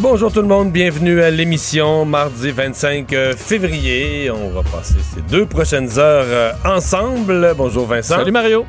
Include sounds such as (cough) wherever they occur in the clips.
Bonjour tout le monde, bienvenue à l'émission mardi 25 euh, février. On va passer ces deux prochaines heures euh, ensemble. Bonjour Vincent. Salut Mario.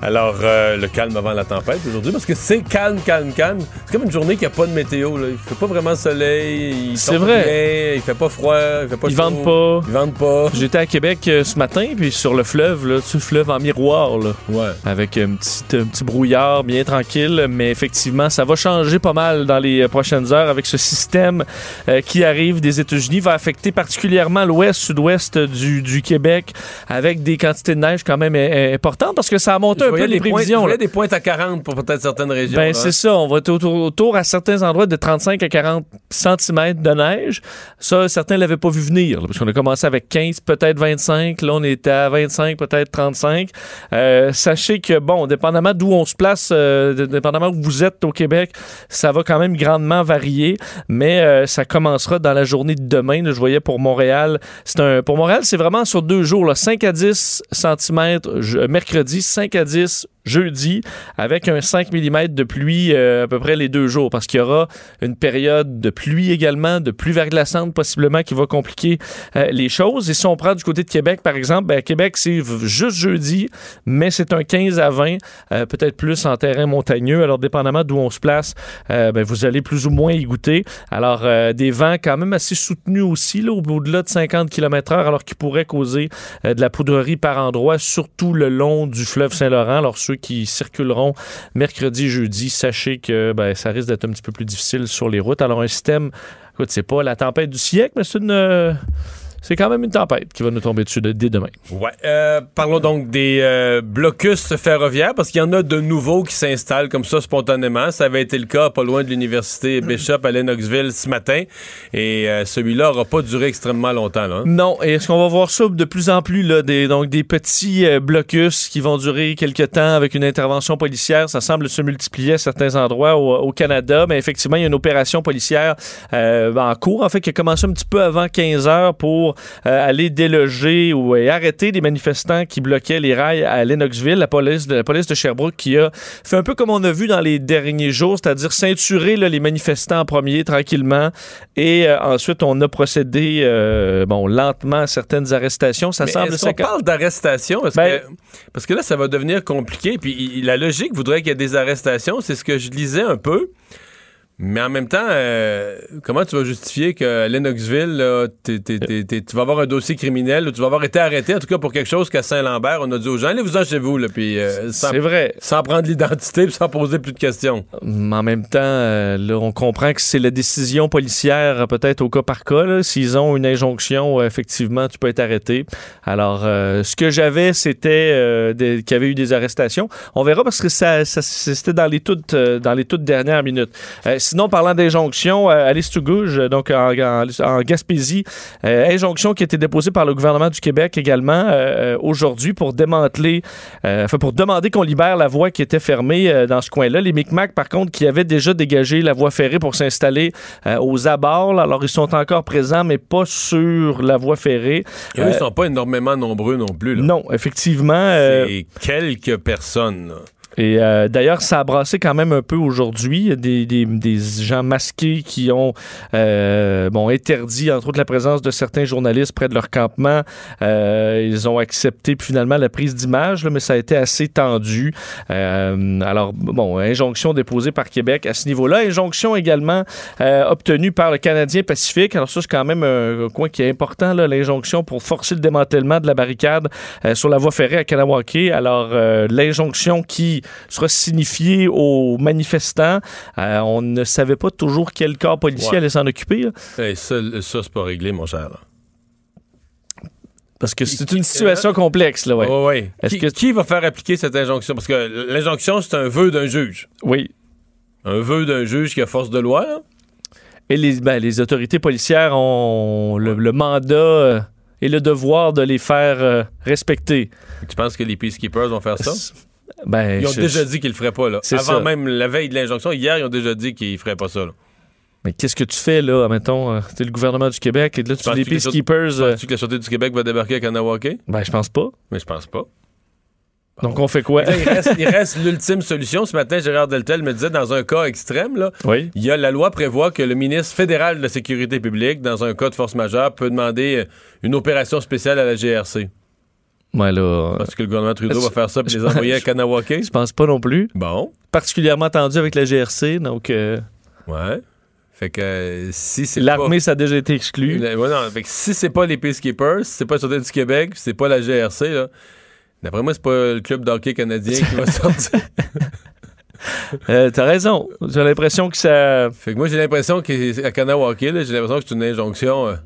Alors, euh, le calme avant la tempête aujourd'hui, parce que c'est calme, calme, calme. C'est comme une journée qui a pas de météo. Là. Il fait pas vraiment soleil. il C'est vrai. rien, il fait pas froid. Il fait pas Ils chaud. vendent pas. Ils vendent pas. J'étais à Québec euh, ce matin, puis sur le fleuve, là, fleuve en miroir, là, Ouais. avec un petit, un petit brouillard bien tranquille, mais effectivement, ça va changer pas mal dans les prochaines heures avec ce système euh, qui arrive des États-Unis, va affecter particulièrement l'ouest, sud-ouest du, du Québec, avec des quantités de neige quand même euh, importantes, parce que ça a monté Je un peu les prévisions. je là. voyais des pointes à 40 pour peut-être certaines régions. Ben, c'est ça. On va être autour, autour à certains endroits de 35 à 40 cm de neige. Ça, certains l'avaient pas vu venir, là, parce qu'on a commencé avec 15, peut-être 25. Là, on était à 25, peut-être 35. Euh, sachez que, bon, dépendamment d'où on se place, euh, dépendamment où vous êtes au Québec, ça va quand même grandement varier, mais euh, ça commencera dans la journée de demain. je voyais pour Montréal, c'est un, pour Montréal, c'est vraiment sur deux jours, là, 5 à 10 cm mercredi, 5 à 10 jeudi, avec un 5 mm de pluie euh, à peu près les deux jours, parce qu'il y aura une période de pluie également, de pluie verglaçante possiblement qui va compliquer euh, les choses. Et si on prend du côté de Québec, par exemple, ben, Québec, c'est juste jeudi, mais c'est un 15 à 20, euh, peut-être plus en terrain montagneux. Alors, dépendamment d'où on se place, ben, vous allez plus ou moins y goûter. Alors, des vents quand même assez soutenus aussi, là, au- au-delà de 50 km/h, alors qui pourraient causer de la poudrerie par endroits, surtout le long du fleuve Saint-Laurent. Qui circuleront mercredi, jeudi, sachez que ben, ça risque d'être un petit peu plus difficile sur les routes. Alors, un système, écoute, c'est pas la tempête du siècle, mais c'est une. C'est quand même une tempête qui va nous tomber dessus de- dès demain. Ouais. Euh, parlons donc des euh, blocus ferroviaires, parce qu'il y en a de nouveaux qui s'installent comme ça spontanément. Ça avait été le cas pas loin de l'université (clears throat) Bishop à Lennoxville ce matin. Et euh, celui-là n'aura pas duré extrêmement longtemps. Là, hein. Non, et est-ce qu'on va voir ça de plus en plus, là, des, donc des petits blocus qui vont durer quelques temps avec une intervention policière? Ça semble se multiplier à certains endroits au, au Canada, mais effectivement, il y a une opération policière en cours, en fait, qui a commencé un petit peu avant 15 heures pour euh, aller déloger ou euh, arrêter des manifestants qui bloquaient les rails à Lennoxville, la police de, la police de Sherbrooke qui a fait un peu comme on a vu dans les derniers jours, c'est-à-dire ceinturer là, les manifestants en premier tranquillement et euh, ensuite on a procédé bon lentement à certaines arrestations. Ça Mais semble est-ce qu'on parle d'arrestation? Ben- que- parce que là, ça va devenir compliqué. Puis la logique voudrait qu'il y ait des arrestations. C'est ce que je lisais un peu. Mais en même temps, euh, comment tu vas justifier que Lennoxville, là, t'es- t'es- t'es- t'es- tu vas avoir un dossier criminel ou tu vas avoir été arrêté, en tout cas pour quelque chose qu'à Saint-Lambert, on a dit aux gens, allez-vous-en chez vous, là, puis euh, sans, C'est vrai. sans prendre l'identité puis sans poser plus de questions. Mais en même temps, euh, là, on comprend que c'est la décision policière, peut-être au cas par cas. là. S'ils ont une injonction, effectivement, tu peux être arrêté. Alors, ce que j'avais, c'était des- qu'il y avait eu des arrestations. On verra parce que ça, ça- c'était dans les toutes, dans les toutes dernières minutes. Sinon, parlant d'injonction, à euh, donc en, en- en Gaspésie, euh, injonction qui a été déposée par le gouvernement du Québec également euh, aujourd'hui pour démanteler, enfin pour demander qu'on libère la voie qui était fermée dans ce coin-là. Les Micmacs, par contre, qui avaient déjà dégagé la voie ferrée pour s'installer aux abords, alors ils sont encore présents, mais pas sur la voie ferrée. Et eux, ils sont pas énormément nombreux non plus. Là. Non, effectivement. euh, C'est quelques personnes. là. Et euh, d'ailleurs, ça a brassé quand même un peu aujourd'hui. Des, des- des gens masqués qui ont euh, bon, interdit, entre autres, la présence de certains journalistes près de leur campement. Euh, ils ont accepté finalement la prise d'image, mais ça a été assez tendu. Euh, alors, bon, injonction déposée par Québec à ce niveau-là. Injonction également euh, obtenue par le Canadien Pacifique. Alors ça, c'est quand même un coin qui est important, l'injonction pour forcer le démantèlement de la barricade euh, sur la voie ferrée à Kanawake. Alors, l'injonction qui sera signifiée aux manifestants. Euh, on ne savait pas toujours quel corps policier Ouais. allait s'en occuper, Hey, ça, ça c'est pas réglé, mon cher. là. parce que c'est une situation complexe. Là, ouais. Ouais, ouais. Est-ce Qui, que- qui va faire appliquer cette injonction? Parce que l'injonction, c'est un vœu d'un juge. Oui. Un vœu d'un juge qui a force de loi, là? Et les, ben, les autorités policières ont le, le mandat euh, et le devoir de les faire euh, respecter. Tu penses que les peacekeepers vont faire ça? Ben, Ils ont je- déjà dit qu'ils le feraient pas, là. C'est Avant ça. même la veille de l'injonction, hier, ils ont déjà dit qu'ils feraient pas ça, là. Mais qu'est-ce que tu fais là, mettons, euh, t'es le gouvernement du Québec et là tu les autres- peacekeepers. euh, Penses-tu que la Sûreté du Québec va débarquer à Kanawake? ben je pense pas. Mais je pense pas. Donc on fait quoi? Là, il reste, il reste l'ultime solution. Ce matin, Gérard Deltel me disait, dans un cas extrême, là, Oui. il y a, la loi prévoit que le ministre fédéral de la Sécurité publique, dans un cas de force majeure, peut demander euh, une opération spéciale à la GRC. Ouais là, Parce que le gouvernement Trudeau va faire ça (laughs) et les envoyer à Kanawake? je pense pas non plus. Bon, Particulièrement tendu avec la GRC, donc euh, ouais. Fait que euh, si c'est l'armée ça a déjà été exclu. Ouais, non, fait que si c'est pas les Peacekeepers, si c'est pas la Sûreté du Québec, si c'est pas la GRC, là, d'après moi, c'est pas le club d'hockey canadien qui va (laughs) sortir. Euh, T'as raison. J'ai l'impression que ça. Fait que moi, j'ai l'impression qu'à Kanawake, j'ai l'impression que c'est une injonction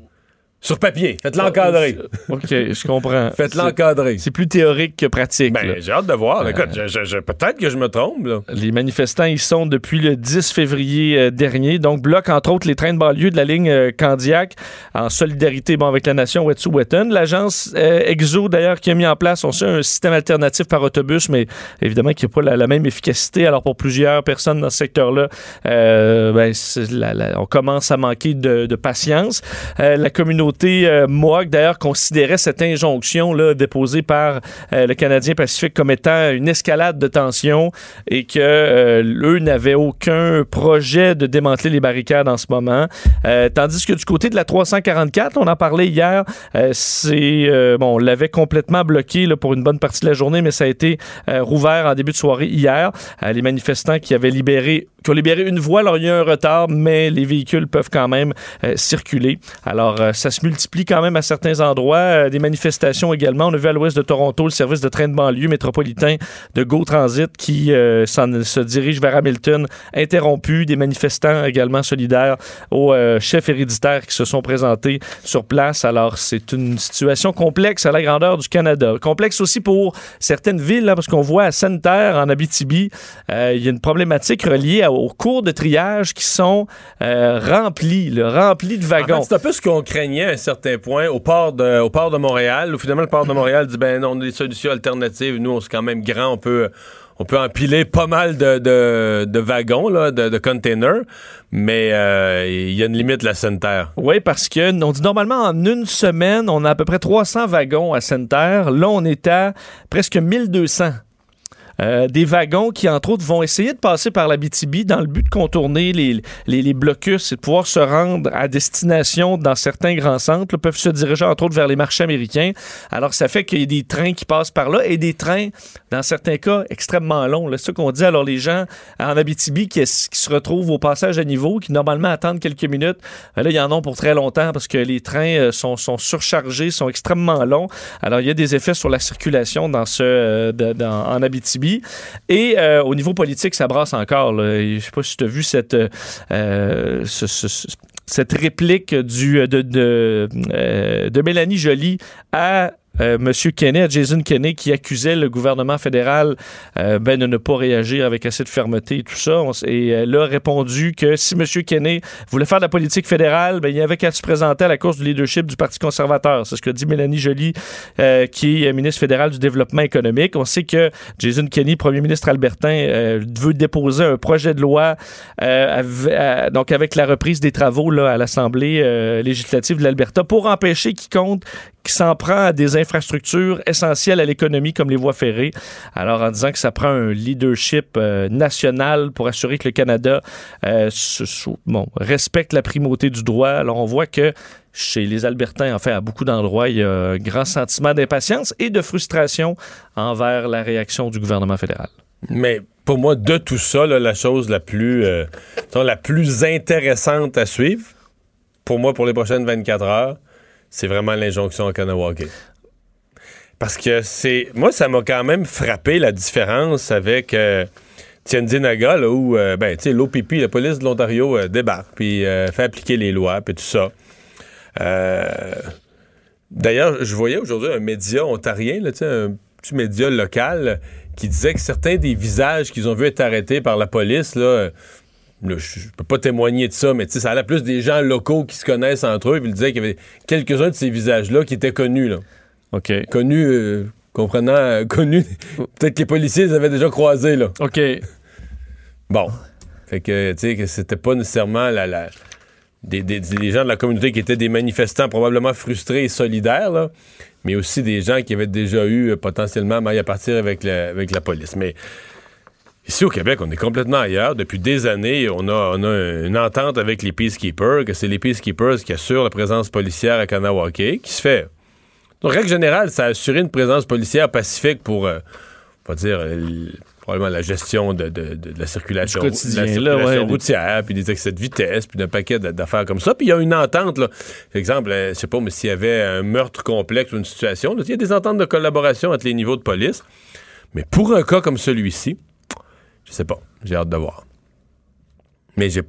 sur papier. Faites l'encadrer. Ok, je comprends. Faites C'est- l'encadrer. C'est plus théorique que pratique. Ben, j'ai hâte de voir. Euh, Écoute, je- je- je- peut-être que je me trompe, là. Les manifestants y sont depuis le 10 février euh, dernier. Donc, bloquent entre autres les trains de banlieue de la ligne euh, Candiac en solidarité bon, avec la nation Wet'suwet'en. L'agence EXO, d'ailleurs, qui a mis en place on sait, un système alternatif par autobus, mais évidemment qui n'a pas la, la même efficacité. Alors, pour plusieurs personnes dans ce secteur-là, ben, c'est la- la- on commence à manquer de, de patience. La communauté euh, Mohawk, d'ailleurs, considérait cette injonction déposée par euh, le Canadien Pacifique comme étant une escalade de tension et que euh, eux n'avaient aucun projet de démanteler les barricades en ce moment. Euh, tandis que du côté de la 344, on en parlait hier, c'est bon, on l'avait complètement bloqué pour une bonne partie de la journée, mais ça a été rouvert en début de soirée hier. Les manifestants qui avaient libéré qui ont libéré une voie, alors il y a un retard, mais les véhicules peuvent quand même circuler. Alors, ça se multiplie quand même à certains endroits. Euh, des manifestations également. On a vu à l'ouest de Toronto le service de train de banlieue métropolitain de Go Transit qui euh, se dirige vers Hamilton, interrompu. Des manifestants également solidaires aux euh, chefs héréditaires qui se sont présentés sur place. Alors, c'est une situation complexe à la grandeur du Canada. Complexe aussi pour certaines villes, là, parce qu'on voit à Sainte-Terre, en Abitibi, euh, il y a une problématique reliée à- aux cours de triage qui sont remplis, là, remplis de En wagons. fait, c'est un peu ce qu'on craignait à un certain point au port de, au port de Montréal, où finalement le port de Montréal dit ben non, on a des solutions alternatives. Nous, on est quand même grand, on peut, on peut empiler pas mal de, de, de wagons, là, de, de containers, mais euh, il y a une limite la Sainte-Terre. Oui, parce que on dit normalement en une semaine, on a à peu près 300 wagons à Sainte-Terre. Là, on est à presque 1200. Euh, des wagons qui, entre autres, vont essayer de passer par la dans le but de contourner les, les, blocus et de pouvoir se rendre à destination dans certains grands centres, peuvent se diriger, entre autres, vers les marchés américains. Alors, ça fait qu'il y a des trains qui passent par là et des trains, dans certains cas, extrêmement longs. C'est ça qu'on dit. Alors, les gens en Abitibi qui, se retrouvent au passage à niveau, qui normalement attendent quelques minutes, euh, là, il y en a pour très longtemps parce que les trains euh, sont, sont surchargés, sont extrêmement longs. Alors, il y a des effets sur la circulation dans ce, en Abitibi. Et euh, au niveau politique, ça brasse encore. là. Je sais pas si tu as vu cette, euh, ce- ce- ce- cette réplique du, de, de, euh, de Mélanie Joly à euh, M. Kenney, Jason Kenney, qui accusait le gouvernement fédéral euh, ben, de ne pas réagir avec assez de fermeté et tout ça. Et elle a répondu que si M. Kenney voulait faire de la politique fédérale, ben, il n'y avait qu'à se présenter à la course du leadership du Parti conservateur. C'est ce que dit Mélanie Joly, euh, qui est ministre fédérale du développement économique. On sait que Jason Kenney, premier ministre albertain, euh, veut déposer un projet de loi euh, av- à- donc avec la reprise des travaux là, à l'Assemblée euh, législative de l'Alberta pour empêcher quiconque qui s'en prend à des infrastructures essentielles à l'économie comme les voies ferrées. Alors en disant que ça prend un leadership euh, national pour assurer que le Canada euh, respecte la primauté du droit. Alors on voit que chez les Albertains, en fait, à beaucoup d'endroits, il y a un grand sentiment d'impatience et de frustration envers la réaction du gouvernement fédéral. Mais pour moi, de tout ça, la chose la plus, euh, la plus intéressante à suivre, pour moi, pour les prochaines 24 heures, c'est vraiment l'injonction à Kanawake. Parce que c'est. Moi, ça m'a quand même frappé la différence avec euh, Tianjinaga, là, où, euh, ben, tu sais, l'OPP, la police de l'Ontario, euh, débarque, puis euh, fait appliquer les lois, puis tout ça. Euh, D'ailleurs, je voyais aujourd'hui un média ontarien, là, un petit média local, qui disait que certains des visages qu'ils ont vu être arrêtés par la police, là, je, peux pas témoigner de ça, mais tu sais, ça allait plus des gens locaux qui se connaissent entre eux. Puis il disait qu'il y avait quelques-uns de ces visages-là qui étaient connus, là. OK. Connus, euh, comprenant, euh, (laughs) connus. Peut-être que les policiers les avaient déjà croisés, là. OK. Bon. Fait que, tu sais, que c'était pas nécessairement la, la- des, des- des gens de la communauté qui étaient des manifestants probablement frustrés et solidaires, là, mais aussi des gens qui avaient déjà eu euh, potentiellement maille à partir avec la, avec la police. Mais ici au Québec, on est complètement ailleurs. Depuis des années, on a, on a une entente avec les Peacekeepers, que c'est les Peacekeepers qui assurent la présence policière à Kanawake, qui se fait. En règle générale, ça a assuré une présence policière pacifique pour, euh, on va dire, euh, probablement la gestion de, de- de- de la circulation, là, ouais. routière, puis des excès de vitesse, puis d'un paquet d'a- d'affaires comme ça. Puis il y a une entente, là. Par exemple, euh, je sais pas, mais s'il y avait un meurtre complexe ou une situation, il y a des ententes de collaboration entre les niveaux de police. Mais pour un cas comme celui-ci, je sais pas. J'ai hâte de voir. Mais j'ai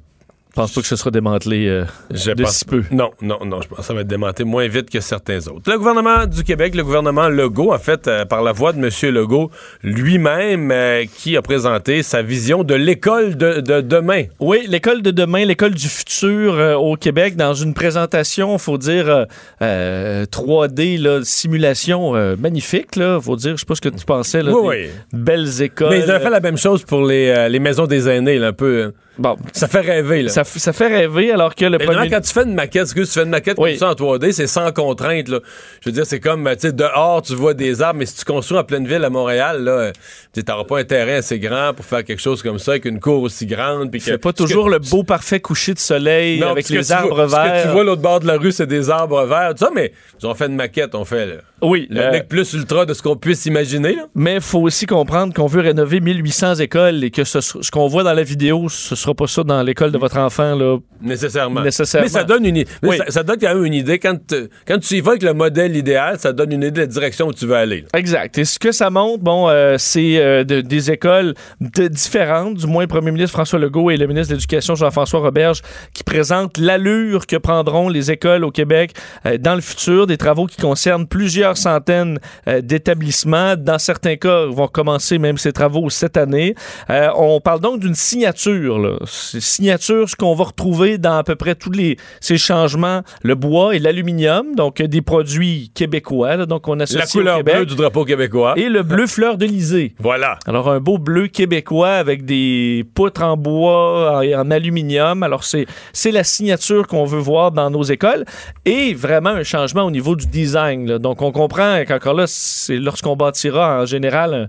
pense pas que ce sera démantelé euh, je de pense- si peu. Non, non, non. Je pense que ça va être démantelé moins vite que certains autres. Le gouvernement du Québec, le gouvernement Legault, en fait, euh, par la voix de M. Legault lui-même, euh, qui a présenté sa vision de l'école de, de demain. Oui, l'école de demain, l'école du futur euh, au Québec, dans une présentation, faut dire euh, euh, 3D, là, simulation magnifique, là, faut dire, je sais pas ce que tu pensais, là, Oui, oui. belles écoles. Mais ils avaient fait la même chose pour les, les maisons des aînés, là, un peu. Bon, Ça fait rêver, là. ça, fait rêver alors que le Mais premier... quand tu fais une maquette, excuse, tu fais une maquette Oui. comme ça en 3D, c'est sans contrainte. Là. Je veux dire, c'est comme, tu sais, dehors, tu vois des arbres, mais si tu construis en pleine ville à Montréal, là, tu n'auras pas un terrain assez grand pour faire quelque chose comme ça, avec une cour aussi grande. puis que- C'est pas que- toujours le beau parfait coucher de soleil Non, avec les arbres vois- Ce verts. que tu vois l'autre bord de la rue, c'est des arbres verts, tout ça, mais ils ont fait une maquette, on fait le, Oui, le euh, mec plus ultra de ce qu'on puisse imaginer. Là. mais il faut aussi comprendre qu'on veut rénover 1800 écoles et que ce, ce qu'on voit dans la vidéo, ce sera pas ça dans l'école de votre enfant. Là. Nécessairement. Nécessairement. Mais ça donne une mais Oui. ça, ça donne quand même une idée. Quand, te- quand tu y vas avec le modèle idéal, ça donne une idée de la direction où tu veux aller. là. Exact. Et ce que ça montre, bon, euh, c'est euh, de- des écoles de- différentes, du moins le premier ministre François Legault et le ministre de l'Éducation Jean-François Roberge, qui présentent l'allure que prendront les écoles au Québec euh, dans le futur, des travaux qui concernent plusieurs centaines euh, d'établissements. Dans certains cas, vont commencer même ces travaux cette année. Euh, on parle donc d'une signature, là. Signature, ce qu'on va retrouver dans à peu près tous les ces changements, le bois et l'aluminium, donc des produits québécois, là, donc on associe La au couleur Québec. bleue du drapeau québécois. Et le bleu fleur d'Elysée. Voilà. Alors, un beau bleu québécois avec des poutres en bois et en aluminium. Alors, c'est, c'est la signature qu'on veut voir dans nos écoles et vraiment un changement au niveau du design. là. Donc, on comprend qu'encore là, c'est lorsqu'on bâtira en général un-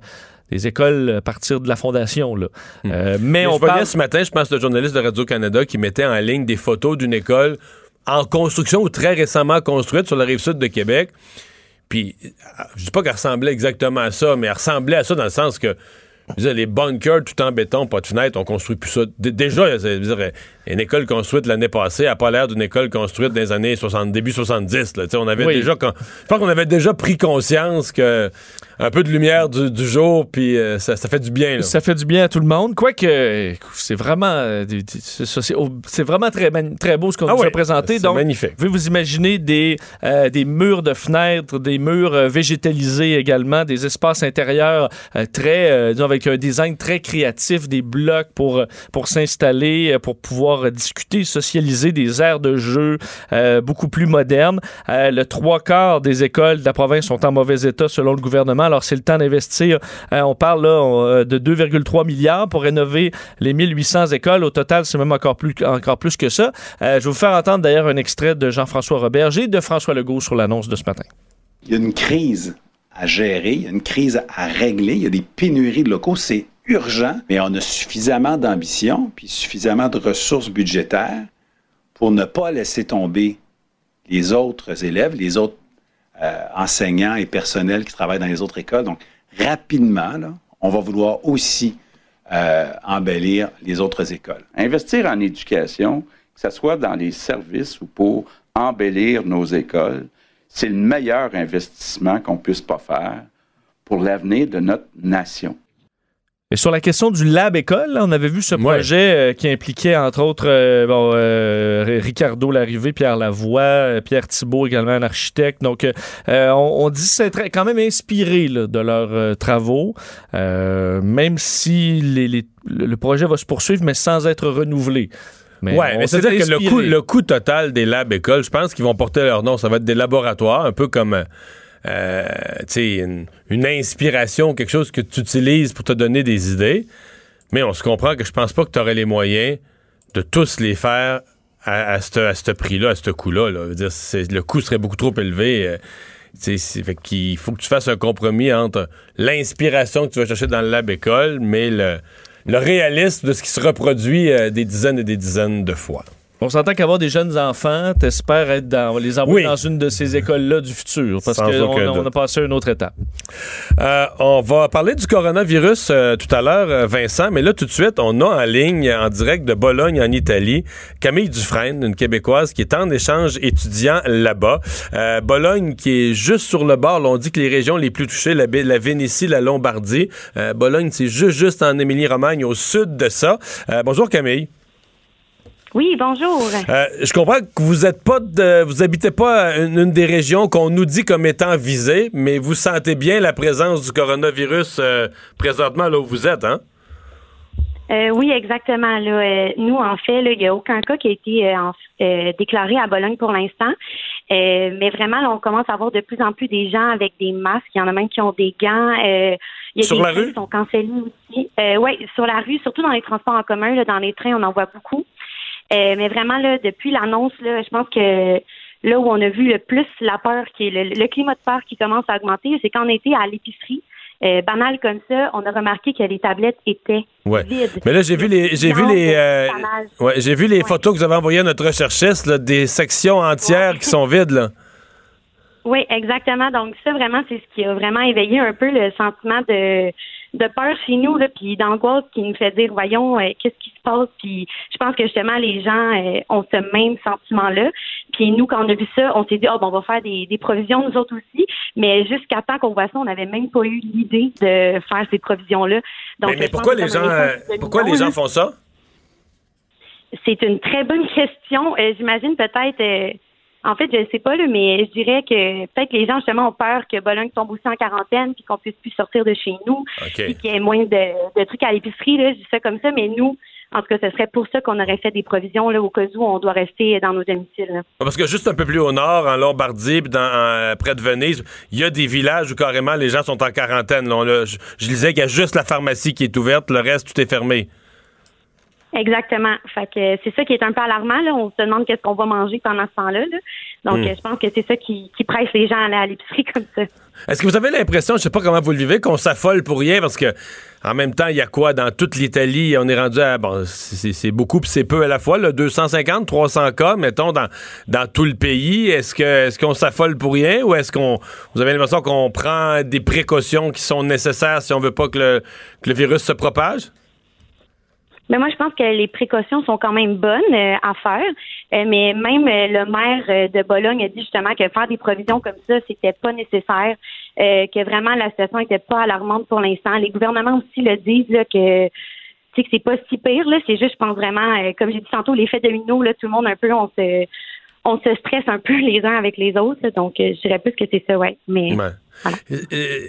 des écoles à partir de la fondation. Là. Euh, mais, Mais on je parle... ce matin, je pense, le journaliste de Radio-Canada qui mettait en ligne des photos d'une école en construction ou très récemment construite sur la rive sud de Québec. Puis, euh, je dis pas qu'elle ressemblait exactement à ça, mais elle ressemblait à ça dans le sens que dire, les bunkers tout en béton, pas de fenêtre, on construit plus ça. D- déjà, dire, une école construite l'année passée n'a pas l'air d'une école construite dans les années 60, début 70. Là. On avait Oui. déjà, je pense qu'on avait déjà pris conscience que un peu de lumière du, du jour, puis euh, ça, ça fait du bien. Là. Ça fait du bien à tout le monde. Quoique, c'est vraiment, euh, c'est vraiment très, très beau ce qu'on Ah nous oui, a présenté. Donc, magnifique. Vous vous imaginez des, euh, des murs de fenêtres, des murs végétalisés également, des espaces intérieurs euh, très, disons, avec un design très créatif, des blocs pour, euh, pour s'installer, euh, pour pouvoir euh, discuter, socialiser, des aires de jeu beaucoup plus modernes. Euh, le trois quarts des écoles de la province sont en mauvais état selon le gouvernement. Alors, c'est le temps d'investir. On parle là de 2,3 milliards pour rénover les 1800 écoles. Au total, c'est même encore plus, encore plus que ça. Je vais vous faire entendre d'ailleurs un extrait de Jean-François Robert et de François Legault sur l'annonce de ce matin. Il y a une crise à gérer, il y a une crise à régler, il y a des pénuries de locaux, c'est urgent, mais on a suffisamment d'ambition puis suffisamment de ressources budgétaires pour ne pas laisser tomber les autres élèves, les autres euh, enseignants et personnels qui travaillent dans les autres écoles. Donc, rapidement, on va vouloir aussi euh, embellir les autres écoles. Investir en éducation, que ce soit dans les services ou pour embellir nos écoles, c'est le meilleur investissement qu'on puisse pas faire pour l'avenir de notre nation. Et sur la question du lab école, là, on avait vu ce Ouais. projet euh, qui impliquait entre autres euh, bon, euh, Ricardo Larrivée, Pierre Lavoie, euh, Pierre Thibault également un architecte. Donc on, on dit que c'est quand même inspiré là, de leurs euh, travaux, euh, même si les- les- le le projet va se poursuivre mais sans être renouvelé. Ouais, on mais c'est-à-dire que le coût, le coût total des labs écoles, je pense qu'ils vont porter leur nom. Ça va être des laboratoires, un peu comme euh, une, une inspiration, quelque chose que tu utilises pour te donner des idées. Mais on se comprend que je pense pas que tu aurais les moyens de tous les faire à, ce prix-là, à ce coût-là. le coût serait beaucoup trop élevé. euh, fait qu'il faut que tu fasses un compromis entre l'inspiration que tu vas chercher dans le lab école, mais le, le réalisme de ce qui se reproduit euh, des dizaines et des dizaines de fois. On s'entend qu'avoir des jeunes enfants, t'espères être dans, les envoyer Oui. dans une de ces écoles-là du futur, parce qu'on a passé à une autre étape. Euh, on va parler du coronavirus euh, tout à l'heure, euh, Vincent, mais là, tout de suite, on a en ligne, en direct de Bologne, en Italie, Camille Dufresne, une Québécoise qui est en échange étudiant là-bas. Euh, Bologne, qui est juste sur le bord, là, on dit que les régions les plus touchées, la Vénétie, la Lombardie. Euh, Bologne, c'est juste, juste en Émilie-Romagne, au sud de ça. Euh, bonjour, Camille. Oui, bonjour. Euh, je comprends que vous êtes pas de, vous habitez pas une, une des régions qu'on nous dit comme étant visée, mais vous sentez bien la présence du coronavirus euh, présentement là où vous êtes, hein? Euh, oui, exactement. Là, nous, en fait, il n'y a aucun cas qui a été en- déclaré à Bologne pour l'instant. Mais vraiment, là, on commence à avoir de plus en plus des gens avec des masques. Il y en a même qui ont des gants. Il y a Sur des la rue? qui sont cancellés aussi. Oui, sur la rue, surtout dans les transports en commun, là, dans les trains, on en voit beaucoup. Euh, mais vraiment, là, depuis l'annonce, là, je pense que là où on a vu le plus la peur, qui est le, le climat de peur qui commence à augmenter, c'est quand on était à l'épicerie. Euh, banal comme ça, on a remarqué que les tablettes étaient Ouais. vides. Mais là, j'ai vu les, j'ai vu les, euh, ouais, j'ai vu les Ouais. photos que vous avez envoyées à notre recherchiste, là, des sections entières qui sont vides, là. Oui, exactement. Donc ça, vraiment, c'est ce qui a vraiment éveillé un peu le sentiment de, de peur chez nous, là, puis d'angoisse qui nous fait dire, voyons, euh, qu'est-ce qui se passe? Puis je pense que justement, les gens euh, ont ce même sentiment-là. Puis nous, quand on a vu ça, on s'est dit, oh, bon, on va faire des, des provisions, nous autres aussi. Mais jusqu'à temps qu'on voit ça, on n'avait même pas eu l'idée de faire ces provisions-là. Donc, mais pourquoi les gens, euh, pourquoi les gens font ça? C'est une très bonne question. J'imagine peut-être, en fait, je ne sais pas, là, mais je dirais que peut-être les gens justement ont peur que Bologne tombe aussi en quarantaine puis qu'on puisse plus sortir de chez nous, puis qu'il y ait moins de, de trucs à l'épicerie. Je dis ça comme ça, mais nous, en tout cas, ce serait pour ça qu'on aurait fait des provisions là, au cas où on doit rester dans nos domiciles. là. Parce que juste un peu plus au nord, en Lombardie, puis dans, en- près de Venise, il y a des villages où carrément les gens sont en quarantaine. là. On a- je, je disais qu'il y a juste la pharmacie qui est ouverte, le reste, tout est fermé. Exactement. Fait que c'est ça qui est un peu alarmant. Là. On se demande qu'est-ce qu'on va manger pendant ce temps-là. là. Donc, Hmm. je pense que c'est ça qui, qui presse les gens à aller à l'épicerie (laughs) comme ça. Est-ce que vous avez l'impression, je sais pas comment vous le vivez, qu'on s'affole pour rien parce que en même temps, il y a quoi dans toute l'Italie, on est rendu à bon, c'est c'est beaucoup puis c'est peu à la fois, là, 250, 300 cas, mettons dans dans tout le pays. Est-ce que est-ce qu'on s'affole pour rien ou est-ce qu'on vous avez l'impression qu'on prend des précautions qui sont nécessaires si on veut pas que le que le virus se propage? Mais moi, je pense que les précautions sont quand même bonnes euh, à faire. Euh, mais même euh, le maire de Bologne a dit justement que faire des provisions comme ça, c'était pas nécessaire, que vraiment la situation était pas alarmante pour l'instant. Les gouvernements aussi le disent là, que sais que c'est pas si pire là. C'est juste, je pense vraiment, comme j'ai dit tantôt, l'effet domino là, tout le monde un peu, on se on se stresse un peu (laughs) les uns avec les autres. donc, je dirais plus que c'est ça, ouais. Mais Ouais. Voilà. Euh,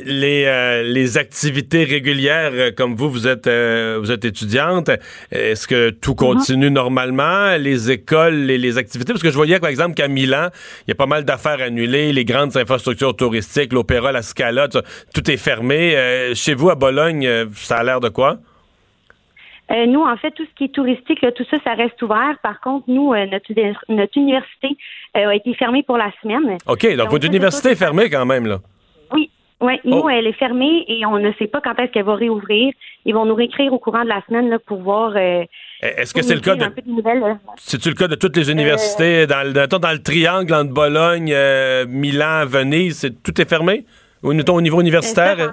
Les, euh, les activités régulières, euh, comme vous, vous êtes, euh, vous êtes étudiante, est-ce que tout continue normalement? Les écoles, les, les activités? Parce que je voyais, par exemple, qu'à Milan, il y a pas mal d'affaires annulées, les grandes infrastructures touristiques, l'opéra, la Scala, tout, est fermé. Euh, chez vous, à Bologne, euh, ça a l'air de quoi? Euh, nous, en fait, tout ce qui est touristique, là, tout ça, ça reste ouvert. Par contre, nous, euh, notre, notre université euh, a été fermée pour la semaine. OK, donc, Donc, votre université est fermée quand même, là. Oui, oui. Nous, Oh. elle est fermée et on ne sait pas quand est-ce qu'elle va réouvrir. Ils vont nous réécrire au courant de la semaine là, pour voir. euh, Est-ce que c'est le cas de, là. c'est-tu le cas de toutes les universités dans, le- mettons, dans le triangle entre Bologne, euh, Milan, Venise, tout est fermé? Ou mettons, au niveau Euh, universitaire? ça,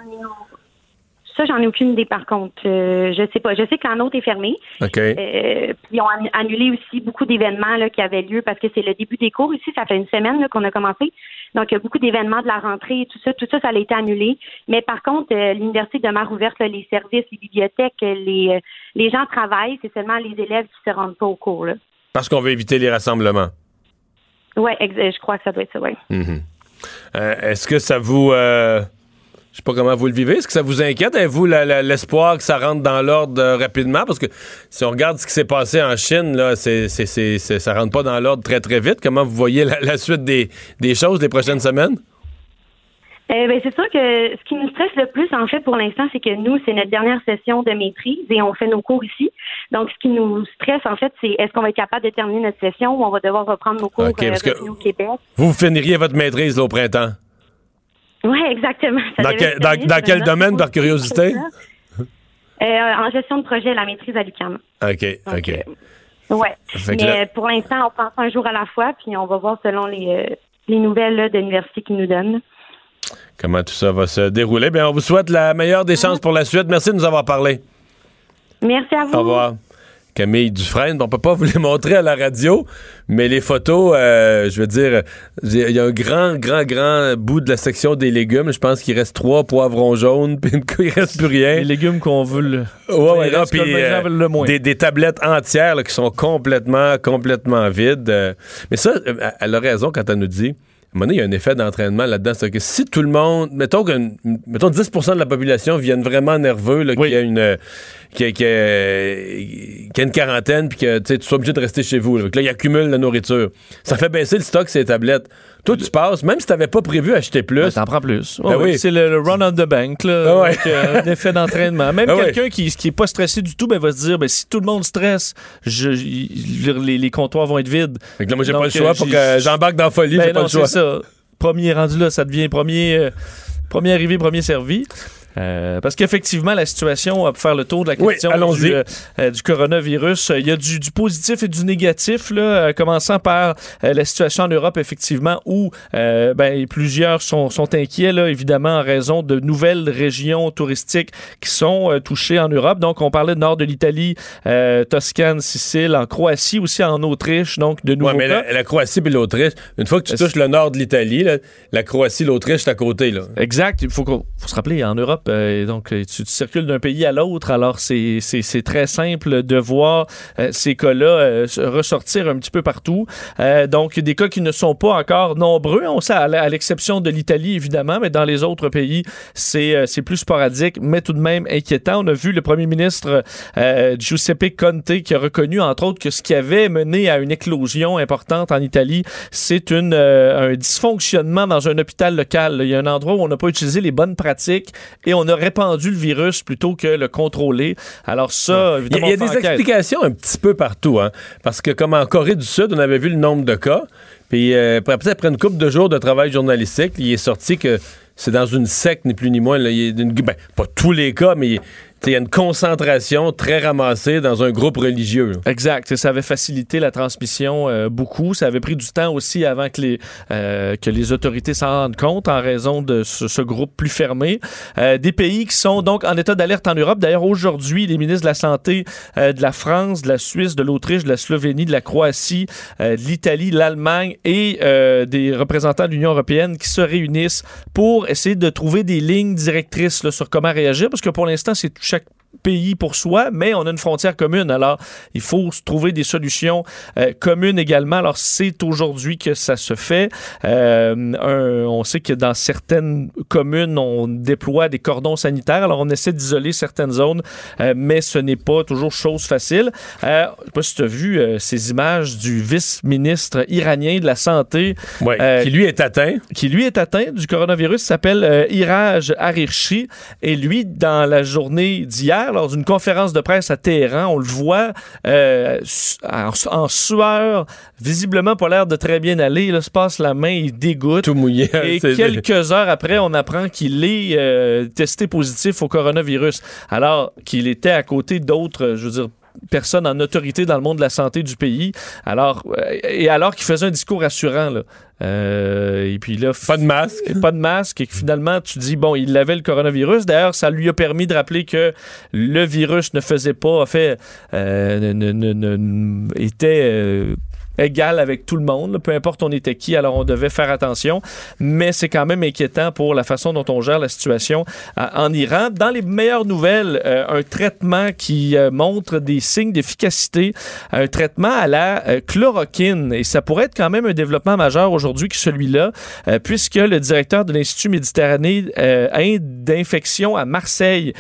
ça, j'en ai aucune idée par contre. Euh, je sais pas. Je sais que la nôtre est fermée. OK. Euh, puis ils ont an- annulé aussi beaucoup d'événements qui avaient lieu parce que c'est le début des cours ici. Ça fait une semaine qu'on a commencé. Donc, il y a beaucoup d'événements de la rentrée et tout ça. Tout ça, ça a été annulé. Mais par contre, euh, l'université demeure ouverte. là, les services, les bibliothèques, les, euh, les gens travaillent. C'est seulement les élèves qui se rendent pas au cours. Là. Parce qu'on veut éviter les rassemblements. Euh, je crois que ça doit être ça, ouais. Mhm. Est-ce que ça vous. Euh, je sais pas comment vous le vivez. Est-ce que ça vous inquiète, avez-vous la- l'espoir que ça rentre dans l'ordre euh, rapidement? Parce que si on regarde ce qui s'est passé en Chine, là, c'est, ça rentre pas dans l'ordre très, très vite. Comment vous voyez la, la suite des, des choses les prochaines semaines? Euh, ben, c'est sûr que ce qui nous stresse le plus, en fait, pour l'instant, c'est que nous, c'est notre dernière session de maîtrise et on fait nos cours ici. Donc, ce qui nous stresse, en fait, c'est est-ce qu'on va être capable de terminer notre session ou on va devoir reprendre nos cours Ok, euh, parce que- revenus au Québec? Vous finiriez votre maîtrise là, au printemps. Oui, exactement. Ça Dans quel- dans- dans domaine, par curiosité? (laughs) Euh, en gestion de projet, la maîtrise à l'UQAM. OK, Donc, OK. euh, ouais. Mais là- pour l'instant, on ça un jour à la fois, puis on va voir selon les, euh, les nouvelles là, de l'université qu'ils nous donnent. Comment tout ça va se dérouler? Bien, on vous souhaite la meilleure des chances pour la suite. Merci de nous avoir parlé. Merci à vous. Au revoir. Camille Dufresne, on peut pas vous les montrer à la radio, mais les photos, euh, je veux dire, il y a un grand, grand, grand bout de la section des légumes. Je pense qu'il reste trois poivrons jaunes, (laughs) puis une- il reste plus rien. Les légumes qu'on veut le. Ouais, ouais, non, euh, veulent le moins. des, des tablettes entières là, qui sont complètement, complètement vides. euh. mais ça, elle a raison quand elle nous dit. À un moment donné, il y a un effet d'entraînement là-dedans. C'est que si tout le monde, mettons que mettons 10% de la population viennent vraiment nerveux, là, qu'il y a une euh, qu'il y a, une quarantaine, puis que tu sois obligé de rester chez vous. Là, ils accumulent la nourriture. Ça fait baisser le stock, ces tablettes. Toi, tu passes, même si tu n'avais pas prévu acheter plus. Ben, T'en prends plus. Ben oui. C'est le, le run on the bank, là, Ah ouais. avec, euh, un effet d'entraînement. Même (laughs) Ah quelqu'un qui, qui est pas stressé du tout, ben, va se dire, ben, si tout le monde stresse, je, les, les comptoirs vont être vides. Fait que là, moi, j'ai pas le choix euh, pour que j'embarque dans la folie. J'ai pas non, le choix. c'est ça. Premier rendu là, ça devient premier, euh, premier arrivé, premier servi. Euh, parce qu'effectivement, la situation, pour faire le tour de la question du, euh, euh, du coronavirus, il y a du, du positif et du négatif, là, euh, commençant par la situation en Europe, effectivement, où ben, plusieurs sont, sont inquiets, là, évidemment, en raison de nouvelles régions touristiques qui sont touchées en Europe. Donc, on parlait du nord de l'Italie, Toscane, Sicile, en Croatie, aussi en Autriche, donc de nouveaux Ouais, mais cas. la, la Croatie et l'Autriche, une fois que tu touches le nord de l'Italie, la Croatie, l'Autriche, c'est à côté. Là. Exact. Il faut, faut se rappeler, en Europe, euh, donc euh, tu, tu circules d'un pays à l'autre, alors c'est très simple de voir euh, ces cas-là euh, ressortir un petit peu partout. Euh, donc des cas qui ne sont pas encore nombreux, on sait, à, l'exception de l'Italie évidemment, mais dans les autres pays, c'est plus sporadique, mais tout de même inquiétant. On a vu le premier ministre Giuseppe Conte qui a reconnu entre autres que ce qui avait mené à une éclosion importante en Italie, c'est une un dysfonctionnement dans un hôpital local. Il y a un endroit où on n'a pas utilisé les bonnes pratiques et on a répandu le virus plutôt que le contrôler. Alors ça, Il y a, évidemment, il y a on fait des enquête. explications un petit peu partout. Hein, parce que comme en Corée du Sud, on avait vu le nombre de cas. Puis euh, après, après une couple de jours de travail journalistique, il est sorti que c'est dans une secte, ni plus ni moins. là, il y a une- ben, pas tous les cas, mais il y a une concentration très ramassée dans un groupe religieux. Exact. Ça avait facilité la transmission euh, beaucoup. Ça avait pris du temps aussi avant que les, euh, que les autorités s'en rendent compte en raison de ce, groupe plus fermé. Euh, des pays qui sont donc en état d'alerte en Europe. D'ailleurs, aujourd'hui, les ministres de la Santé euh, de la France, de la Suisse, de l'Autriche, de la Slovénie, de la Croatie, de l'Italie, l'Allemagne et des représentants de l'Union européenne qui se réunissent pour essayer de trouver des lignes directrices sur comment réagir. Parce que pour l'instant, c'est chaque pays pour soi, mais on a une frontière commune. Alors, il faut trouver des solutions euh, communes également. Alors, c'est aujourd'hui que ça se fait. Euh, un- on sait que dans certaines communes, on déploie des cordons sanitaires. Alors, on essaie d'isoler certaines zones, euh, mais ce n'est pas toujours chose facile. Je sais pas si tu as vu ces images du vice-ministre iranien de la Santé qui lui est atteint. qui lui est atteint du coronavirus s'appelle Iraj Harirchi et lui dans la journée d'hier lors d'une conférence de presse à Téhéran on le voit euh, en, en sueur visiblement pas l'air de très bien aller là se passe la main il dégoûte Tout mouillé. et C'est- quelques heures après, on apprend qu'il est euh, testé positif au coronavirus. Alors qu'il était à côté d'autres, je veux dire, personne en autorité dans le monde de la santé du pays. Alors, euh, et alors qu'il faisait un discours rassurant, là. Euh, et puis là, Pas de masque. (laughs) pas de masque et que finalement tu dis bon il avait le coronavirus d'ailleurs ça lui a permis de rappeler que le virus ne faisait pas en fait euh, ne- ne- ne- ne- était euh, égal avec tout le monde, peu importe on était qui, alors on devait faire attention, mais c'est quand même inquiétant pour la façon dont on gère la situation euh, en Iran. Dans les meilleures nouvelles, euh, un traitement qui euh, montre des signes d'efficacité, un traitement à la chloroquine, et ça pourrait être quand même un développement majeur aujourd'hui que celui-là, puisque le directeur de l'Institut Méditerranée d'infection à Marseille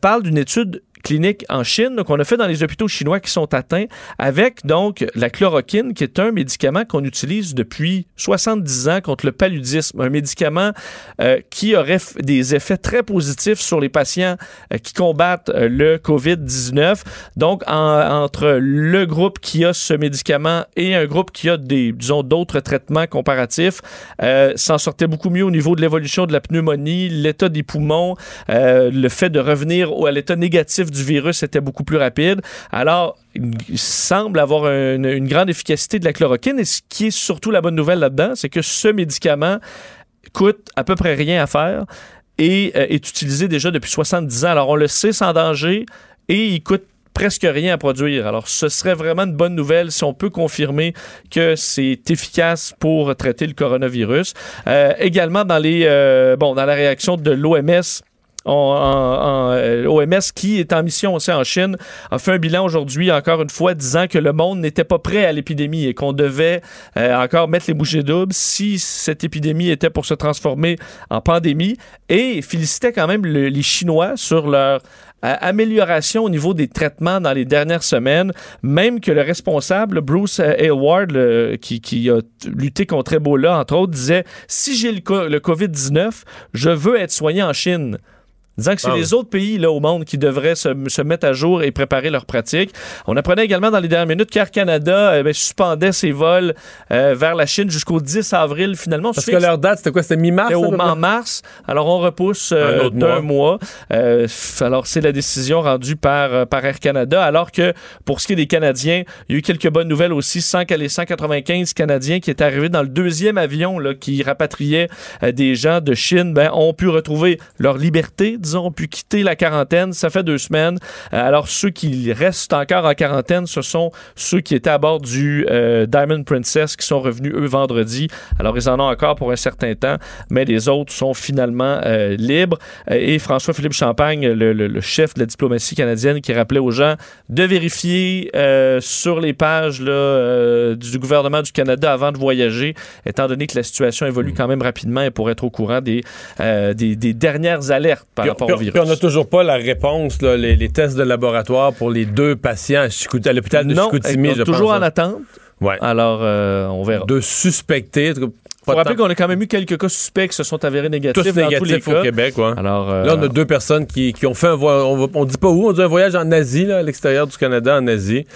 parle d'une étude clinique en Chine qu'on a fait dans les hôpitaux chinois qui sont atteints avec donc la chloroquine qui est un médicament qu'on utilise depuis 70 ans contre le paludisme, un médicament euh, qui aurait des effets très positifs sur les patients euh, qui combattent euh, le COVID-19. Donc en- entre le groupe qui a ce médicament et un groupe qui a des disons d'autres traitements comparatifs, s'en sortait beaucoup mieux au niveau de l'évolution de la pneumonie, l'état des poumons, le fait de revenir à l'état négatif du virus était beaucoup plus rapide. Alors, il semble avoir une, grande efficacité de la chloroquine. Et ce qui est surtout la bonne nouvelle là-dedans, c'est que ce médicament coûte à peu près rien à faire et euh, est utilisé déjà depuis 70 ans. Alors, on le sait sans danger et il coûte presque rien à produire. Alors, ce serait vraiment une bonne nouvelle si on peut confirmer que c'est efficace pour traiter le coronavirus. Euh, également, dans les euh, bon, dans la réaction de l'OMS, en- euh, OMS qui est en mission aussi en Chine a fait un bilan aujourd'hui encore une fois disant que le monde n'était pas prêt à l'épidémie et qu'on devait euh, encore mettre les bouchées doubles si cette épidémie était pour se transformer en pandémie. Et félicitait quand même le- les Chinois sur leur euh, amélioration au niveau des traitements dans les dernières semaines, même que le responsable, Bruce Aylward, le- qui, a lutté contre Ebola, entre autres, disait, si j'ai le, le COVID-19, je veux être soigné en Chine disant que c'est Ah oui. les autres pays là, au monde qui devraient se, se mettre à jour et préparer leurs pratiques. On apprenait également dans les dernières minutes qu'Air Canada euh, ben, suspendait ses vols euh, vers la Chine jusqu'au 10 avril finalement. Parce que leur date, c'était quoi? C'était mi-mars? c'était au en mars. Alors, on repousse euh, Un autre d'un mois. Euh, f- alors, c'est la décision rendue par, euh, par Air Canada. Alors que pour ce qui est des Canadiens, il y a eu quelques bonnes nouvelles aussi. 100, les 195 Canadiens qui étaient arrivés dans le deuxième avion là, qui rapatriait euh, des gens de Chine ben, ont pu retrouver leur liberté, disons, ont pu quitter la quarantaine. Ça fait deux semaines. Euh, alors, ceux qui restent encore en quarantaine, ce sont ceux qui étaient à bord du euh, Diamond Princess qui sont revenus, eux, vendredi. Alors, ils en ont encore pour un certain temps, mais les autres sont finalement euh, libres. Et François-Philippe Champagne, le, le- le chef de la diplomatie canadienne, qui rappelait aux gens de vérifier euh, sur les pages là, du gouvernement du Canada avant de voyager, étant donné que la situation évolue quand même rapidement et pour être au courant des, des, des dernières alertes par rapport puis- au virus. puis on n'a toujours pas la réponse, là, les, les tests de laboratoire pour les deux patients à, à l'hôpital de non, Chicoutimi, je toujours pense, en hein. attente. Ouais. Alors, euh, on verra. En tout cas, Faut rappeler qu'on a quand même eu quelques cas suspects qui se sont avérés négatifs tous dans tous les négatifs cas. au Québec. Ouais. Alors, euh, Là, on a deux personnes qui, qui ont fait un voyage, on, on dit pas où, on dit un voyage en Asie, là, à l'extérieur du Canada, en Asie.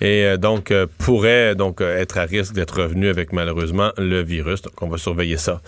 Et euh, donc, euh, pourrait donc euh, être à risque d'être revenu avec malheureusement le virus. Donc, on va surveiller ça.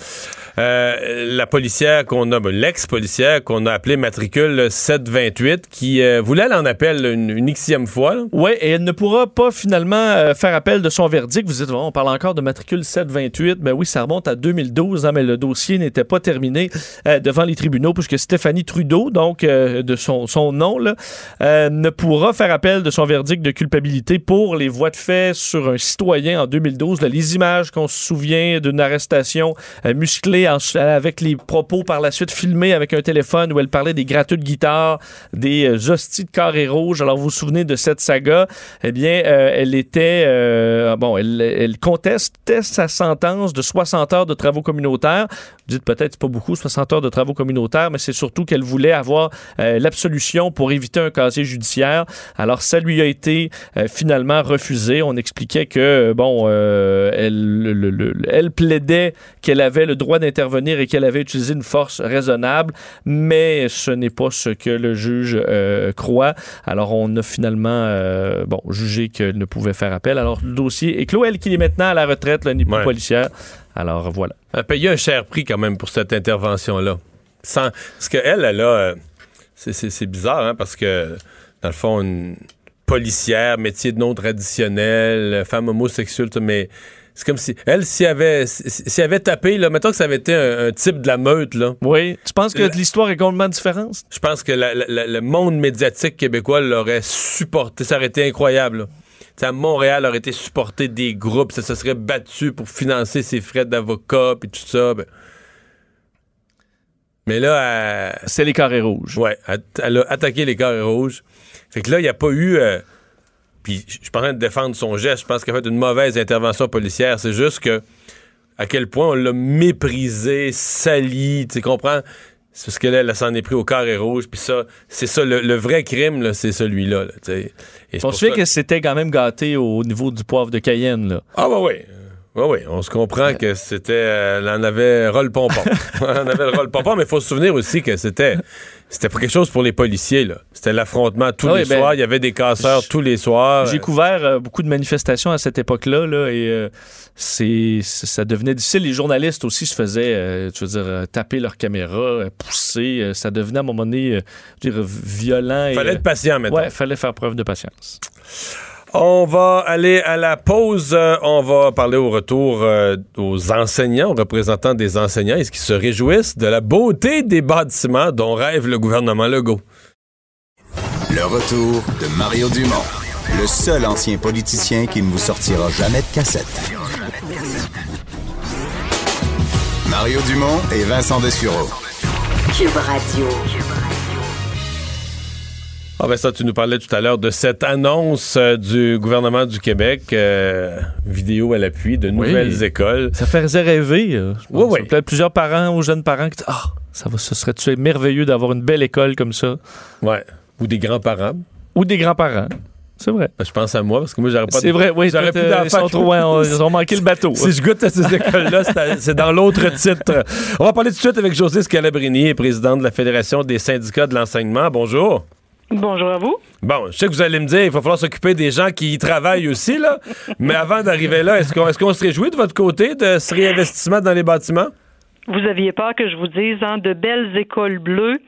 Euh, la policière qu'on a, ben, l'ex-policière qu'on a appelée matricule 728, qui euh, voulait aller en appel une, une fois. Oui, et elle ne pourra pas finalement euh, faire appel de son verdict. Vous dites, bon, on parle encore de matricule 728. Ben oui, ça remonte à 2012, hein, mais le dossier n'était pas terminé devant les tribunaux puisque Stéphanie Trudeau, donc de son, son nom, là, ne pourra faire appel de son verdict de culpabilité pour les voies de fait sur un citoyen en 2012. Là, les images qu'on se souvient d'une arrestation euh, musclée avec les propos par la suite filmés avec un téléphone où elle parlait des gratteux de guitare, des euh, hosties de carré rouge. Alors, vous vous souvenez de cette saga? Eh bien, euh, elle était... euh, bon, elle, elle contestait sa sentence de 60 heures de travaux communautaires. Vous dites peut-être pas beaucoup, 60 heures de travaux communautaires, mais c'est surtout qu'elle voulait avoir l'absolution pour éviter un casier judiciaire. Alors, ça lui a été euh, finalement refusé. On expliquait que, bon, euh, elle, le- le- le- elle plaidait qu'elle avait le droit d'intervenir et qu'elle avait utilisé une force raisonnable, mais ce n'est pas ce que le juge euh, croit. Alors, on a finalement, euh, bon, jugé qu'elle ne pouvait faire appel. Alors, le dossier est clos. Elle qui est maintenant à la retraite, le niveau Ouais. policière. Alors, voilà. Elle a payé un cher prix quand même pour cette intervention-là. Sans... Parce qu'elle, elle a. c'est bizarre, hein, parce que, dans le fond, une, policière, métier non traditionnel, femme homosexuelle, mais c'est comme si elle s'y avait s'y avait tapé là mettons que ça avait été un, un type de la meute là Oui. Tu penses que l'histoire est complètement différente? je pense que la- la- la- le monde médiatique québécois l'aurait supporté ça aurait été incroyable là. À Montréal aurait été supporté des groupes ça se serait battu pour financer ses frais d'avocat puis tout ça ben. mais là elle- C'est les carrés rouges. Ouais, elle, elle a attaqué les carrés rouges. Fait que là, il n'y a pas eu. euh, puis je suis pas en train de défendre son geste. Je pense qu'elle a fait une mauvaise intervention policière. C'est juste que à quel point on l'a méprisé, sali. Tu comprends? C'est parce que là, elle s'en est pris au carré rouge. Puis ça, c'est ça, le, le vrai crime, c'est celui-là. là, On se ça- que c'était quand même gâté au niveau du poivre de Cayenne. Là. Ah, ouais, ouais. Oui, oui, on se comprend que c'était. euh, elle en avait rôle pompon. (laughs) elle en avait le rôle pompon, mais il faut se souvenir aussi que c'était. C'était pas quelque chose pour les policiers, là. C'était l'affrontement tous Ah les ben, soirs. Il y avait des casseurs tous les soirs. J'ai couvert euh, beaucoup de manifestations à cette époque-là là, et euh, c'est ça devenait difficile. Les journalistes aussi se faisaient, euh, tu veux dire, euh, taper leur caméra, euh, pousser. euh, ça devenait à un moment donné, euh, je veux dire, violent. Et, fallait euh, être patient maintenant. Ouais, fallait faire preuve de patience. On va aller à la pause. Euh, On va parler au retour euh, aux enseignants, aux représentants des enseignants. Est-ce qu'ils se réjouissent de la beauté des bâtiments dont rêve le gouvernement Legault? Le retour de Mario Dumont, le seul ancien politicien qui ne vous sortira jamais de cassette. Mario Dumont et Vincent Dessureau. Cube Radio. Ah ben ça, tu nous parlais tout à l'heure de cette annonce euh, du gouvernement du Québec, euh, vidéo à l'appui, de nouvelles écoles. Ça faisait rêver. euh, je Oui, pense. oui. Peut-être plusieurs parents ou jeunes parents qui disent Ah, ça va, ce serait merveilleux d'avoir une belle école comme ça? Ouais. Ou des grands-parents. Ou des grands-parents. C'est vrai. Ben, je pense à moi, parce que moi, j'aurais pas de- C'est vrai, oui. J'aurais plus d'enfants Ils sont trop, on- ils ont manqué le bateau. (laughs) Si je goûte à ces écoles-là, c'est dans l'autre titre. On va parler tout de suite avec José Scalabrini, président de la Fédération des syndicats de l'enseignement. Bonjour. Bonjour à vous. Bon, je sais que vous allez me dire, il va falloir s'occuper des gens qui y travaillent aussi, là. (laughs) Mais avant d'arriver là, est-ce qu'on est qu'on se réjouit de votre côté de ce réinvestissement dans les bâtiments? Vous aviez peur que je vous dise hein, de belles écoles bleues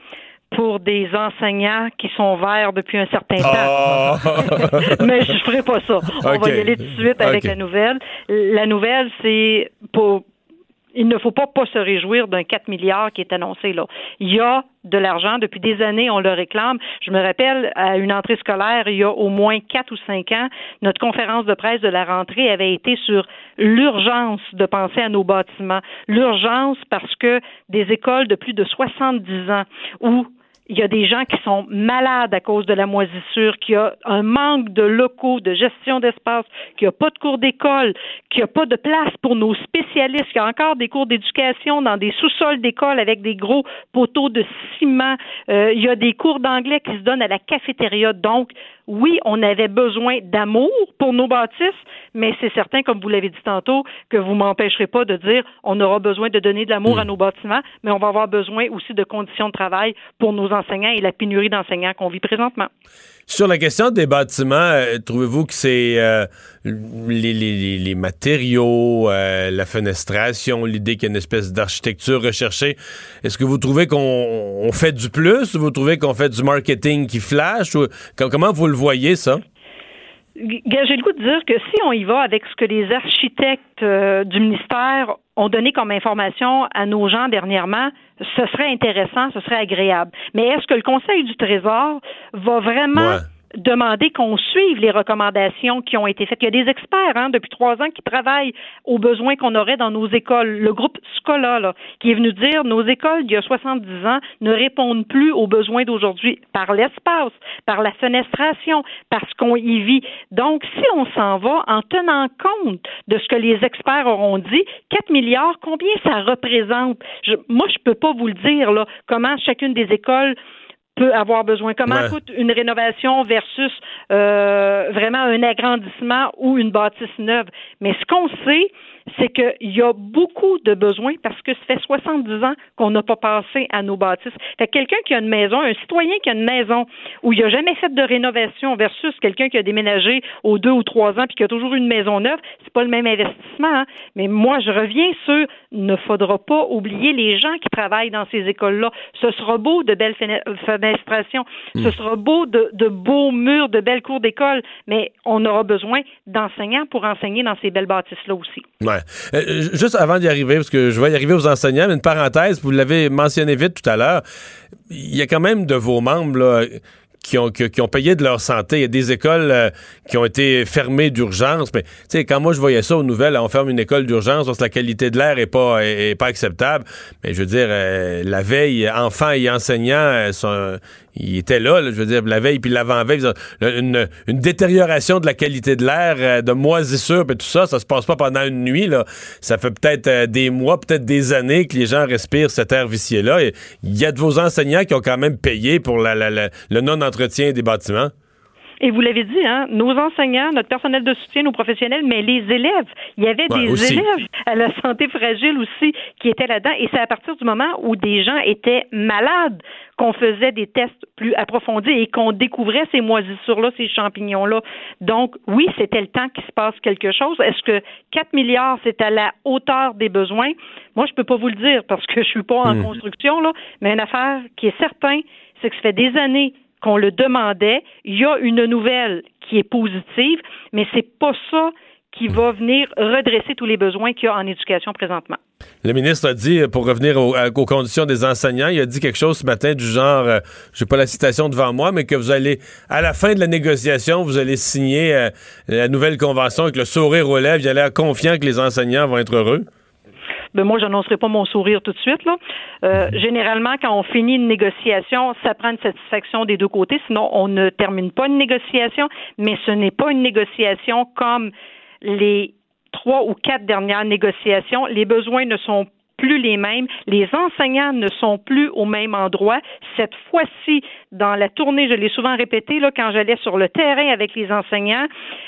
pour des enseignants qui sont verts depuis un certain Ah! temps. (laughs) Mais je ferai pas ça. On va y aller tout de suite avec la nouvelle. La nouvelle, c'est pour il ne faut pas pas se réjouir d'un 4 milliards qui est annoncé là. Il y a de l'argent depuis des années, on le réclame. Je me rappelle à une entrée scolaire, il y a au moins quatre ou cinq ans, notre conférence de presse de la rentrée avait été sur l'urgence de penser à nos bâtiments. L'urgence parce que des écoles de plus de 70 ans où il y a des gens qui sont malades à cause de la moisissure, qu'il y a un manque de locaux, de gestion d'espace, qu'il n'y a pas de cours d'école, qu'il n'y a pas de place pour nos spécialistes, qu'il y a encore des cours d'éducation dans des sous-sols d'école avec des gros poteaux de ciment. Euh, il y a des cours d'anglais qui se donnent à la cafétéria. Donc, oui, on avait besoin d'amour pour nos bâtisses, mais c'est certain, comme vous l'avez dit tantôt, que vous m'empêcherez pas de dire on aura besoin de donner de l'amour à nos bâtiments, mais on va avoir besoin aussi de conditions de travail pour nos enseignants et la pénurie d'enseignants qu'on vit présentement. Sur la question des bâtiments, euh, trouvez-vous que c'est euh, les, matériaux, euh, la fenestration, l'idée qu'il y a une espèce d'architecture recherchée, est-ce que vous trouvez qu'on on fait du plus ou vous trouvez qu'on fait du marketing qui flash? Comment vous le voyez, ça? J'ai le goût de dire que si on y va avec ce que les architectes euh, du ministère ont donné comme information à nos gens dernièrement, ce serait intéressant, ce serait agréable. Mais est-ce que le Conseil du Trésor va vraiment. Demander qu'on suive les recommandations qui ont été faites. Il y a des experts hein, depuis trois ans qui travaillent aux besoins qu'on aurait dans nos écoles. Le groupe Scola, là, qui est venu dire nos écoles il y a 70 ans ne répondent plus aux besoins d'aujourd'hui par l'espace, par la fenestration, parce qu'on y vit. Donc, si on s'en va en tenant compte de ce que les experts auront dit, 4 milliards, combien ça représente? Je- moi, je peux pas vous le dire, là, comment chacune des écoles peut avoir besoin. Comment Ouais. coûte une rénovation versus euh, vraiment un agrandissement ou une bâtisse neuve? Mais ce qu'on sait, c'est qu'il y a beaucoup de besoins parce que ça fait 70 ans qu'on n'a pas passé à nos bâtisses. Fait que quelqu'un qui a une maison, un citoyen qui a une maison où il n'a jamais fait de rénovation versus quelqu'un qui a déménagé aux deux ou trois ans puis qui a toujours une maison neuve, c'est pas le même investissement. hein. Mais moi, je reviens sur ne faudra pas oublier les gens qui travaillent dans ces écoles-là. Ce sera beau de belles fene- d'administration. Ce sera beau de, de beaux murs, de belles cours d'école, mais on aura besoin d'enseignants pour enseigner dans ces belles bâtisses-là aussi. Ouais. Euh, juste avant d'y arriver, parce que je vais y arriver aux enseignants, une parenthèse, vous l'avez mentionné vite tout à l'heure, il y a quand même de vos membres qui ont, payé de leur santé. Il y a des écoles euh, qui ont été fermées d'urgence. Mais tu sais, quand moi je voyais ça aux nouvelles, on ferme une école d'urgence parce que la qualité de l'air est pas acceptable. Mais je veux dire, euh, la veille, enfants et enseignants ils étaient là, je veux dire, la veille puis l'avant-veille, une, une, détérioration de la qualité de l'air, euh, de moisissure, puis tout ça, ça se passe pas pendant une nuit, là. Ça fait peut-être euh, des mois, peut-être des années que les gens respirent cet air vicié-là. Il y a de vos enseignants qui ont quand même payé pour le non-entretien des bâtiments. Et vous l'avez dit, hein, nos enseignants, notre personnel de soutien, nos professionnels, mais les élèves. Il y avait Ouais, des aussi. élèves à la santé fragile aussi qui étaient là-dedans. Et c'est à partir du moment où des gens étaient malades qu'on faisait des tests plus approfondis et qu'on découvrait ces moisissures-là, ces champignons-là. Donc, oui, c'était le temps qu'il se passe quelque chose. Est-ce que 4 milliards, c'est à la hauteur des besoins? Moi, je peux pas vous le dire parce que je suis pas en Mhm. construction, là. Mais une affaire qui est certain, c'est que ça fait des années qu'on le demandait. Il y a une nouvelle qui est positive, mais c'est pas ça qui va venir redresser tous les besoins qu'il y a en éducation présentement. Le ministre a dit, pour revenir aux conditions des enseignants, il a dit quelque chose ce matin du genre, euh, j'ai pas la citation devant moi, mais que vous allez, à la fin de la négociation, vous allez signer euh, la nouvelle convention avec le sourire aux lèvres. Il a l'air confiant que les enseignants vont être heureux. Ben moi, j'annoncerai pas mon sourire tout de suite. Là. Euh, généralement, quand on finit une négociation, ça prend une satisfaction des deux côtés. Sinon, on ne termine pas une négociation. Mais ce n'est pas une négociation comme les trois ou quatre dernières négociations. Les besoins ne sont plus les mêmes. Les enseignants ne sont plus au même endroit. Cette fois-ci, dans la tournée, je l'ai souvent répété, là, quand j'allais sur le terrain avec les enseignants,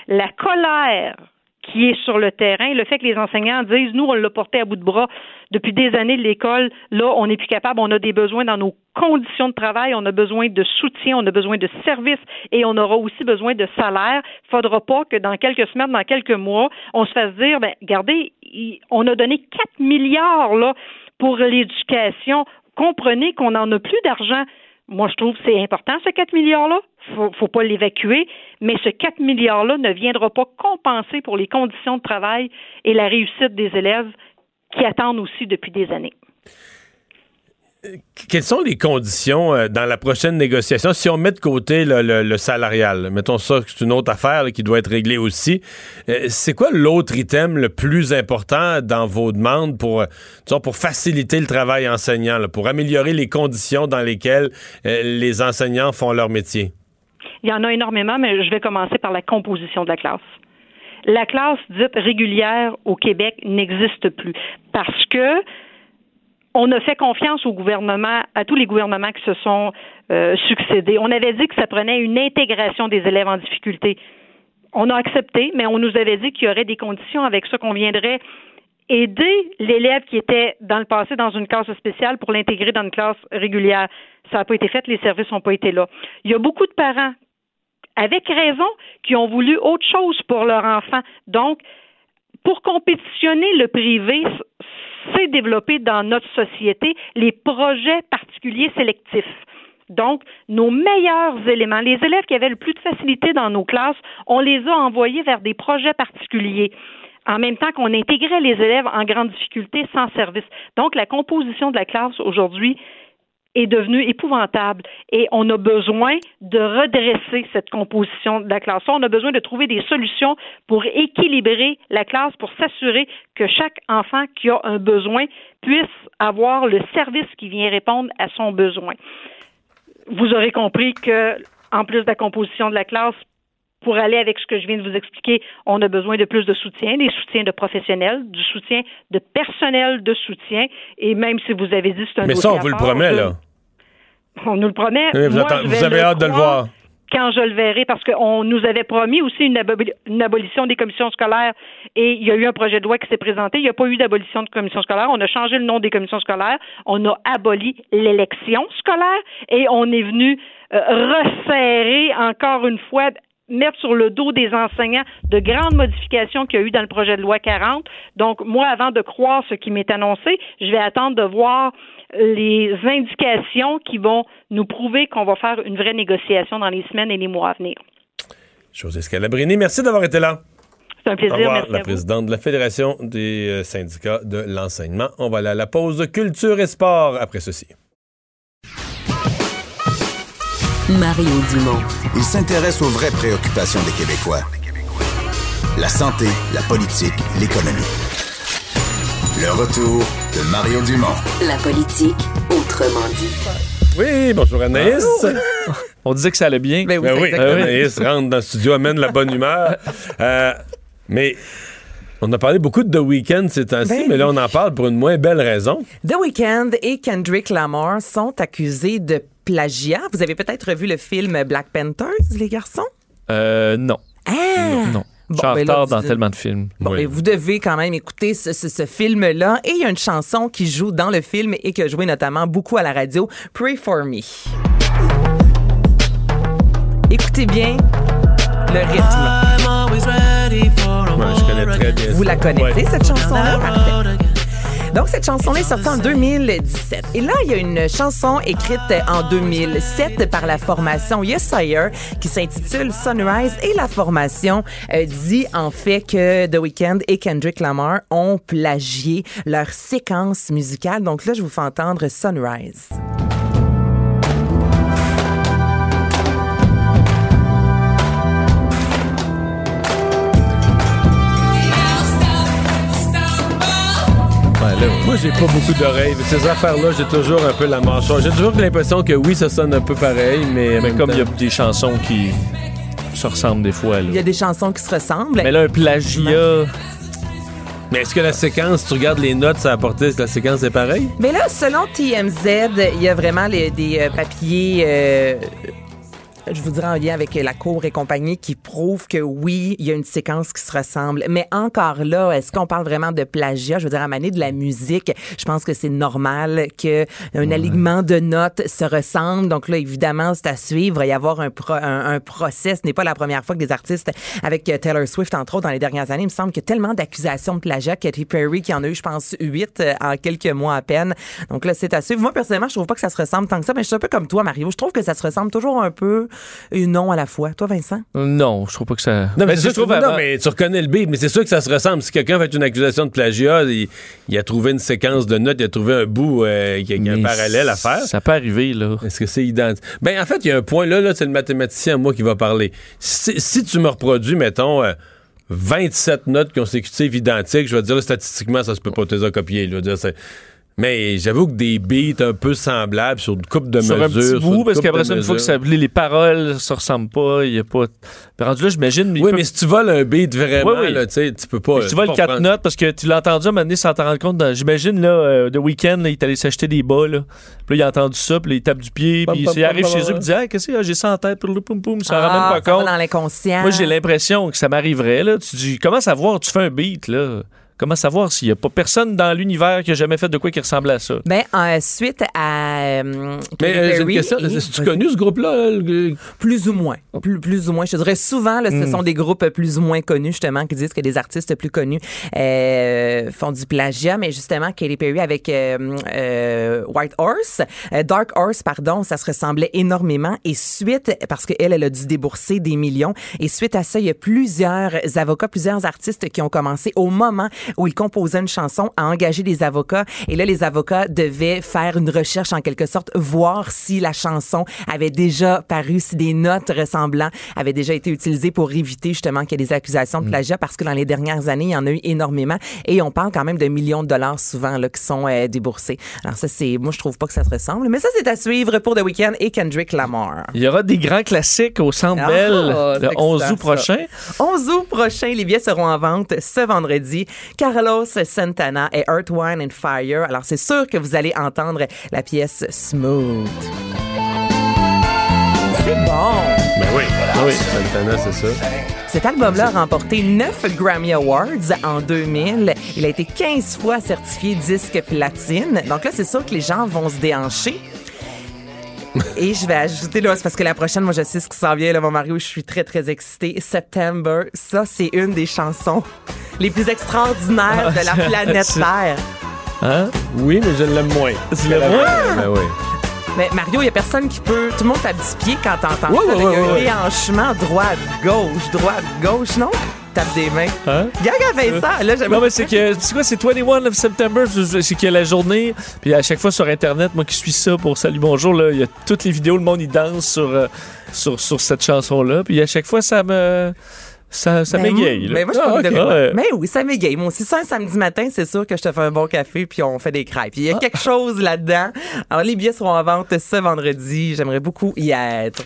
la colère qui est sur le terrain, le fait que les enseignants disent, nous, on l'a porté à bout de bras depuis des années de l'école, là, on n'est plus capable, on a des besoins dans nos conditions de travail, on a besoin de soutien, on a besoin de services et on aura aussi besoin de salaire. Faudra pas que dans quelques semaines, dans quelques mois, on se fasse dire, ben, regardez, il- on a donné 4 milliards, là, pour l'éducation. Comprenez qu'on n'en a plus d'argent. Moi, je trouve que c'est important, ce 4 milliards-là. Faut, faut pas l'évacuer, mais ce 4 milliards-là ne viendra pas compenser pour les conditions de travail et la réussite des élèves qui attendent aussi depuis des années. Quelles sont les conditions euh, dans la prochaine négociation? Si on met de côté le, salarial, mettons ça, c'est une autre affaire qui doit être réglée aussi. euh, c'est quoi l'autre item le plus important dans vos demandes pour, euh, pour faciliter le travail enseignant, pour améliorer les conditions dans lesquelles euh, les enseignants font leur métier? Il y en a énormément, mais je vais commencer par la composition de la classe. La classe dite régulière au Québec n'existe plus parce que on a fait confiance au gouvernement, à tous les gouvernements qui se sont euh, succédés. On avait dit que ça prenait une intégration des élèves en difficulté. On a accepté, mais on nous avait dit qu'il y aurait des conditions avec ça qu'on viendrait aider l'élève qui était dans le passé dans une classe spéciale pour l'intégrer dans une classe régulière. Ça n'a pas été fait, les services n'ont pas été là. Il y a beaucoup de parents, avec raison, qui ont voulu autre chose pour leur enfant. Donc, pour compétitionner le privé, c'est développer dans notre société les projets particuliers sélectifs. Donc, nos meilleurs éléments, les élèves qui avaient le plus de facilité dans nos classes, on les a envoyés vers des projets particuliers en même temps qu'on intégrait les élèves en grande difficulté sans service. Donc, la composition de la classe aujourd'hui est devenue épouvantable et on a besoin de redresser cette composition de la classe. On a besoin de trouver des solutions pour équilibrer la classe, pour s'assurer que chaque enfant qui a un besoin puisse avoir le service qui vient répondre à son besoin. Vous aurez compris que, en plus de la composition de la classe, pour aller avec ce que je viens de vous expliquer, on a besoin de plus de soutien, des soutiens de professionnels, du soutien de personnel de soutien, et même si vous avez dit que c'est un Mais ça, on vous le promet, là. On nous le promet. Oui, vous Moi, vous avez hâte de le voir. Quand je le verrai, parce qu'on nous avait promis aussi une, aboli- une abolition des commissions scolaires et il y a eu un projet de loi qui s'est présenté. Il n'y a pas eu d'abolition de commissions scolaires. On a changé le nom des commissions scolaires. On a aboli l'élection scolaire et on est venu euh, resserrer encore une fois mettre sur le dos des enseignants de grandes modifications qu'il y a eu dans le projet de loi 40. Donc, moi, avant de croire ce qui m'est annoncé, je vais attendre de voir les indications qui vont nous prouver qu'on va faire une vraie négociation dans les semaines et les mois à venir. José Scalabrini, merci d'avoir été là. C'est un plaisir. Au revoir, merci la à vous. présidente de la Fédération des euh, syndicats de l'enseignement. On va aller à la pause culture et sport après ceci. Mario Dumont. Il s'intéresse aux vraies préoccupations des Québécois. La santé, la politique, l'économie. Le retour de Mario Dumont. La politique, autrement dit. Oui, bonjour Anaïs. On disait que ça allait bien. Ben oui, Ben oui. Anaïs rentre dans le studio, amène la bonne humeur. (laughs) Euh, mais on a parlé beaucoup de The Weeknd ces temps-ci, Ben mais là, on en parle pour une moins belle raison. The Weeknd et Kendrick Lamar sont accusés de plagiat. Vous avez peut-être vu le film Black Panthers, les garçons? Euh, non. Ah! Non. Bon, Je suis en ben là, retard vous- dans tellement de films. Bon, Oui. mais vous devez quand même écouter ce, ce- ce film-là. Et il y a une chanson qui joue dans le film et qui a joué notamment beaucoup à la radio, Pray for Me. Écoutez bien le rythme. Ouais, je connais très bien Vous la connaissez, Ouais. cette chanson-là? Parfait. Donc, cette chanson-là est sortie en 2017. Et là, il y a une chanson écrite en 2007 par la formation Yes Sire qui s'intitule Sunrise. Et la formation euh, dit en fait que The Weeknd et Kendrick Lamar ont plagié leur séquence musicale. Donc là, je vous fais entendre Sunrise. Moi, j'ai pas beaucoup d'oreilles. mais Ces affaires-là, j'ai toujours un peu la mâchoire. J'ai toujours l'impression que oui, ça sonne un peu pareil, mais. comme il y a des chansons qui se ressemblent des fois. Là. Il y a des chansons qui se ressemblent. Mais là, un plagiat. Mais est-ce que la séquence, tu regardes les notes, ça a apporté, est-ce que la séquence est pareille? Mais là, selon TMZ, il y a vraiment les- des euh, papiers, euh, je vous dirais en lien avec la cour et compagnie, qui prouvent que oui, il y a une séquence qui se ressemble. Mais encore là, est-ce qu'on parle vraiment de plagiat? Je veux dire, à manier de la musique, je pense que c'est normal qu'un alignement de notes se ressemble. Donc là, évidemment, c'est à suivre. Il va y avoir un, pro- un, un procès. Ce n'est pas la première fois que des artistes, avec Taylor Swift, entre autres, dans les dernières années, il me semble qu'il y a tellement d'accusations de plagiat. Katy Perry, qui en a eu, je pense, huit euh, en quelques mois à peine. Donc là, c'est à suivre. Moi, personnellement, je trouve pas que ça se ressemble tant que ça, mais je suis un peu comme toi, Mario. Je trouve que ça se ressemble toujours un peu non à la fois. Toi, Vincent? Non, je trouve pas que ça. Non, Ben, je trouve non, avant- mais tu reconnais le beat, mais c'est sûr que ça se ressemble. Si quelqu'un fait une accusation de plagiat, il, il a trouvé une séquence de notes, il a trouvé un bout euh, qui a, qui a un parallèle à faire. Ça peut arriver, là. Est-ce que c'est identique? Ben, en fait, il y a un point là, là c'est le mathématicien, moi, qui va parler. Si, si tu me reproduis, mettons, euh, 27 notes consécutives identiques, je vais te dire, là, statistiquement, ça se peut pas te les a copiées. Je veux dire, c'est- Mais j'avoue que des beats un peu semblables sur une coupe de Sur un mesures. petit sur bout, parce qu'après ça, une fois que ça, les, les paroles se ressemblent pas, il y a pas. Rendu là, j'imagine. Oui, peut- mais si tu voles un beat vraiment, Oui, oui. là, tu sais, tu peux pas. Si tu le 4 prendre- notes parce que tu l'as entendu à un moment donné sans t'en rendre compte. dans- J'imagine, là, euh, The Weeknd, là, il est allé s'acheter des bas, là. Puis là, il a entendu ça, puis là, il tape du pied, puis il arrive chez eux, puis il dit, ah, qu'est-ce que c'est? J'ai ça en tête, puis poum, poum, ça rend Ah, même ça pas compte. dans l'inconscient. Moi, j'ai l'impression que ça m'arriverait, là. Tu dis, comment savoir, tu fais un beat, là? Comment savoir s'il n'y a pas personne dans l'univers qui a jamais fait de quoi qui ressemble à ça? Ben, euh, suite à. euh, Mais Katy euh, j'ai une Perry, question. et- Est-ce que tu connu ce groupe-là? le- Plus ou moins. Plus, plus ou moins. Je te dirais souvent, là, ce Mm. sont des groupes plus ou moins connus, justement, qui disent que des artistes plus connus euh, font du plagiat. Mais justement, Katy Perry avec euh, euh, White Horse, euh, Dark Horse, pardon, ça se ressemblait énormément. Et suite, parce qu'elle, elle a dû débourser des millions. Et suite à ça, il y a plusieurs avocats, plusieurs artistes qui ont commencé au moment où ils composaient une chanson à engager des avocats. Et là, les avocats devaient faire une recherche en quelque sorte, voir si la chanson avait déjà paru, si des notes ressemblant avaient déjà été utilisées pour éviter justement qu'il y ait des accusations de plagiat parce que dans les dernières années, il y en a eu énormément et on parle quand même de millions de dollars souvent là, qui sont euh, déboursés. Alors ça, c'est, moi, je trouve pas que ça se ressemble, mais ça, c'est à suivre pour The Weeknd et Kendrick Lamar. Il y aura des grands classiques au Centre Ah, Bell le 11 excitant, août prochain. 11 août prochain, les billets seront en vente ce vendredi. Carlos Santana et Earth, Wine and Fire. Alors, c'est sûr que vous allez entendre la pièce Smooth. C'est bon. Ben oui. oui. Santana, c'est ça. Cet album-là a remporté 9 Grammy Awards en 2000. Il a été 15 fois certifié disque platine. Donc là, c'est sûr que les gens vont se déhancher. Et je vais ajouter, là, c'est parce que la prochaine, moi, je sais ce qui s'en vient, là, mon Mario, je suis très, très excitée. September, ça, c'est une des chansons les plus extraordinaires de la planète Terre. Hein? Oui, mais je l'aime moins. Tu l'aimes moins? Ben oui. Mais Mario, il y a personne qui peut. Tout le monde tape du pied quand t'entends Ouais, ça. ouais, là. Il y a ouais, un ouais. déhanchement droite-gauche, droite-gauche, non? Tape des mains. Hein? Regarde, Vincent, là, j'aime Non, mais c'est que, c'est quoi, c'est 21 of September, c'est c'est qu'il y a la journée, puis à chaque fois sur Internet, moi qui suis ça pour Salut Bonjour, là, il y a toutes les vidéos, le monde, il danse sur, euh, sur, sur cette chanson-là, puis à chaque fois, ça me. Ça, ça Ben, m'égaye. là. Mais moi, je Ah, de Ouais. Mais oui, ça m'égaye. Moi aussi, ça, un samedi matin, c'est sûr que je te fais un bon café puis on fait des crêpes. Il y a quelque chose là-dedans. Alors, les billets seront en vente ce vendredi. J'aimerais beaucoup y être.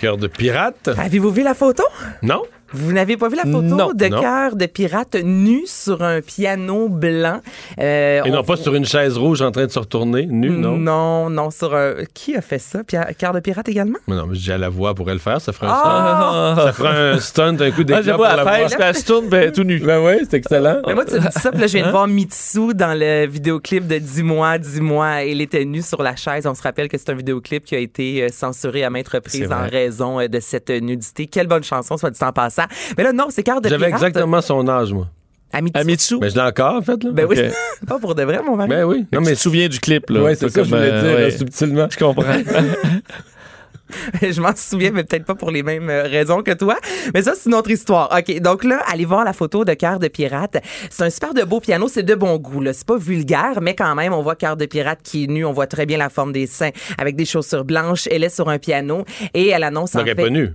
Cœur de pirate? Avez-vous vu la photo? Non? Vous n'avez pas vu la photo Non, de cœur de pirate nu sur un piano blanc? Euh, Et non on- pas sur une chaise rouge en train de se retourner, nu, non? Non, non, sur un. Qui a fait ça? Cœur de pirate également? Mais non, mais j'ai à la voix pour le faire, ça fera un Ah! stunt. Ça fera un (laughs) stunt, un coup Ah, d'éclat j'aime pour la elle voix. elle se tourne, ben, tout nu. Ben oui, c'est excellent. Mais moi, tu dis ça, puis là, je viens Hein? de voir Mitsu dans le vidéoclip de 10 mois, 10 mois. Il était nu sur la chaise. On se rappelle que c'est un vidéoclip qui a été euh, censuré à maintes reprises en raison euh, de cette nudité. Quelle bonne chanson, soit dit en passant. Mais là, non, c'est Cœur de J'avais exactement son âge, moi. À Mitsu. À Mitsu? Mais je l'ai encore, en fait, là. Ben oui. (laughs) Pas pour de vrai, mon mari. Ben oui. Non, mais tu te souviens du clip, là. Ouais, c'est ça que je voulais euh, dire, ouais. là, subtilement. Je comprends. (laughs) je m'en souviens, mais peut-être pas pour les mêmes euh, raisons que toi. Mais ça, c'est une autre histoire. OK, donc là, allez voir la photo de Cœur de Pirate. C'est un super de beau piano, c'est de bon goût. là. C'est pas vulgaire, mais quand même, on voit Cœur de Pirate qui est nu. On voit très bien la forme des seins avec des chaussures blanches. Elle est sur un piano et elle annonce en Donc, elle fait... n'est pas nue.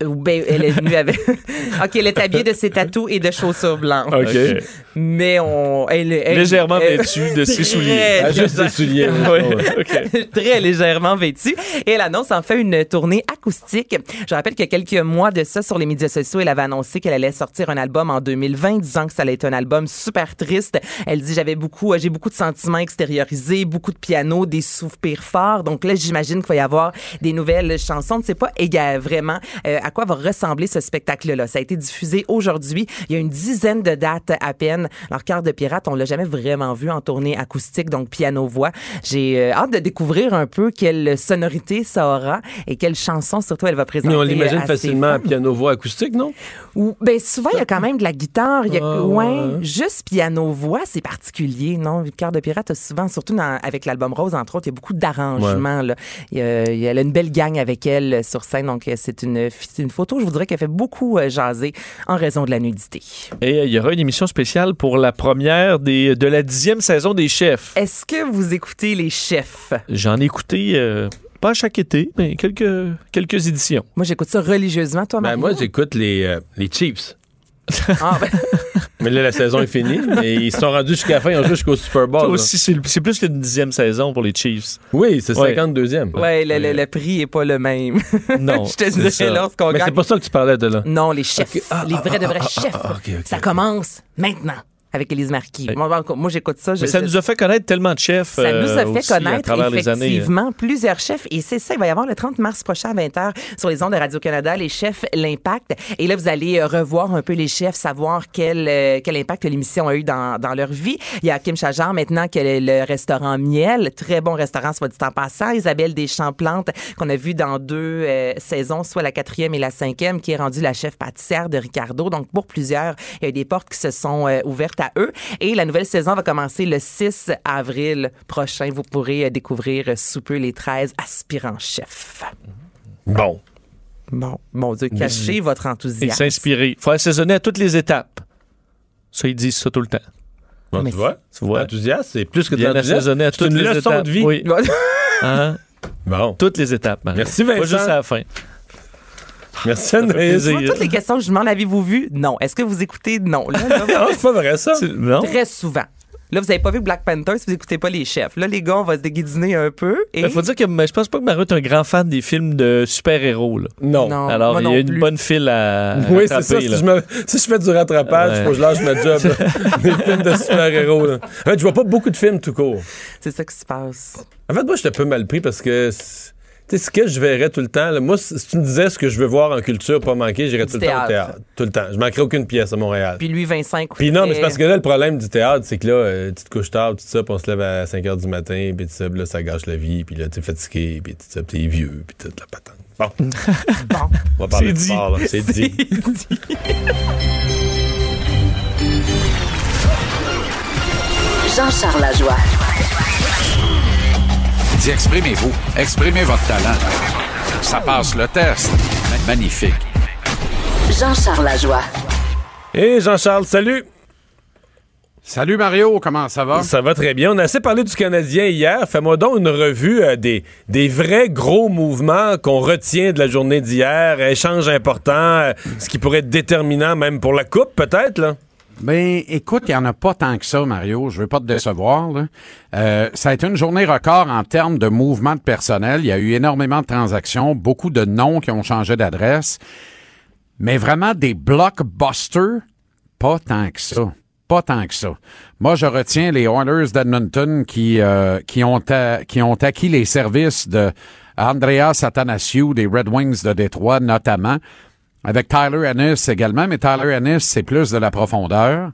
Ben, elle est nue avec... (laughs) OK, elle est habillée de ses tatous et de chaussures blanches. OK. Mais on... Elle, elle- Légèrement elle- vêtue de ses souliers. Elle a juste des souliers. là. Ouais, Ouais. OK. (laughs) très légèrement vêtue. Et elle annonce en fait une tournée acoustique. Je rappelle qu'il y a quelques mois de ça, sur les médias sociaux, elle avait annoncé qu'elle allait sortir un album en 2020, disant que ça allait être un album super triste. Elle dit j'avais beaucoup, euh, j'ai beaucoup de sentiments extériorisés, beaucoup de piano, des soupirs forts. Donc là, j'imagine qu'il va y avoir des nouvelles chansons. On ne sait pas éga- vraiment euh, à quoi va ressembler ce spectacle-là? Ça a été diffusé aujourd'hui. Il y a une dizaine de dates à peine. Alors, Cœur de pirate, on l'a jamais vraiment vu en tournée acoustique, donc piano-voix. J'ai euh, hâte de découvrir un peu quelle sonorité ça aura et quelle chanson surtout elle va présenter. Mais on l'imagine facilement à piano-voix acoustique, non? Ou, ben, souvent, il y a quand même de la guitare. Il y a, Ah, ouais, ouais. juste piano-voix, c'est particulier, non? Cœur de pirate a souvent, surtout dans- avec l'album Rose, entre autres, il y a beaucoup d'arrangements, là. Il y a- il y a- elle a une belle gang avec elle sur scène, donc euh, c'est une, c'est une photo, je vous dirais, qui a fait beaucoup euh, jaser en raison de la nudité. Et euh, il y aura une émission spéciale pour la première des, de la dixième saison des chefs. Est-ce que vous écoutez les chefs? J'en ai écouté, euh, pas chaque été, mais quelques, quelques éditions. Moi, j'écoute ça religieusement, toi, Ben, moi, j'écoute les, euh, les Chiefs. Ah, ben, Mais là, la saison est finie. Et ils se sont rendus jusqu'à la fin. Ils ont joué jusqu'au Super Bowl. Aussi, c'est plus qu'une dixième saison pour les Chiefs. Oui, c'est Ouais. 52e. ouais, le, le- le prix est pas le même. Non, (laughs) je te ça. lorsqu'on Mais c'est pas ça que tu parlais de là. Non, les chefs. Ah, les ah, vrais de ah, vrais ah, chefs. ah, ça commence maintenant avec Élise Marquis. Moi, moi, j'écoute ça. je- Mais ça je- nous a fait connaître tellement de chefs. Ça nous a euh, fait connaître effectivement plusieurs chefs et c'est ça, il va y avoir le 30 mars prochain à 20h sur les ondes de Radio-Canada, les chefs, l'impact. Et là, vous allez euh, revoir un peu les chefs, savoir quel, euh, quel impact l'émission a eu dans, dans leur vie. Il y a Kim Chajar maintenant qui a le restaurant Miel, très bon restaurant, soit dit en passant. Isabelle Deschamps-Plante qu'on a vu dans deux euh, saisons, soit la quatrième et la cinquième, qui est rendue la chef pâtissière de Ricardo. Donc pour plusieurs, il y a eu des portes qui se sont euh, ouvertes à eux. Et la nouvelle saison va commencer le 6 avril prochain. Vous pourrez euh, découvrir sous peu les 13 aspirants chefs. Bon. Bon, mon Dieu, cachez votre Et enthousiasme. s'inspirer. Il faut assaisonner à toutes les étapes. Ça, ils disent ça tout le temps. Bon, Mais tu vois? Tu vois? Enthousiaste, c'est plus que de Bien l'enthousiasme. assaisonné à C'est toutes une les leçon étapes. de vie. Oui. (laughs) Hein? Bon. Toutes les étapes, Marie. Merci, Pas Vincent. juste à la fin. Merci, Anaïs. toutes les questions que je demande, avez-vous vu? Non. Est-ce que vous écoutez? Non. Là, là, (laughs) Non, c'est pas vrai, ça. Non? très souvent. Là, vous n'avez pas vu Black Panther si vous n'écoutez pas les chefs. Là, les gars, on va se déguisiner un peu. Et... Il faut dire que je pense pas que Mario est un grand fan des films de super-héros. là. Non. Non, Alors, il y a une plus. bonne file à, Oui, c'est ça. Si je, me- si je fais du rattrapage, il Ouais. faut que je lâche ma job. là. (laughs) Des films de super-héros. En fait, je vois pas beaucoup de films tout court. C'est ça qui se passe. En fait, moi, j'étais un peu mal pris parce que sais, ce que je verrais tout le temps, là, moi, si tu me disais ce que je veux voir en culture, pas manquer, j'irais tout le temps au théâtre. Tout le temps. Je manquerais aucune pièce à Montréal. Puis lui, Vincent, Puis non, mais c'est parce que là, le problème du théâtre, c'est que là, euh, tu te couches tard, tout ça, puis on se lève à 5 h du matin, puis tout ça, puis là, ça gâche la vie, puis là, t'es fatigué, puis tout ça, puis t'es vieux, puis toute la patente. Bon. (laughs) Bon. On va parler de dit. sport, là. (laughs) C'est dit. Jean-Charles Lajoie. Exprimez-vous. Exprimez votre talent. Ça passe le test. Magnifique. Jean-Charles Lajoie. Et Jean-Charles, salut! Salut Mario, comment ça va? Ça va très bien. On a assez parlé du Canadien hier. Fais-moi donc une revue euh, des, des vrais gros mouvements qu'on retient de la journée d'hier. Échange important, euh, ce qui pourrait être déterminant même pour la Coupe, peut-être, là. Ben, écoute, il n'y en a pas tant que ça, Mario. Je veux pas te décevoir. là. Euh, ça a été une journée record en termes de mouvement de personnel. Il y a eu énormément de transactions, beaucoup de noms qui ont changé d'adresse. Mais vraiment des blockbusters, pas tant que ça. Pas tant que ça. Moi, je retiens les Oilers d'Edmonton qui, euh, qui, ont qui ont acquis les services de Andreas Athanasiou des Red Wings de Détroit, notamment, avec Tyler Ennis également, mais Tyler Ennis, c'est plus de la profondeur.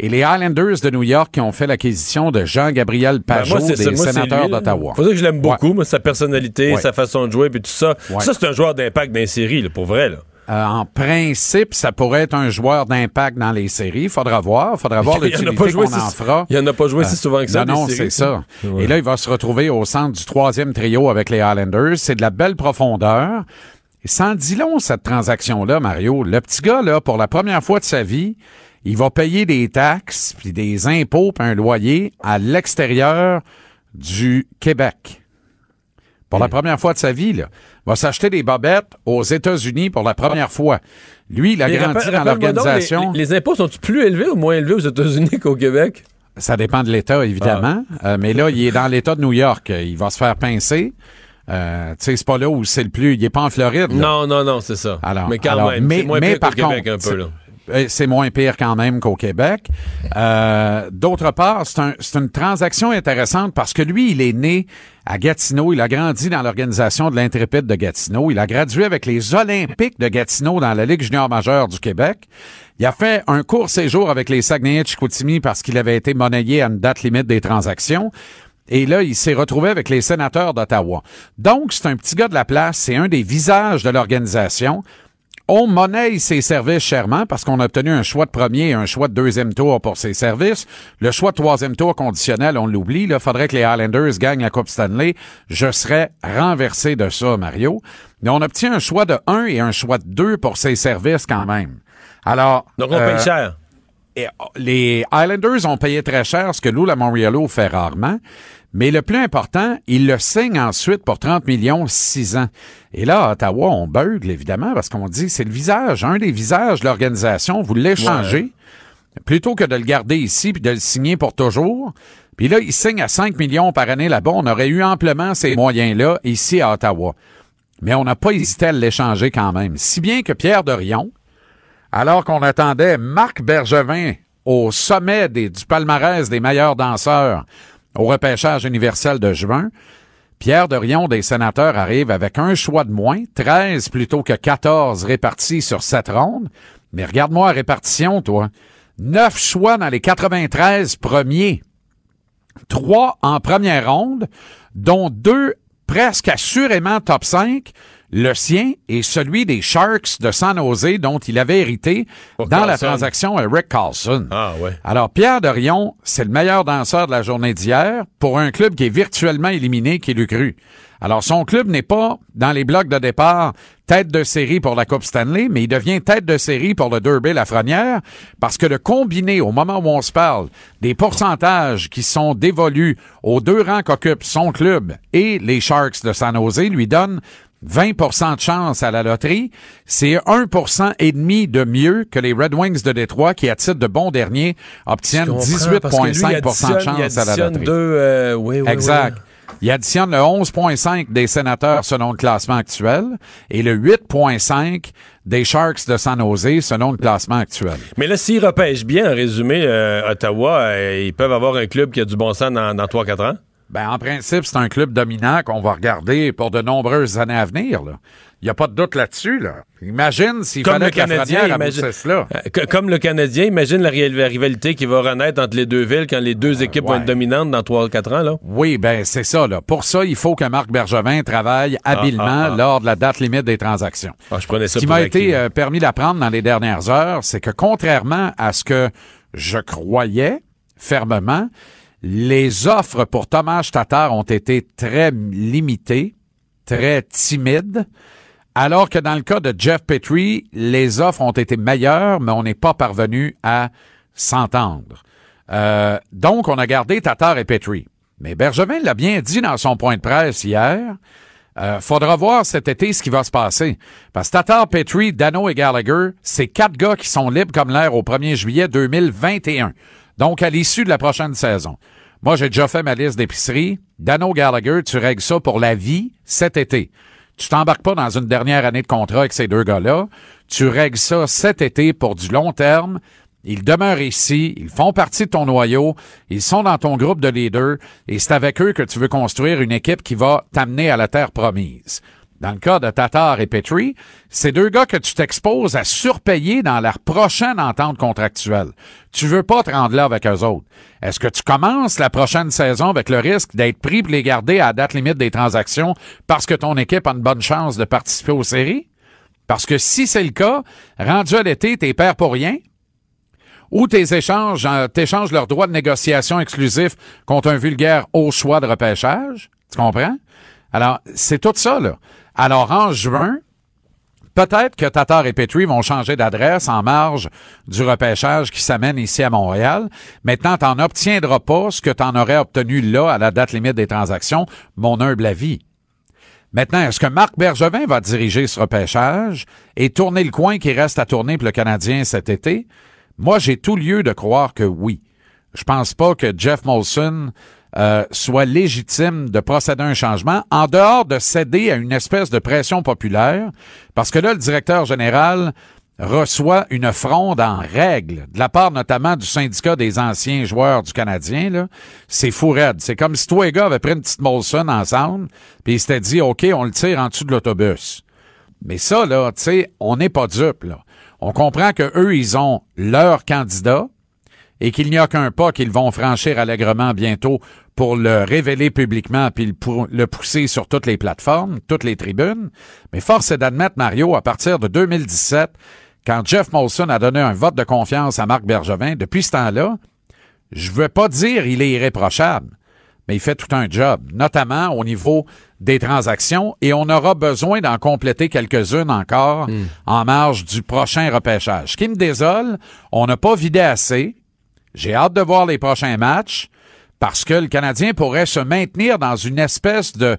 Et les Islanders de New York qui ont fait l'acquisition de Jean-Gabriel Ben, Pajot moi, ça. des Moi, sénateurs d'Ottawa. Faut dire que je l'aime beaucoup, moi, sa personnalité, Ouais. sa façon de jouer, puis tout ça. Ouais. Ça, c'est un joueur d'impact dans les séries, là, pour vrai, là. Euh, en principe, ça pourrait être un joueur d'impact dans les séries. Faudra voir. Faudra (laughs) voir Il y en a l'utilité pas joué qu'on en si- fera. il y en a pas joué si Euh, souvent que ça, Non, non, c'est ça. Ouais. Et là, il va se retrouver au centre du troisième trio avec les Highlanders. C'est de la belle profondeur. Et sans dit long, cette transaction-là, Mario. Le petit gars, là, pour la première fois de sa vie, il va payer des taxes, puis des impôts, puis un loyer à l'extérieur du Québec. Pour la première fois de sa vie, là. Va s'acheter des bobettes aux États-Unis pour la première fois. Lui, il a Mais grandi dans l'organisation. Les impôts sont-ils plus élevés ou moins élevés aux États-Unis (laughs) qu'au Québec? Ça dépend de l'État, évidemment. Ah. Euh, mais là, il est dans l'État de New York. Il va se faire pincer. Euh, tu sais, c'est pas là où c'est le plus. Il est pas en Floride. là. Non, non, non, c'est ça. Alors, mais quand alors, même, mais- c'est moins mais pire par Québec contre, un peu, là. Euh, C'est moins pire quand même qu'au Québec. Euh, D'autre part, c'est un- une transaction intéressante parce que lui, il est né à Gatineau. Il a grandi dans l'organisation de l'Intrépide de Gatineau. Il a gradué avec les Olympiques de Gatineau dans la Ligue junior majeure du Québec. Il a fait un court séjour avec les Saguenayens de Chicoutimi parce qu'il avait été monnayé à une date limite des transactions. Et là, il s'est retrouvé avec les sénateurs d'Ottawa. Donc, c'est un petit gars de la place, c'est un des visages de l'organisation. On monnaie ses services chèrement parce qu'on a obtenu un choix de premier et un choix de deuxième tour pour ses services. Le choix de troisième tour conditionnel, on l'oublie. Il faudrait que les Highlanders gagnent la Coupe Stanley. Je serais renversé de ça, Mario. Mais on obtient un choix de 1 et un choix de 2 pour ses services quand même. Alors... Donc, on euh, paye cher. Et, oh, les Islanders ont payé très cher, ce que Lou Lamoriello fait rarement. Mais le plus important, ils le signent ensuite pour 30 millions, 6 ans. Et là, à Ottawa, on bugle, évidemment, parce qu'on dit, c'est le visage, un des visages de l'organisation, vous l'échangez, plutôt que de le garder ici puis de le signer pour toujours. Puis là, il signe à 5 millions par année là-bas. On aurait eu amplement ces moyens-là ici à Ottawa. Mais on n'a pas hésité à l'échanger quand même. Si bien que Pierre Dorion, alors qu'on attendait Marc Bergevin au sommet du palmarès des meilleurs danseurs au repêchage universel de juin, Pierre Dorion des sénateurs arrive avec un choix de moins, 13 plutôt que 14 répartis sur cette ronde. Mais regarde-moi la répartition, toi. 9 choix dans les 93 premiers. Trois en première ronde, dont deux presque assurément top 5, le sien et celui des Sharks de San Jose dont il avait hérité Pour dans la transaction à Rick Carlson. Ah, ouais. Alors, Pierre Dorion, c'est le meilleur danseur de la journée d'hier pour un club qui est virtuellement éliminé, qui l'eût cru. Alors, son club n'est pas dans les blocs de départ tête de série pour la Coupe Stanley, mais il devient tête de série pour le Derby Lafrenière parce que le combiné, au moment où on se parle, des pourcentages qui sont dévolus aux deux rangs qu'occupent son club et les Sharks de San Jose lui donne 20% de chance à la loterie, c'est 1% et demi de mieux que les Red Wings de Détroit qui, à titre de bon dernier, obtiennent Je comprends, parce que lui, il 18,5% de chance à la loterie. deux, euh, oui, oui, Exact. oui. Il additionne le 11,5 des sénateurs selon le classement actuel et le 8,5 des Sharks de San Jose selon le classement actuel. Mais là, s'ils repêchent bien, en résumé, euh, Ottawa, euh, ils peuvent avoir un club qui a du bon sens dans, dans 3-4 ans? Ben, en principe, c'est un club dominant qu'on va regarder pour de nombreuses années à venir. là. Il n'y a pas de doute là-dessus. Là. Imagine s'il fallait le que Canadien, imagine-. Euh, co- Comme le Canadien, imagine la, ri- la rivalité qui va renaître entre les deux villes quand les deux équipes vont être dominantes dans 3 ou 4 ans. Là. Oui, ben c'est ça. Là. Pour ça, il faut que Marc Bergevin travaille habilement ah, ah. lors de la date limite des transactions. Ah, je prenais ça Ce qui m'a été là. euh, permis d'apprendre dans les dernières heures, c'est que contrairement à ce que je croyais fermement, les offres pour Thomas Tatar ont été très limitées, très timides, alors que dans le cas de Jeff Petrie, les offres ont été meilleures, mais on n'est pas parvenu à s'entendre. Euh, donc, on a gardé Tatar et Petrie. Mais Bergevin l'a bien dit dans son point de presse hier. Euh, faudra voir cet été ce qui va se passer. Parce que Tatar, Petrie, Dano et Gallagher, c'est quatre gars qui sont libres comme l'air au 1er juillet 2021. Donc, à l'issue de la prochaine saison. Moi, j'ai déjà fait ma liste d'épicerie. Dano Gallagher, tu règles ça pour la vie cet été. Tu t'embarques pas dans une dernière année de contrat avec ces deux gars-là. Tu règles ça cet été pour du long terme. Ils demeurent ici, ils font partie de ton noyau, ils sont dans ton groupe de leaders et c'est avec eux que tu veux construire une équipe qui va t'amener à la terre promise. Dans le cas de Tatar et Petrie, c'est deux gars que tu t'exposes à surpayer dans leur prochaine entente contractuelle. Tu veux pas te rendre là avec eux autres. Est-ce que tu commences la prochaine saison avec le risque d'être pris pour les garder à la date limite des transactions parce que ton équipe a une bonne chance de participer aux séries? Parce que si c'est le cas, rendu à l'été, t'es perd pour rien, ou tes échanges, euh, t'échanges leurs droits de négociation exclusifs contre un vulgaire haut choix de repêchage. Tu comprends? Alors, c'est tout ça, là. Alors, en juin, peut-être que Tatar et Petrie vont changer d'adresse en marge du repêchage qui s'amène ici à Montréal. Maintenant, t'en obtiendras pas ce que t'en aurais obtenu là à la date limite des transactions, mon humble avis. Maintenant, est-ce que Marc Bergevin va diriger ce repêchage et tourner le coin qui reste à tourner pour le Canadien cet été? Moi, j'ai tout lieu de croire que oui. Je pense pas que Jeff Molson euh, soit légitime de procéder à un changement en dehors de céder à une espèce de pression populaire, parce que là, le directeur général reçoit une fronde en règle, de la part notamment du syndicat des anciens joueurs du Canadien. C'est fou raide. C'est comme si toi et gars avaient pris une petite Molson ensemble, puis ils s'étaient dit, OK, on le tire en dessous de l'autobus. Mais ça, là, tu sais, on n'est pas dupes. On comprend que eux, ils ont leur candidat et qu'il n'y a qu'un pas qu'ils vont franchir allègrement bientôt pour le révéler publiquement puis le, pousser sur toutes les plateformes, toutes les tribunes. Mais force est d'admettre, Mario, à partir de 2017, quand Jeff Molson a donné un vote de confiance à Marc Bergevin, depuis ce temps-là, je veux pas dire il est irréprochable, mais il fait tout un job, notamment au niveau des transactions, et on aura besoin d'en compléter quelques-unes encore en marge du prochain repêchage. Ce qui me désole, on n'a pas vidé assez. J'ai hâte de voir les prochains matchs parce que le Canadien pourrait se maintenir dans une espèce de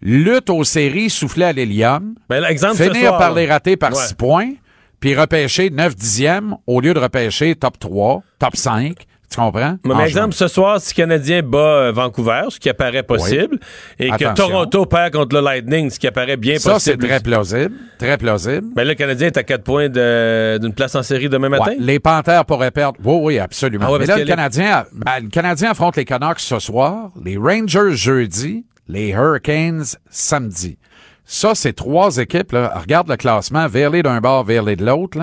lutte aux séries soufflée à l'hélium, Ben, finir soir, par les rater par Ouais. 6 points, puis repêcher 9 dixièmes au lieu de repêcher top 3, top 5. Tu comprends? Mais En exemple, ce soir, si le Canadien bat euh, Vancouver, ce qui apparaît possible, et que. Toronto perd contre le Lightning, ce qui apparaît bien Ça, c'est possible. très plausible. Très plausible. Ben là, le Canadien est à 4 points d'une place en série demain matin. Ouais, les Panthères pourraient perdre. Oui, oui, absolument. Ah ouais, Mais là, le les- Canadien, ben, le Canadien affronte les Canucks ce soir, les Rangers jeudi, les Hurricanes samedi. Ça, c'est trois équipes. Là. Regarde le classement, Verley d'un bord, Verley de l'autre.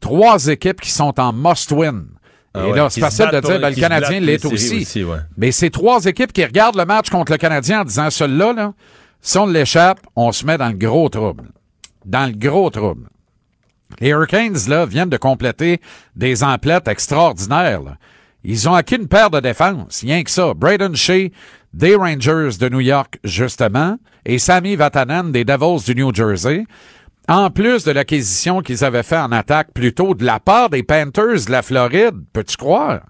Trois équipes qui sont en must-win. Ah Et ouais, c'est facile de dire, ben, le Canadien l'est aussi. séries aussi, ouais. Mais c'est trois équipes qui regardent le match contre le Canadien en disant, celui-là, là, si on l'échappe, on se met dans le gros trouble. Dans le gros trouble. Les Hurricanes, là, viennent de compléter des emplettes extraordinaires. là. Ils ont acquis une paire de défense, rien que ça. Braden Shea des Rangers de New York, justement, et Sami Vatanen des Devils du New Jersey. En plus de l'acquisition qu'ils avaient fait en attaque plus tôt de la part des Panthers de la Floride, peux-tu croire?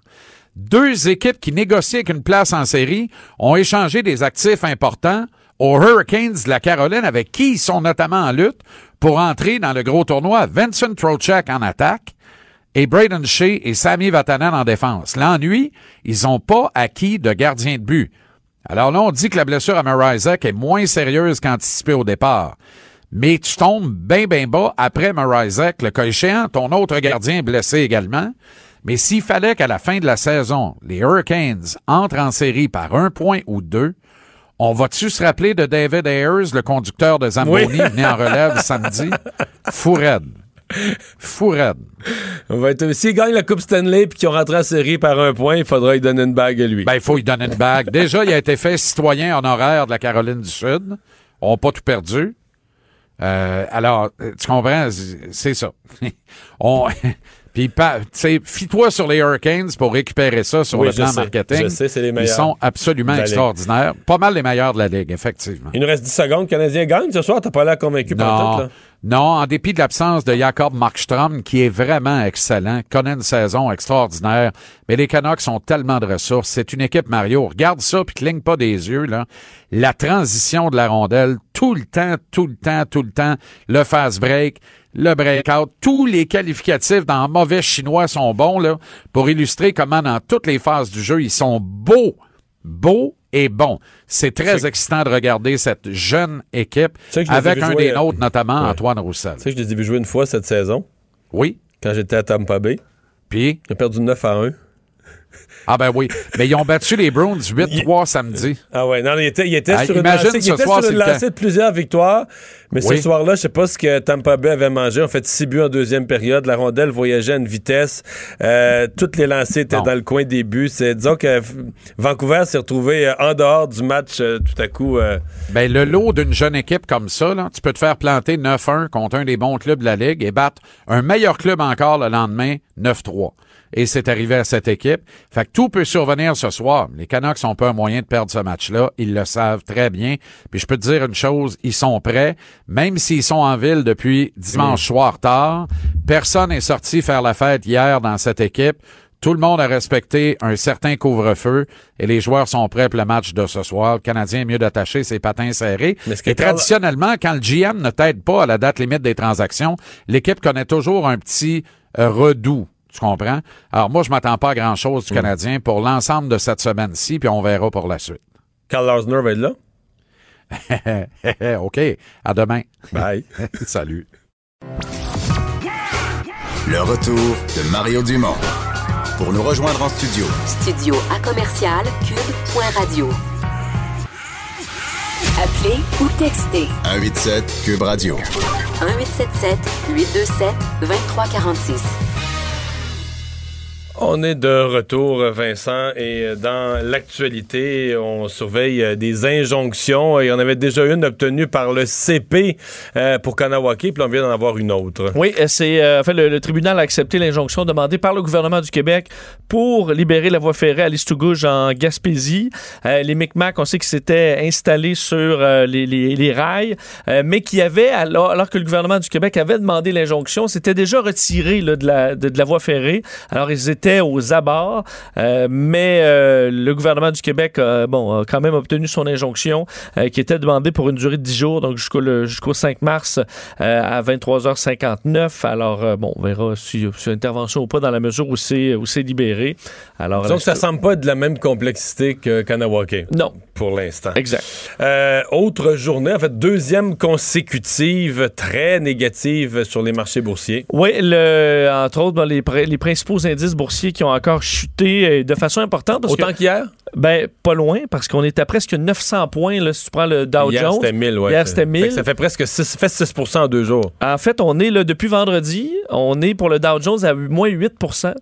Deux équipes qui négocient avec une place en série ont échangé des actifs importants aux Hurricanes de la Caroline avec qui ils sont notamment en lutte pour entrer dans le gros tournoi. Vincent Trocheck en attaque et Braden Shea et Sami Vatanen en défense. L'ennui, ils n'ont pas acquis de gardien de but. Alors là, on dit que la blessure à Marizek est moins sérieuse qu'anticipée au départ. Mais tu tombes bien, bien bas après Marizek, le cas échéant, ton autre gardien blessé également. Mais s'il fallait qu'à la fin de la saison, les Hurricanes entrent en série par un point ou deux, on va-tu se rappeler de David Ayers, le conducteur de Zamboni, Oui. venu en relève samedi? Fou raide. Fou raide. On va être, s'il gagne la Coupe Stanley puis qu'ils ont rentré en série par un point, il faudra lui donner une bague à lui. Ben, il faut lui donner une bague. Déjà, il a été fait citoyen honoraire de la Caroline du Sud. On n'a pas tout perdu. Euh, alors, euh, tu comprends? C'est- ça. (laughs) On... (laughs) Puis, tu sais, fie-toi sur les Hurricanes pour récupérer ça sur Oui, le plan sais. marketing. Je sais, c'est les meilleurs Ils sont absolument extraordinaires. Pas mal les meilleurs de la Ligue, effectivement. Il nous reste 10 secondes. Le Canadien gagne ce soir. T'as pas l'air convaincu par tout, là. Non, en dépit de l'absence de Jakob Markstrom, qui est vraiment excellent, connaît une saison extraordinaire, mais les Canucks ont tellement de ressources. C'est une équipe, Mario. Regarde ça, puis cligne pas des yeux, là. La transition de la rondelle, tout le temps, tout le temps, tout le temps, le fast break, le breakout, tous les qualificatifs dans mauvais chinois sont bons, là, pour illustrer comment dans toutes les phases du jeu, ils sont beaux, beaux et bons. C'est très excitant de regarder cette jeune équipe avec un jouer, des nôtres, notamment ouais. Antoine Roussel. Tu sais, je les ai vus jouer une fois cette saison. Oui. Quand j'étais à Tampa Bay. Puis? Ont perdu 9 à 1. Ah ben oui. Mais ils ont battu les Browns 8-3 samedi. Ah ouais, non, il était, il était Ah, sur une lancée, il ce était soir, sur une c'est le lancée temps. de plusieurs victoires. Mais Oui. ce soir-là, je sais pas ce que Tampa Bay avait mangé. On fait six buts en deuxième période. La rondelle voyageait à une vitesse. Euh, toutes les lancées étaient dans le coin des buts. C'est, disons que Vancouver s'est retrouvé euh, en dehors du match euh, tout à coup. euh, Ben, le lot d'une jeune équipe comme ça, là, tu peux te faire planter 9-1 contre un des bons clubs de la Ligue et battre un meilleur club encore le lendemain 9-3. Et c'est arrivé à cette équipe. Fait que tout peut survenir ce soir. Les Canucks ont pas un moyen de perdre ce match-là. Ils le savent très bien. Puis je peux te dire une chose, ils sont prêts. Même s'ils sont en ville depuis dimanche soir tard, personne n'est sorti faire la fête hier dans cette équipe. Tout le monde a respecté un certain couvre-feu et les joueurs sont prêts pour le match de ce soir. Le Canadien est mieux d'attacher ses patins serrés. Et traditionnellement, quand le GM ne t'aide pas à la date limite des transactions, l'équipe connaît toujours un petit euh, redout. Tu comprends? Alors moi, je m'attends pas à grand-chose du Canadien pour l'ensemble de cette semaine-ci, puis on verra pour la suite. Carl Larsner va être là. (laughs) OK. À demain. Bye. (laughs) Salut. Le retour de Mario Dumont. Pour nous rejoindre en studio, Studio à commercial cube.radio. Appelez ou textez 187 Cube Radio. 1877 827 2346. On est de retour, Vincent, et dans l'actualité, on surveille euh, des injonctions et on avait déjà une obtenue par le CP euh, pour Kanawaki, puis on vient d'en avoir une autre. Oui, euh, c'est euh, en fait, le, tribunal a accepté l'injonction demandée par le gouvernement du Québec pour libérer la voie ferrée à Listougouge en Gaspésie. Euh, les Micmacs, on sait qu'ils s'étaient installés sur euh, les, rails, euh, mais qui avaient, alors, alors que le gouvernement du Québec avait demandé l'injonction, s'étaient déjà retirés là, de, la, de la voie ferrée. Alors, ils étaient aux abords, euh, mais euh, le gouvernement du Québec bon, a quand même obtenu son injonction euh, qui était demandée pour une durée de 10 jours, donc jusqu'au jusqu'au 5 mars à 23h59. Alors, bon, on verra si si intervention ou pas dans la mesure où c'est libéré. Alors, Donc, ça semble pas être de la même complexité que Kanawaki. Non. Pour l'instant. Exact. Euh, autre journée, en fait, deuxième consécutive très négative sur les marchés boursiers. Oui, le, entre autres, ben, les principaux indices boursiers qui ont encore chuté euh, de façon importante. parce Autant qu'hier? Ben, pas loin, parce qu'on est à presque 900 points, là, si tu prends le Dow Hier, Jones. c'était 1000, ouais. Hier, c'était Fait que 1000. Ça fait presque 6, fait 6 en deux jours. En fait, on est là depuis vendredi, on est pour le Dow Jones à moins 8%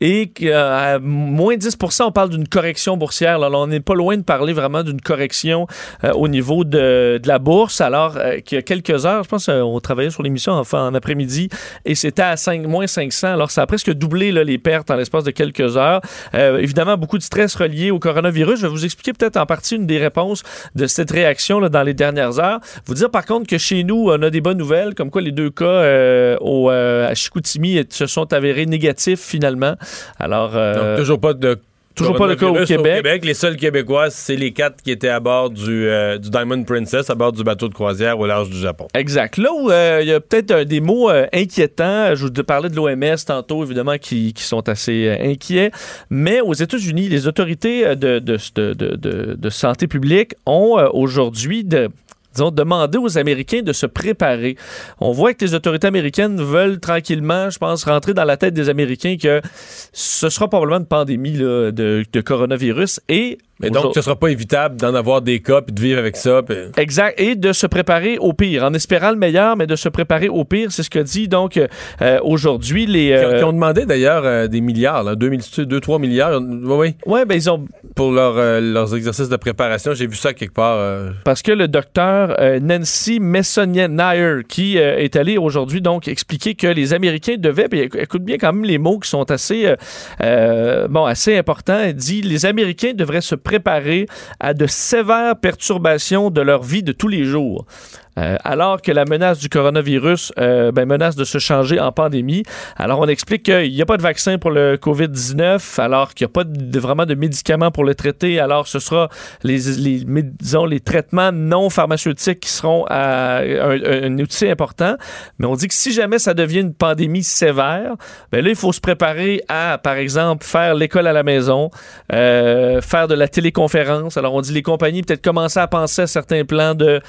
et euh, à moins 10% on parle d'une correction boursière. Là, on n'est pas loin de parler vraiment d'une correction euh, au niveau de, de la bourse. Alors euh, qu'il y a quelques heures, je pense qu'on travaillait sur l'émission enfin, en après-midi et c'était à 5, moins 500. Alors ça a presque doublé là, les pertes en l'espace de quelques heures. Euh, évidemment, beaucoup de stress relié au coronavirus. Je vais vous expliquer peut-être en partie une des réponses de cette réaction là, dans les dernières heures. Vous dire par contre que chez nous, on a des bonnes nouvelles, comme quoi les deux cas euh, au, euh, à Chicoutimi se sont avérés négatifs finalement. Alors, Donc, toujours pas de. Toujours pas de cas au Québec. Les seuls Québécois, c'est les quatre qui étaient à bord du, euh, du Diamond Princess, à bord du bateau de croisière au large du Japon. Exact. Là où euh, il y a peut-être euh, des mots euh, inquiétants, je vous parlais de l'OMS tantôt, évidemment, qui, qui sont assez inquiets, mais aux États-Unis, les autorités de, de, de, de- santé publique ont aujourd'hui de disons, demander aux Américains de se préparer. On voit que les autorités américaines veulent tranquillement, je pense, rentrer dans la tête des Américains que ce sera probablement une pandémie de, de coronavirus et Mais donc, ce sera pas évitable d'en avoir des cas puis de vivre avec ça. puis- Exact. Et de se préparer au pire, en espérant le meilleur, mais de se préparer au pire. C'est ce que dit donc euh, aujourd'hui les. Qui ont- euh, qui ont demandé d'ailleurs euh, des milliards, 2-3 milliards. Oui, oui. Ouais, ben ils ont. Pour leur, leurs exercices de préparation. J'ai vu ça quelque part. Parce que le docteur Nancy Messonnier-Nair, qui est allé aujourd'hui donc expliquer que les Américains devaient, puis éc- écoute bien quand même les mots qui sont assez, bon, assez importants, elle dit les Américains devraient se préparer à de sévères perturbations de leur vie de tous les jours. Euh, alors que la menace du coronavirus euh, ben, menace de se changer en pandémie. Alors, on explique qu'il n'y a pas de vaccin pour le COVID-19, alors qu'il n'y a pas vraiment de médicaments pour le traiter. Alors, ce sera les, les, disons, les traitements non pharmaceutiques qui seront un, outil important. Mais on dit que si jamais ça devient une pandémie sévère, ben là, il faut se préparer à, par exemple, faire l'école à la maison, euh, faire de la téléconférence. Alors, on dit les compagnies peut-être commencer à penser à certains plans de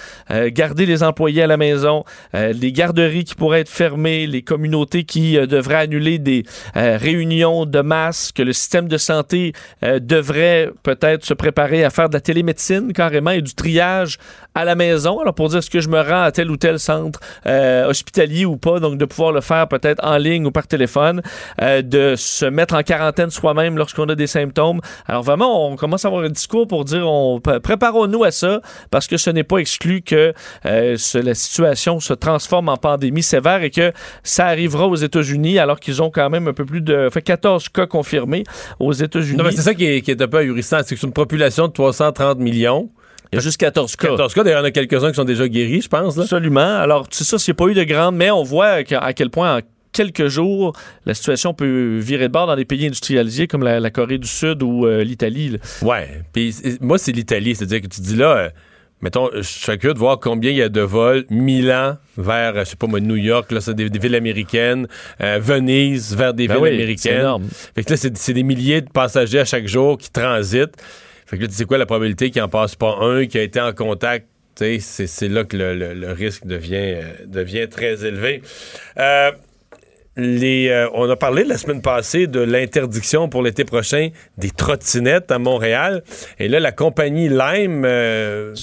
garder les employés à la maison, euh, les garderies qui pourraient être fermées, les communautés qui euh, devraient annuler des euh, réunions de masse, que le système de santé devrait peut-être se préparer à faire de la télémédecine carrément et du triage à la maison. Alors pour dire est-ce que je me rends à tel ou tel centre euh, hospitalier ou pas, donc de pouvoir le faire peut-être en ligne ou par téléphone, euh, de se mettre en quarantaine soi-même lorsqu'on a des symptômes. Alors vraiment, on commence à avoir un discours pour dire on préparons-nous à ça parce que ce n'est pas exclu que euh, ce- la situation se transforme en pandémie sévère et que ça arrivera aux États-Unis alors qu'ils ont quand même un peu plus de fait 14 cas confirmés aux États-Unis. Non, mais c'est ça qui est, qui est un peu ahurissant. C'est que sur une population de 330 millions. Il y a juste 14 cas. 14 cas. D'ailleurs, il y en a quelques-uns qui sont déjà guéris, je pense. Là. Absolument. Alors, c'est ça, s'il n'y a pas eu de grande, mais on voit à quel point en quelques jours, la situation peut virer de bord dans des pays industrialisés comme la, la Corée du Sud ou euh, l'Italie. Ouais. Puis c'est- moi, c'est l'Italie. C'est-à-dire que tu dis là, euh, mettons, je suis curieux de voir combien il y a de vols Milan vers, je sais pas moi, New York, là, c'est des, des villes américaines, euh, Venise vers des Ben villes oui, américaines. c'est énorme. Fait que là, c'est c'est des milliers de passagers à chaque jour qui transitent. Fait que là, sais quoi la probabilité qu'il en passe pas un qui a été en contact? C'est c'est là que le, le- le risque devient, euh, devient très élevé. Euh, les, euh, on a parlé la semaine passée de l'interdiction pour l'été prochain des trottinettes à Montréal. Et là, la compagnie Lime euh,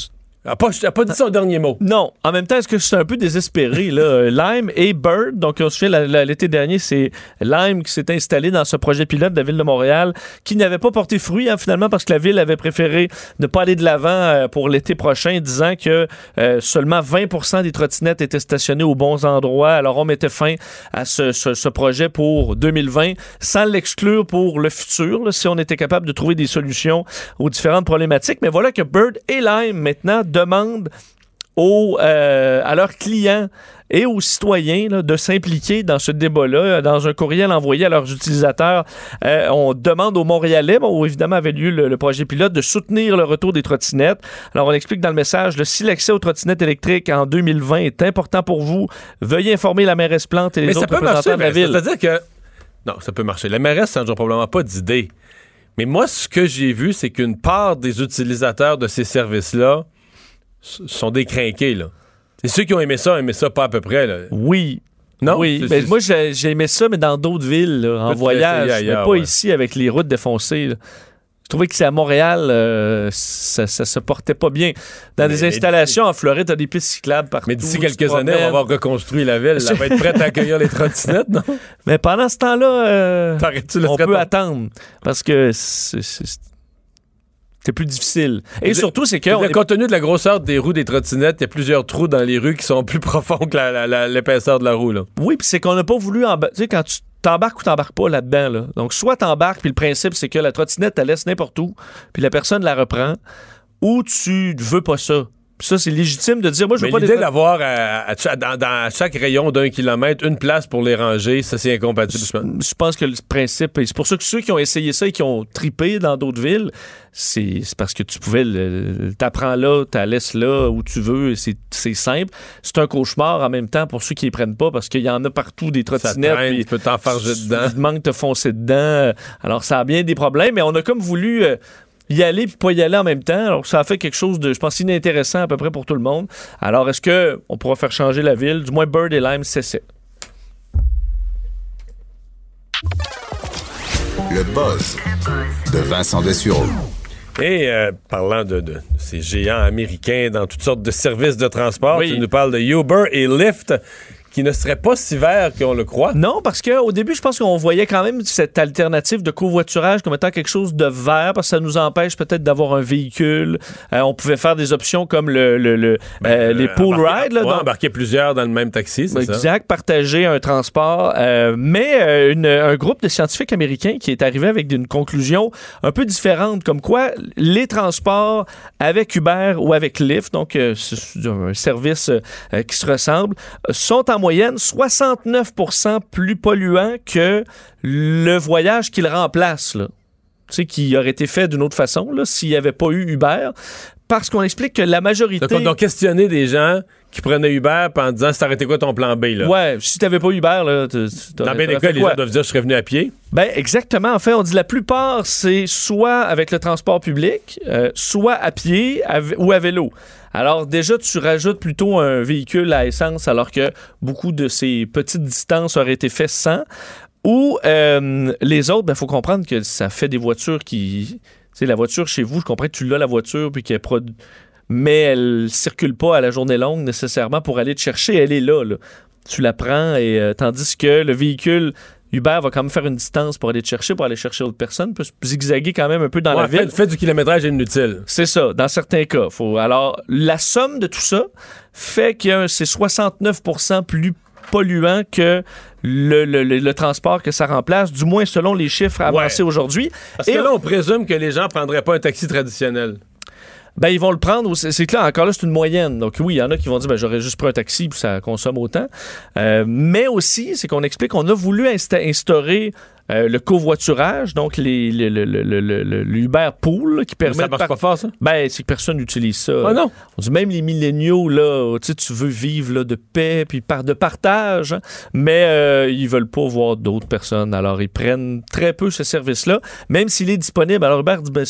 a, pas, a pas dit son dernier mot. Non. En même temps, est-ce que je suis un peu désespéré? Là? (laughs) Lime et Bird, donc on se souvient, l'été dernier, c'est Lime qui s'est installé dans ce projet pilote de la ville de Montréal qui n'avait pas porté fruit hein, finalement parce que la ville avait préféré ne pas aller de l'avant euh, pour l'été prochain, disant que euh, seulement 20% des trottinettes étaient stationnées aux bons endroits. Alors on mettait fin à ce, ce- ce projet pour 2020 sans l'exclure pour le futur, là, si on était capable de trouver des solutions aux différentes problématiques. Mais voilà que Bird et Lime maintenant demandent aux, euh, à leurs clients et aux citoyens là, de s'impliquer dans ce débat-là. Dans un courriel envoyé à leurs utilisateurs, euh, on demande aux Montréalais, bon, où évidemment avait lieu le, le projet pilote, de soutenir le retour des trottinettes. Alors, on explique dans le message, si l'accès aux trottinettes électriques en 2020 est important pour vous, veuillez informer la mairesse Plante et les Mais ça autres peut représentants marcher. de la ville. C'est-à-dire que. Non, ça peut marcher. La mairesse n'a probablement pas d'idée. Mais moi, ce que j'ai vu, c'est qu'une part des utilisateurs de ces services-là sont décrinqués. Là. C'est ceux qui ont aimé ça, ont aimé ça pas à peu près. Là. Oui. Non? Oui, C'est- ben, moi j'ai aimé ça, mais dans d'autres villes, là, en voyage, mais pas ouais. ici avec les routes défoncées. là. Je trouvais que c'est à Montréal, euh, ça, ça se portait pas bien. Dans Mais- des installations en Floride, t'as des pistes cyclables partout. Mais d'ici quelques années, on va avoir reconstruit la ville. Elle va être prête à accueillir les trottinettes, non? (laughs) Mais pendant ce temps-là, euh, on peut attendre parce que c'est- c'est plus difficile. Et surtout, c'est que on Le- est- Compte tenu de la grosseur des roues des trottinettes, il y a plusieurs trous dans les rues qui sont (laughs) plus profonds que la- la- la- l'épaisseur de la roue. Là. Oui, puis c'est qu'on n'a pas voulu embarquer. Tu sais, quand tu t'embarques ou t'embarques pas là-dedans, là. Donc, soit t'embarques, puis le principe, c'est que la trottinette, tu laisse n'importe où, puis la personne la reprend, ou tu veux pas ça. Ça, c'est légitime de dire, moi, je veux Mais pas l'idée d'avoir à- à cha- dans, dans chaque rayon d'un kilomètre une place pour les ranger, ça c'est incompatible. je pense. Que le principe, c'est pour ça que ceux qui ont essayé ça et qui ont tripé dans d'autres villes, c'est parce que tu pouvais, t'apprends là, t'as laisses là où tu veux, c'est simple. C'est un cauchemar en même temps pour ceux qui les prennent pas parce qu'il y en a partout des trottinettes. tu peux t'enfarger dedans. Il manque de foncer dedans. Alors, ça a bien des problèmes, mais on a comme voulu. euh, y aller puis pas y aller en même temps. Alors, ça a fait quelque chose de, je pense, inintéressant à peu près pour tout le monde. Alors, est-ce que on pourra faire changer la ville? Du moins, Bird et Lime cessaient. Le buzz de Vincent Dessureau. Et euh, parlant de, de ces géants américains dans toutes sortes de services de transport, Oui. tu nous parles de Uber et Lyft qui ne seraient pas si verts qu'on le croit. Non, parce qu'au début, je pense qu'on voyait quand même cette alternative de covoiturage comme étant quelque chose de vert, parce que ça nous empêche peut-être d'avoir un véhicule. Euh, on pouvait faire des options comme le, le- le- euh, les pool rides. Ouais, donc- embarquer plusieurs dans le même taxi, c'est ça? Exact, partager un transport. euh, mais euh, une- un groupe de scientifiques américains qui est arrivé avec une conclusion un peu différente, comme quoi les transports avec Uber ou avec Lyft, donc euh, un service euh, qui se ressemble, euh, sont en moyenne 69% plus polluants que le voyage qu'ils remplacent. Là. Qui aurait été fait d'une autre façon s'il n'y avait pas eu Uber. Parce qu'on explique que la majorité. Donc, on a questionné des gens qui prenaient Uber en disant, ça été quoi ton plan B? Là? Ouais, si t'avais pas Uber, là, tu- tu- Dans bien des cas, les gens doivent dire, je serais venu à pied. Ben exactement. En fait, on dit la plupart, c'est soit avec le transport public, euh, soit à pied à ou à vélo. Alors déjà, tu rajoutes plutôt un véhicule à essence alors que beaucoup de ces petites distances auraient été faites sans. Ou euh, les autres, il ben, faut comprendre que ça fait des voitures qui... Sais, la voiture chez vous, je comprends que tu l'as la voiture puis qu'elle produ- mais elle circule pas à la journée longue nécessairement pour aller te chercher. Elle est là, là. Tu la prends et euh, tandis que le véhicule Uber va quand même faire une distance pour aller te chercher, pour aller chercher d'autres personnes, peut zigzaguer quand même un peu dans la fait, ville. fait du kilométrage inutile. C'est ça, dans certains cas. Faut, alors, la somme de tout ça fait que c'est 69% plus polluant que le, le- le- le transport que ça remplace, du moins selon les chiffres avancés aujourd'hui. Parce Et que là, on présume que les gens prendraient pas un taxi traditionnel. ben, ils vont le prendre. C'est là, encore là, c'est une moyenne. Donc, oui, il y en a qui vont dire, ben, j'aurais juste pris un taxi, puis ça consomme autant. Euh, mais aussi, c'est qu'on explique qu'on a voulu insta- instaurer euh, le covoiturage, donc les, le, le, le, le, le- le Uber Pool, qui permet. ça de marche par- pas fort, ça? Ben, c'est que personne n'utilise ça. Ah non? On dit même les milléniaux, là, tu sais, tu veux vivre là, de paix, puis par de partage, hein, mais euh, ils veulent pas voir d'autres personnes. Alors, ils prennent très peu ce service-là, même s'il est disponible. Alors, Hubert dit, ben,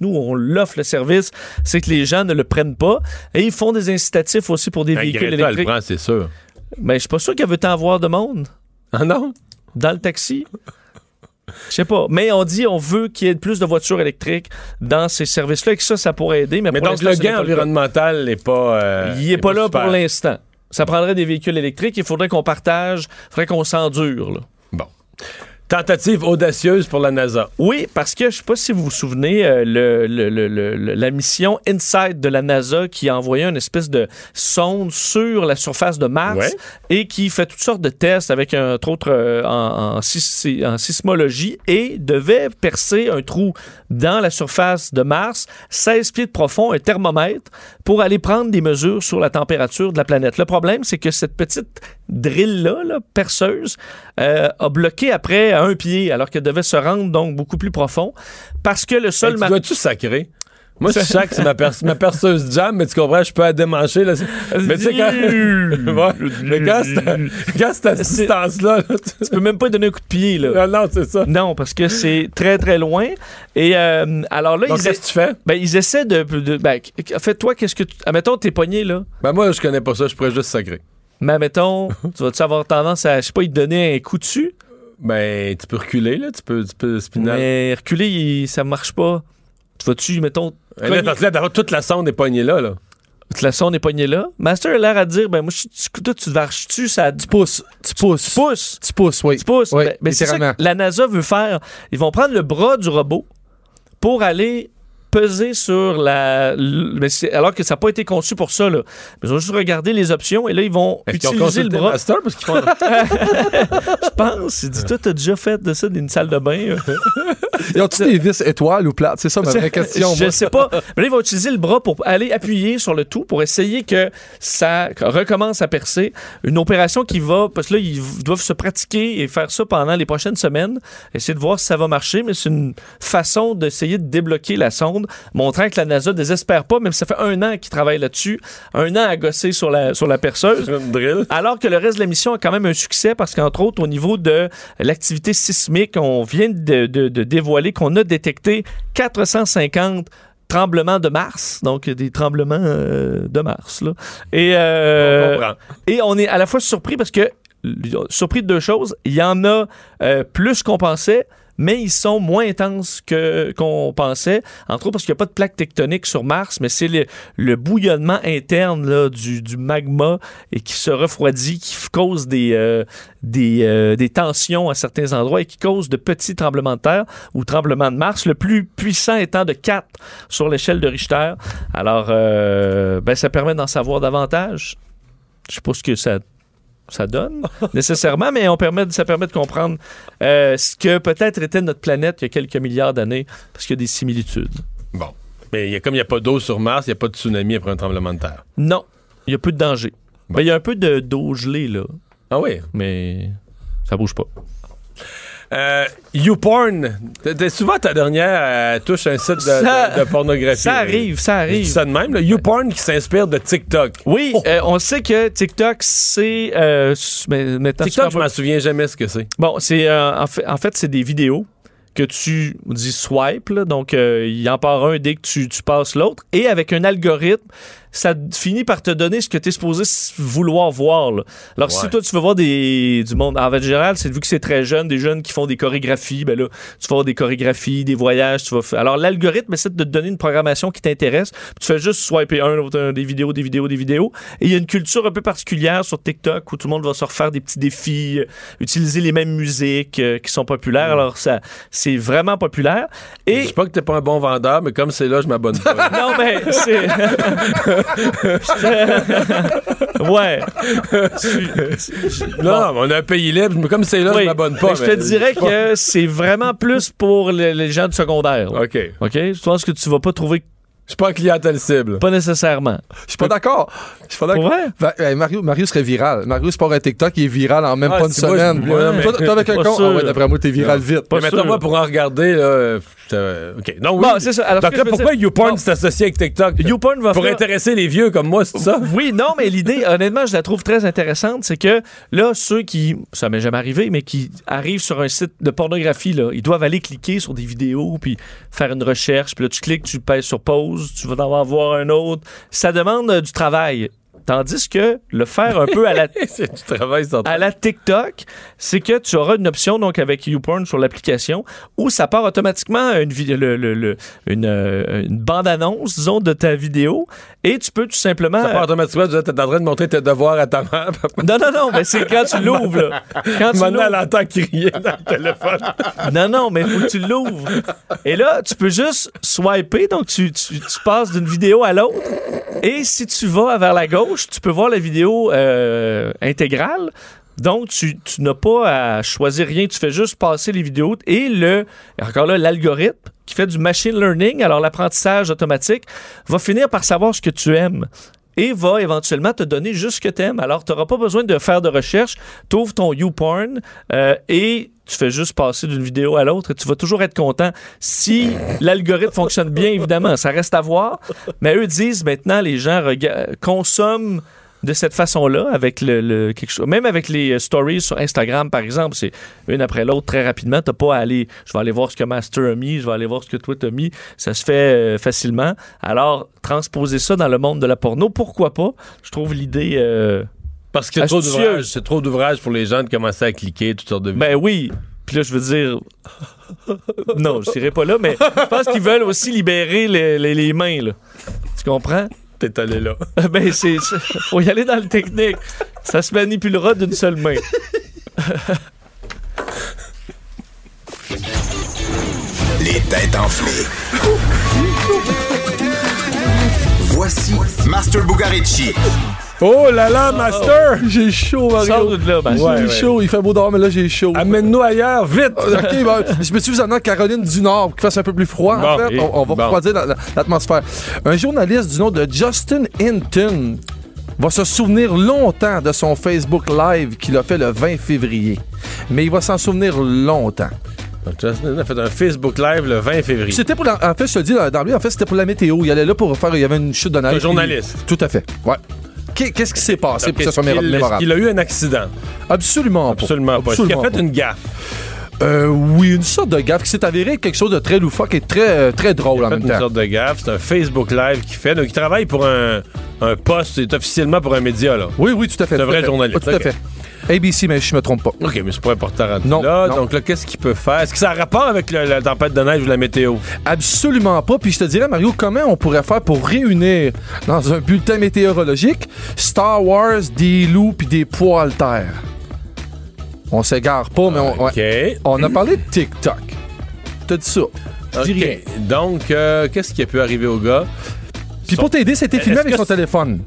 nous, on l'offre le service, c'est que les gens ne le prennent pas. Et ils font des incitatifs aussi pour des Ben, véhicules Greta, elle électriques. prend, c'est sûr. Mais je suis pas sûr qu'elle veut tant voir de monde. Ah non? Dans le taxi? Je sais pas. Mais on dit on veut qu'il y ait plus de voitures électriques dans ces services-là et que ça, ça pourrait aider. Mais, Mais pour donc, l'instant, le n'est gain environnemental n'est pas. euh, Il est pas là super. pour l'instant. Ça prendrait des véhicules électriques. Il faudrait qu'on partage. Il faudrait qu'on s'endure. Bon. Tentative audacieuse pour la NASA. Oui, parce que je sais pas si vous vous souvenez, euh, le, le- le- le- le- la mission InSight de la NASA qui a envoyé une espèce de sonde sur la surface de Mars Ouais. et qui fait toutes sortes de tests avec un entre autres euh, en, en sis- en sismologie et devait percer un trou dans la surface de Mars, 16 pieds de profond, un thermomètre, pour aller prendre des mesures sur la température de la planète. Le problème, c'est que cette petite drill-là, là, perceuse, euh, a bloqué après à un pied, alors qu'elle devait se rendre donc beaucoup plus profond, parce que le sol... Hey, tu sacrer? Moi, je que c'est ma, perce- ma perceuse jam, mais tu comprends, je peux la démancher. Là. Mais tu sais, quand, (laughs) Ouais. mais quand cette distance-là, là, tu... tu peux même pas donner un coup de pied, là. non, non, c'est ça. Non, parce que c'est très, très loin. Et euh, alors là, Donc, ils, qu'est-ce que tu fais? ben, ils essaient de... de ben, en fait, toi, qu'est-ce que tu... Admettons, t'es pogné, là. Ben, moi, je connais pas ça, je pourrais juste sacrer. Mais admettons, (laughs) tu vas-tu avoir tendance à, je sais pas, y donner un coup dessus? Ben, tu peux reculer, là, tu peux, tu peux spinal. Mais reculer, il- ça marche pas. Tu vas-tu, mettons, Et Là, parce que là, d'avoir toute la sonde est pognée là, là. la sonde est pognée là. Master a l'air à dire, ben moi, je- tu, toi, tu varches-tu, ça... Tu pousses, tu pousses. Tu pousses. Tu pousses, oui. Tu pousses. Oui, Ben, ben, c'est ça littéralement. que la NASA veut faire. Ils vont prendre le bras du robot pour aller peser sur la... mais alors que ça n'a pas été conçu pour ça, là. Ils ont juste regardé les options et là, ils vont utiliser le consulté bras. Master parce qu'ils font... (laughs) (laughs) Je pense. Il dit, toi, t'as déjà fait de ça d'une salle de bain. euh? (laughs) Ils ont-tu des vis étoiles ou plates? C'est ça ma vraie question. Je moi. sais pas. Mais là, ils vont utiliser le bras pour aller appuyer sur le tout pour essayer que ça recommence à percer. Une opération qui va, parce que là, ils doivent se pratiquer et faire ça pendant les prochaines semaines. Essayer de voir si ça va marcher, mais c'est une façon d'essayer de débloquer la sonde montrant que la NASA désespère pas, même si ça fait un an qu'ils travaillent là-dessus, un an à gosser sur la, sur la perceuse. Alors que le reste de la mission a quand même un succès parce qu'entre autres, au niveau de l'activité sismique, on vient de, de- de dévoiler qu'on a détecté 450 tremblements de Mars, donc des tremblements euh, de Mars. Là. Et, euh, On et on est à la fois surpris parce que, surpris de deux choses, il y en a euh, plus qu'on pensait, mais ils sont moins intenses que qu'on pensait. Entre autres parce qu'il n'y a pas de plaque tectonique sur Mars, mais c'est le, bouillonnement interne du, magma et qui se refroidit, qui cause des, euh, euh, des tensions à certains endroits et qui cause de petits tremblements de terre ou tremblements de Mars, le plus puissant étant de 4 sur l'échelle de Richter. Alors, euh, ben, ça permet d'en savoir davantage. Je sais pas ce que ça ça donne (laughs) nécessairement, mais on permet, ça permet de comprendre euh, ce que peut-être était notre planète il y a quelques milliards d'années, parce qu'il y a des similitudes. Bon. Mais il y a, comme il n'y a pas d'eau sur Mars, il n'y a pas de tsunami après un tremblement de terre. Non, il y a peu de danger. Ben, il y a un peu de d'eau gelée, là. Ah oui? Mais ça bouge pas. Euh, YouPorn, t'es- souvent ta dernière euh, touche un site de, Ça- de- de pornographie. ça arrive, ça arrive. Je dis ça de même. là. YouPorn qui s'inspire de TikTok. Oui, euh, on sait que TikTok, c'est... euh, mais- TikTok, je m'en souviens jamais ce que c'est. Bon, c'est euh, en fait, en fait c'est des vidéos que tu dis swipe, là, donc euh, il en part un dès que tu, tu passes l'autre, et avec un algorithme, ça finit par te donner ce que tu es supposé vouloir voir. là. Alors si toi tu veux voir des, du monde, en fait général, c'est vu que c'est très jeune, des jeunes qui font des chorégraphies, ben là, tu vas voir des chorégraphies, des voyages, tu vas faire. Alors l'algorithme essaie de te donner une programmation qui t'intéresse, tu fais juste swiper un, des vidéos, des vidéos, des vidéos, et il y a une culture un peu particulière sur TikTok où tout le monde va se refaire des petits défis, euh, utiliser les mêmes musiques euh, qui sont populaires. Alors ça, c'est vraiment populaire. Et Je dis pas que t'es pas un bon vendeur, mais comme c'est là, je m'abonne pas. (laughs) non, mais c'est. (laughs) (laughs) ouais. non, on a un pays libre, mais comme c'est là, Oui. je m'abonne pas. Mais je te mais- dirais que c'est vraiment plus pour les, les gens du secondaire. là. OK. OK? Je pense que tu vas pas trouver. Je suis pas un clientèle cible. Pas nécessairement. Je suis pas d'accord. Je suis pas d'accord. Pour vrai? Ben, hey, Mario, Mario serait viral. Mario, c'est pas un TikTok, il est viral en même Ah, pas une moi, semaine. ouais, mais- toi, toi, avec un sûr. ah ouais, d'après moi, t'es viral vite. Pas Mais maintenant, moi, pour en regarder, là, OK. Non, oui. Bon, c'est ça. Alors, Donc là, pourquoi dire- YouPorn s'est associé avec TikTok? YouPorn va Pour faire- intéresser les vieux comme moi, c'est ça? (laughs) Oui, non, mais l'idée, honnêtement, je la trouve très intéressante. C'est que là, ceux qui, ça m'est jamais arrivé, mais qui arrivent sur un site de pornographie, là, ils doivent aller cliquer sur des vidéos, puis faire une recherche. Puis là, tu cliques, tu pèses sur pause, tu vas en voir un autre. Ça demande euh, du travail. Tandis que le faire un peu à la (laughs) du travail, à la TikTok, c'est que tu auras une option donc avec YouPorn sur l'application où ça part automatiquement une, vid- le- le- le- une, euh, une bande-annonce, disons, de ta vidéo et tu peux tout simplement... Ça part automatiquement, tu es en train de montrer tes devoirs à ta mère. (laughs) Non, non, non, mais c'est quand tu l'ouvres, là. Quand tu Maintenant, elle entend crier dans le téléphone. (laughs) Non, non, mais faut que tu l'ouvres. Et là, tu peux juste swiper, donc tu, tu- tu passes d'une vidéo à l'autre. Et si tu vas vers la gauche, tu peux voir la vidéo euh, intégrale. Donc, tu, n'as pas à choisir rien, tu fais juste passer les vidéos. Et le, encore là, l'algorithme qui fait du machine learning, alors l'apprentissage automatique, va finir par savoir ce que tu aimes et va éventuellement te donner juste ce que tu aimes. Alors, tu n'auras pas besoin de faire de recherche. Tu ouvres ton YouPorn euh, et tu fais juste passer d'une vidéo à l'autre et tu vas toujours être content. Si l'algorithme fonctionne bien, évidemment, ça reste à voir. Mais eux disent maintenant, les gens consomment de cette façon-là, avec le, le- quelque chose, même avec les euh, stories sur Instagram, par exemple, c'est une après l'autre très rapidement. T'as pas à aller, je vais aller voir ce que Master a mis, je vais aller voir ce que toi t'as mis. Ça se fait euh, facilement. Alors, transposer ça dans le monde de la porno, pourquoi pas? Je trouve l'idée. euh, Parce que c'est trop d'ouvrage. Pour les gens de commencer à cliquer toutes sortes de Ben oui. Puis là, je veux dire. non, je dirais pas là, mais je pense qu'ils veulent aussi libérer les, les- les mains, là. Tu comprends? T'es allé là. (laughs) ben, c'est. Faut y aller dans le technique. Ça se manipulera d'une seule main. (laughs) Les têtes enflées. Voici Master Bugarici. Oh là là, Master! J'ai chaud, Mario. Sors de là, ben. J'ai Ouais, ouais. chaud. Il fait beau dehors, mais là, j'ai chaud. Amène-nous ailleurs, vite! (laughs) OK, ben, je me suis vous amener en Caroline du Nord pour qu'il fasse un peu plus froid. en fait, on, on va bon. refroidir la- la- l'atmosphère. Un journaliste du nom de Justin Hinton va se souvenir longtemps de son Facebook Live qu'il a fait le 20 février. Mais il va s'en souvenir longtemps. Justin Hinton a fait un Facebook Live le 20 février. C'était pour la- en fait, je te le dis dans lui, en fait, c'était pour la météo. Il allait là pour faire, il y avait une chute de neige. Un journaliste. Puis- Tout à fait. Ouais. Qu'est- Qu'est-ce qui s'est passé Donc, pour que ce soit mémorable? Il a eu un accident? Absolument pas. Absolument pas. Est-ce qu'il a Absolument fait une gaffe? Euh, oui, une sorte de gaffe qui s'est avéré quelque chose de très loufoque et très, euh, très drôle en même une temps. sorte de gaffe. C'est un Facebook Live qu'il fait. Donc, il travaille pour un, un poste. C'est officiellement pour un média, là. Oui, oui, tout à fait. C'est un vrai fait. journaliste. Tout à fait. ABC, mais je me trompe pas. OK, mais c'est pas important à Non, là. non. Donc là, qu'est-ce qu'il peut faire? Est-ce que ça a rapport avec le- la tempête de neige ou la météo? Absolument pas. Puis je te dirais, Mario, comment on pourrait faire pour réunir dans un bulletin météorologique Star Wars, des loups puis des poils terre? On s'égare pas, mais on, ouais. on a parlé de TikTok. Je te dis ça. Je dis OK. rien. Donc, euh, qu'est-ce qui a pu arriver au gars? Puis pour t'aider, c'était filmé avec son téléphone.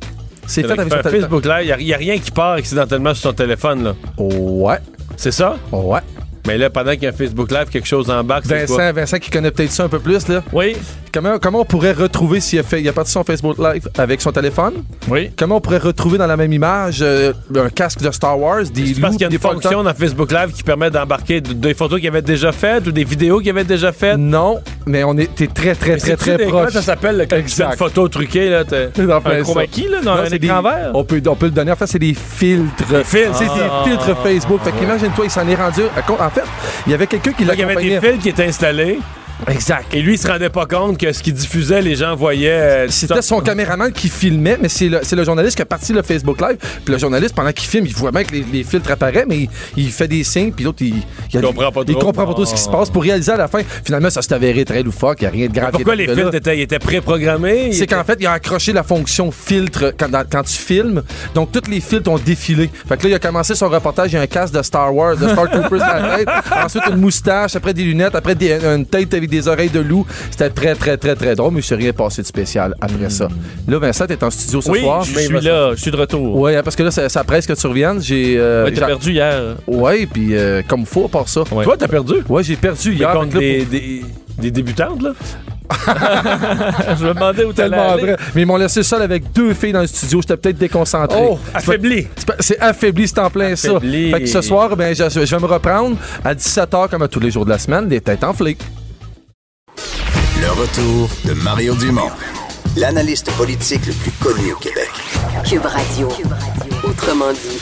C'est fait avec son téléphone. Facebook Live. Il n'y a, rien qui part accidentellement sur son téléphone, là. Ouais. C'est ça? Ouais. Mais là, pendant qu'il y a un Facebook Live, quelque chose en bas, c'est quoi? Vincent, Vincent qui connaît peut-être ça un peu plus, là. Oui. Comment, comment on pourrait retrouver s'il a fait, il a parti son Facebook Live avec son téléphone? Oui. Comment on pourrait retrouver dans la même image euh, un casque de Star Wars, des C'est parce qu'il y a des une fonction dans Facebook Live qui permet d'embarquer des photos qu'il avait déjà faites ou des vidéos qu'il avait déjà faites. Non, mais on est t'es très très Mais très très des- proche. Ça s'appelle Exact. une photo truquée là (laughs) Un chroma ça. key, là, dans Non, un c'est écran des- vert? On peut, on peut le donner. En fait, c'est des filtres. Des filtres. C'est Ah. des filtres Facebook. Fait qu'imagine-toi, il s'en est rendu. En fait, il y avait quelqu'un qui Il y avait l'accompagnait. des fils qui étaient installés. Exact. Et lui, il se rendait pas compte que ce qu'il diffusait, les gens voyaient. euh, C'était son caméraman qui filmait, mais c'est le, journaliste qui a parti le Facebook Live. Puis le journaliste, pendant qu'il filme, il voit bien que les, les filtres apparaissent, mais il, il fait des signes, puis l'autre, il, il, comprend pas il trop. comprend pas trop ce qui se passe pour réaliser à la fin. Finalement, ça s'est avéré très loufoque, il n'y a rien de grave. Pourquoi les filtres là. étaient, étaient préprogrammés? C'est qu'en fait, il a accroché la fonction filtre quand, dans- quand tu filmes. Donc, tous les filtres ont défilé. Fait que là, il a commencé son reportage. Il y a un casque de Star Wars, de Star Troopers dans la tête. (laughs) Ensuite, une moustache. Après, des lunettes. Après, des- une tête avec des oreilles de loup. C'était très, très, très, très drôle. Mais il s'est rien passé de spécial après ça. Là, Vincent, t'es en studio ce Oui, soir. je suis là, je suis de retour. Ouais, parce que là, ça, ça presse que tu reviennes. J'ai. euh, Ouais, t'as j'ai- perdu hier. Ouais, puis euh, comme faut, à part ça. Ouais. Toi, t'as perdu? Ouais, j'ai perdu Mais hier. contre là, des, des, des débutantes, là? (laughs) je me demandais où t'allais Tellement aller. vrai. Mais ils m'ont laissé seul avec deux filles dans le studio. J'étais peut-être déconcentré. Oh, affaibli. c'est affaibli, c'est en plein Affaibli. ça. Fait que ce soir, ben, je, je vais me reprendre à 17h comme à tous les jours de la semaine, les têtes enflées. Le retour de Mario Dumont, l'analyste politique le plus connu au Québec. Cube Radio. Autrement dit.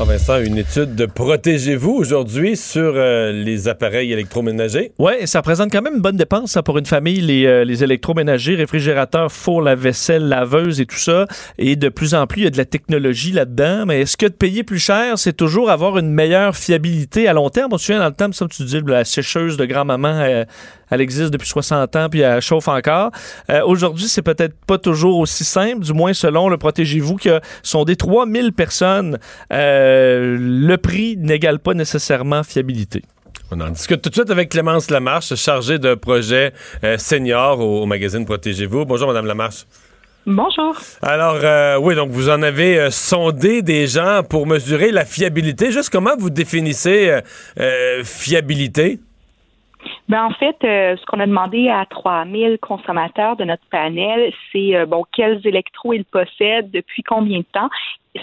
Ah, Vincent, une étude de Protégez-vous aujourd'hui sur euh, les appareils électroménagers. Oui, ça représente quand même une bonne dépense ça, pour une famille, les, euh, les électroménagers, réfrigérateurs, four, la vaisselle, laveuse et tout ça. Et de plus en plus, il y a de la technologie là-dedans. Mais est-ce que de payer plus cher, c'est toujours avoir une meilleure fiabilité à long terme? On se souvient dans le temps, ça, tu dis, la sécheuse de grand-maman, euh, elle existe depuis 60 ans, puis elle chauffe encore. Euh, Aujourd'hui, c'est peut-être pas toujours aussi simple, du moins selon le Protégez-vous, que sont des 3000 personnes. Euh, le prix n'égale pas nécessairement fiabilité. On en discute tout de suite avec Clémence Lamarche, chargée de projet euh, senior au, au magazine Protégez-vous. Bonjour, Madame Lamarche. Bonjour. Alors, euh, oui, donc vous en avez euh, sondé des gens pour mesurer la fiabilité. Juste comment vous définissez euh, euh, fiabilité? Ben, en fait, euh, ce qu'on a demandé à 3000 consommateurs de notre panel, c'est euh, bon quels électros ils possèdent, depuis combien de temps,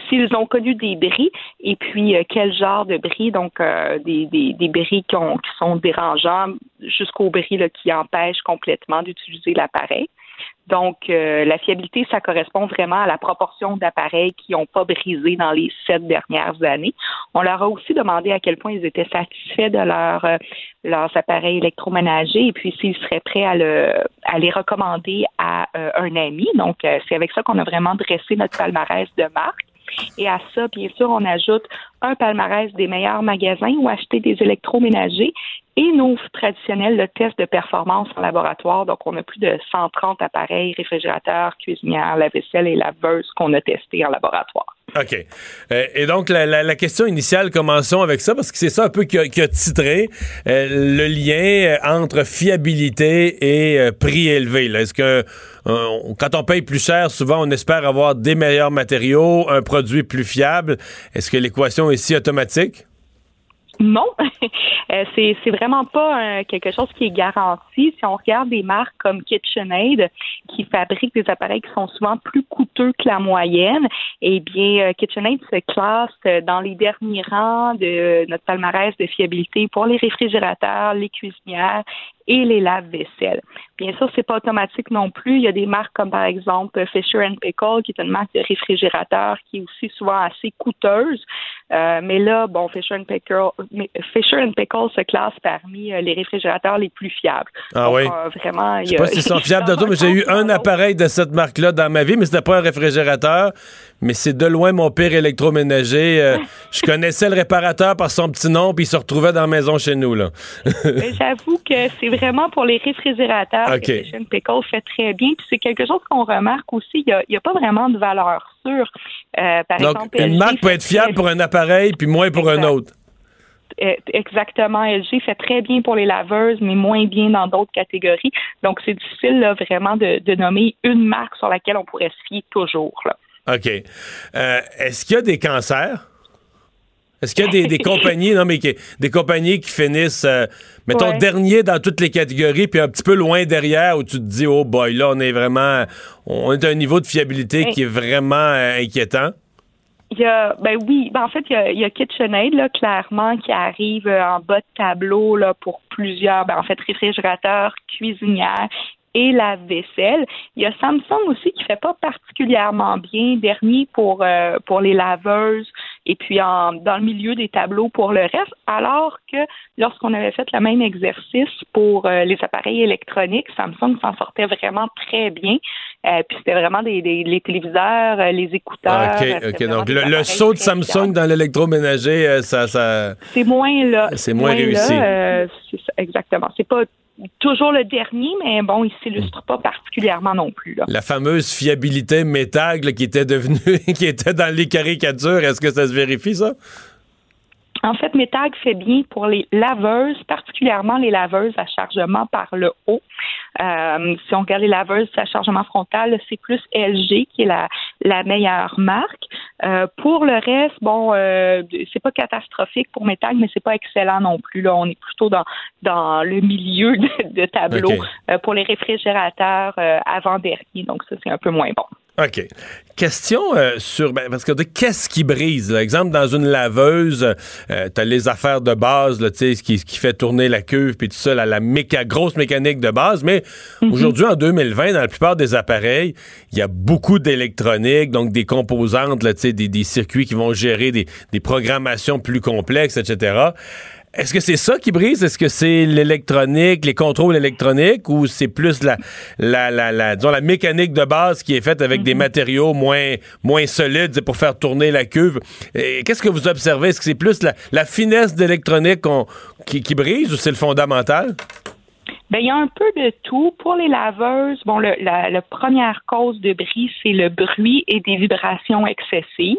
s'ils ont connu des bris, et puis euh, quel genre de bris, donc euh, des, des, des bris qui, ont- qui sont dérangeants jusqu'aux bris là, qui empêchent complètement d'utiliser l'appareil. Donc, euh, la fiabilité, ça correspond vraiment à la proportion d'appareils qui n'ont pas brisé dans les sept dernières années. On leur a aussi demandé à quel point ils étaient satisfaits de euh, leurs appareils électroménagers et puis s'ils seraient prêts à, le, à les recommander à euh, un ami. Donc, c'est avec ça qu'on a vraiment dressé notre palmarès de marque. Et à ça, bien sûr, on ajoute un palmarès des meilleurs magasins où acheter des électroménagers et nos traditionnels tests de performance en laboratoire. Donc, on a plus de 130 appareils, réfrigérateurs, cuisinières, lave-vaisselle et laveuses qu'on a testés en laboratoire. OK. Euh, et donc, la, question initiale, commençons avec ça, parce que c'est ça un peu qui a, titré euh, le lien euh, entre fiabilité et prix élevé. Est-ce que quand on paye plus cher, souvent on espère avoir des meilleurs matériaux, un produit plus fiable? Est-ce que l'équation automatique? non, (laughs) Euh, c'est vraiment pas euh, quelque chose qui est garanti. Si on regarde des marques comme KitchenAid qui fabriquent des appareils qui sont souvent plus coûteux que la moyenne, eh bien euh, KitchenAid se classe dans les derniers rangs de notre palmarès de fiabilité pour les réfrigérateurs, les cuisinières et les lave-vaisselle. Bien sûr, c'est pas automatique non plus. Il y a des marques comme par exemple Fisher Pickle, qui est une marque de réfrigérateur qui est aussi souvent assez coûteuse. Euh, mais là, bon, Fisher Pickle, Fisher Pickle se classe parmi euh, les réfrigérateurs les plus fiables. Ah Donc, oui. euh, vraiment, Je sais pas s'ils sont (laughs) fiables de tout, mais j'ai eu un appareil de cette marque-là dans ma vie, mais c'était pas un réfrigérateur. Mais c'est de loin mon pire électroménager. Euh, (laughs) je connaissais le réparateur par son petit nom, puis il se retrouvait dans la maison chez nous. Là. Mais J'avoue que c'est vraiment pour les réfrigérateurs OK. que Pickle fait très bien. Puis c'est quelque chose qu'on remarque aussi. Il n'y a, pas vraiment de valeur sûre. Euh, par Donc, exemple, une LG marque peut être fiable pour un appareil, puis moins pour un autre. Euh, Exactement. LG fait très bien pour les laveuses, mais moins bien dans d'autres catégories. Donc, c'est difficile là, vraiment de, de nommer une marque sur laquelle on pourrait se fier toujours. là. OK. Euh, Est-ce qu'il y a des cancers? Est-ce qu'il y a des, des (laughs) compagnies, non, mais qui- des compagnies qui finissent, euh, mettons, Ouais. dernier dans toutes les catégories, puis un petit peu loin derrière, où tu te dis, oh boy, là, on est vraiment, on est à un niveau de fiabilité Ouais. qui est vraiment euh, inquiétant? Il y a, ben oui, ben en fait, il y a, il y a KitchenAid, là, clairement, qui arrive euh, en bas de tableau là, pour plusieurs, ben, en fait, réfrigérateurs, cuisinières et lave-vaisselle. Il y a Samsung aussi qui fait pas particulièrement bien, dernier pour, euh, pour les laveuses et puis en, dans le milieu des tableaux pour le reste, alors que lorsqu'on avait fait le même exercice pour euh, les appareils électroniques, Samsung s'en sortait vraiment très bien. Euh, puis c'était vraiment des, des- les téléviseurs, euh, les écouteurs. OK, Donc, le, saut de Samsung dans l'électroménager, ça, ça. C'est moins là. C'est moins réussi. ça, exactement. C'est pas toujours le dernier, mais bon, il s'illustre pas particulièrement non plus. La fameuse fiabilité métag là, qui était devenue, (laughs) qui était dans les caricatures, est-ce que ça se vérifie, ça? En fait, Metag fait bien pour les laveuses, particulièrement les laveuses à chargement par le haut. Euh, si on regarde les laveuses à chargement frontal, c'est plus LG qui est la, la meilleure marque. Euh, pour le reste, bon, euh, c'est pas catastrophique pour Metag, mais c'est pas excellent non plus. Là, on est plutôt dans dans le milieu de, de tableau euh, pour les réfrigérateurs euh, avant-dernier. Donc ça, c'est un peu moins bon. OK. Question euh, sur. ben, parce que qu'est-ce qui brise? Là? Exemple, dans une laveuse, euh, t'as les affaires de base, là, ce qui, ce qui fait tourner la cuve, puis tout ça, la, la méca- grosse mécanique de base. Mais aujourd'hui, en 2020, dans la plupart des appareils, il y a beaucoup d'électronique, donc des composantes, là, des, des circuits qui vont gérer des, des programmations plus complexes, etc. Est-ce que c'est ça qui brise? Est-ce que c'est l'électronique, les contrôles électroniques ou c'est plus la, la, la, la, disons, la mécanique de base qui est faite avec des matériaux moins, moins solides pour faire tourner la cuve? Qu'est-ce que vous observez? Est-ce que c'est plus la, la finesse d'électronique qui brise ou c'est le fondamental? Ben, il y a un peu de tout. Pour les laveuses, bon, le, la, la première cause de bris, c'est le bruit et des vibrations excessives.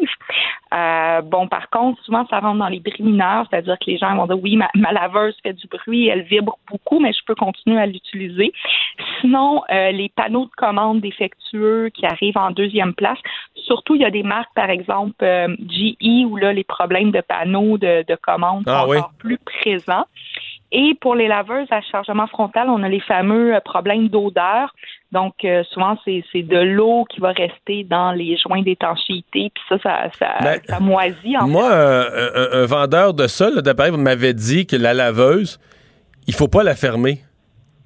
Euh, bon, par contre, souvent, ça rentre dans les bris mineurs, c'est-à-dire que les gens vont dire, oui, ma, ma laveuse fait du bruit, elle vibre beaucoup, mais je peux continuer à l'utiliser. Sinon, euh, les panneaux de commande défectueux qui arrivent en deuxième place, surtout, il y a des marques, par exemple, euh, GE, où là, les problèmes de panneaux de, de commande Ah sont oui. encore plus présents. Et pour les laveuses à chargement frontal, on a les fameux euh, problèmes d'odeur. Donc, euh, souvent, c'est de l'eau qui va rester dans les joints d'étanchéité, puis ça, ça, ça, Ben, ça moisit. En Moi, euh, un, vendeur de ça, d'appareil, m'avait dit que la laveuse, il faut pas la fermer.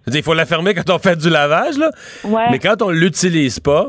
C'est-à-dire, Il faut la fermer quand on fait du lavage, là. Ouais. mais quand on l'utilise pas,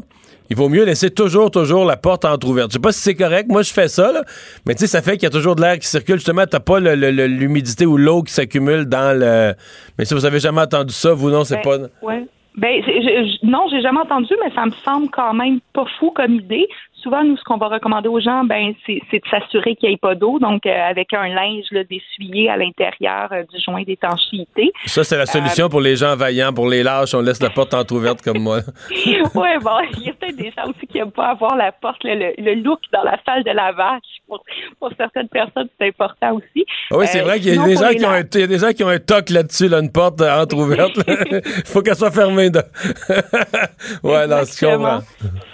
il vaut mieux laisser toujours, toujours la porte entrouverte. Je sais pas si c'est correct. Moi, je fais ça, là. Mais tu sais, ça fait qu'il y a toujours de l'air qui circule. Justement, t'as pas le- le- le- l'humidité ou l'eau qui s'accumule dans le. Mais si vous avez jamais entendu ça, vous non, c'est Ben, pas. ouais. Ben, je- je- je- non, j'ai jamais entendu, mais ça me semble quand même pas fou comme idée. Souvent, nous, ce qu'on va recommander aux gens, ben, c'est de s'assurer qu'il n'y ait pas d'eau, donc euh, avec un linge d'essuyer à l'intérieur euh, du joint d'étanchéité. Ça, c'est la solution pour les gens vaillants. Pour les lâches, on laisse la porte entrouverte comme moi. (laughs) oui, bon, il y a peut-être des gens aussi qui n'aiment pas avoir la porte, le, le- le look dans la salle de lavage. Pour, pour certaines personnes, c'est important aussi. Ah oui, c'est Euh, vrai qu'il y a des gens qui ont un, il y a des gens qui ont un toc là-dessus, là, une porte euh, entrouverte. Il (laughs) (laughs) faut qu'elle soit fermée. ouais, non, je comprends.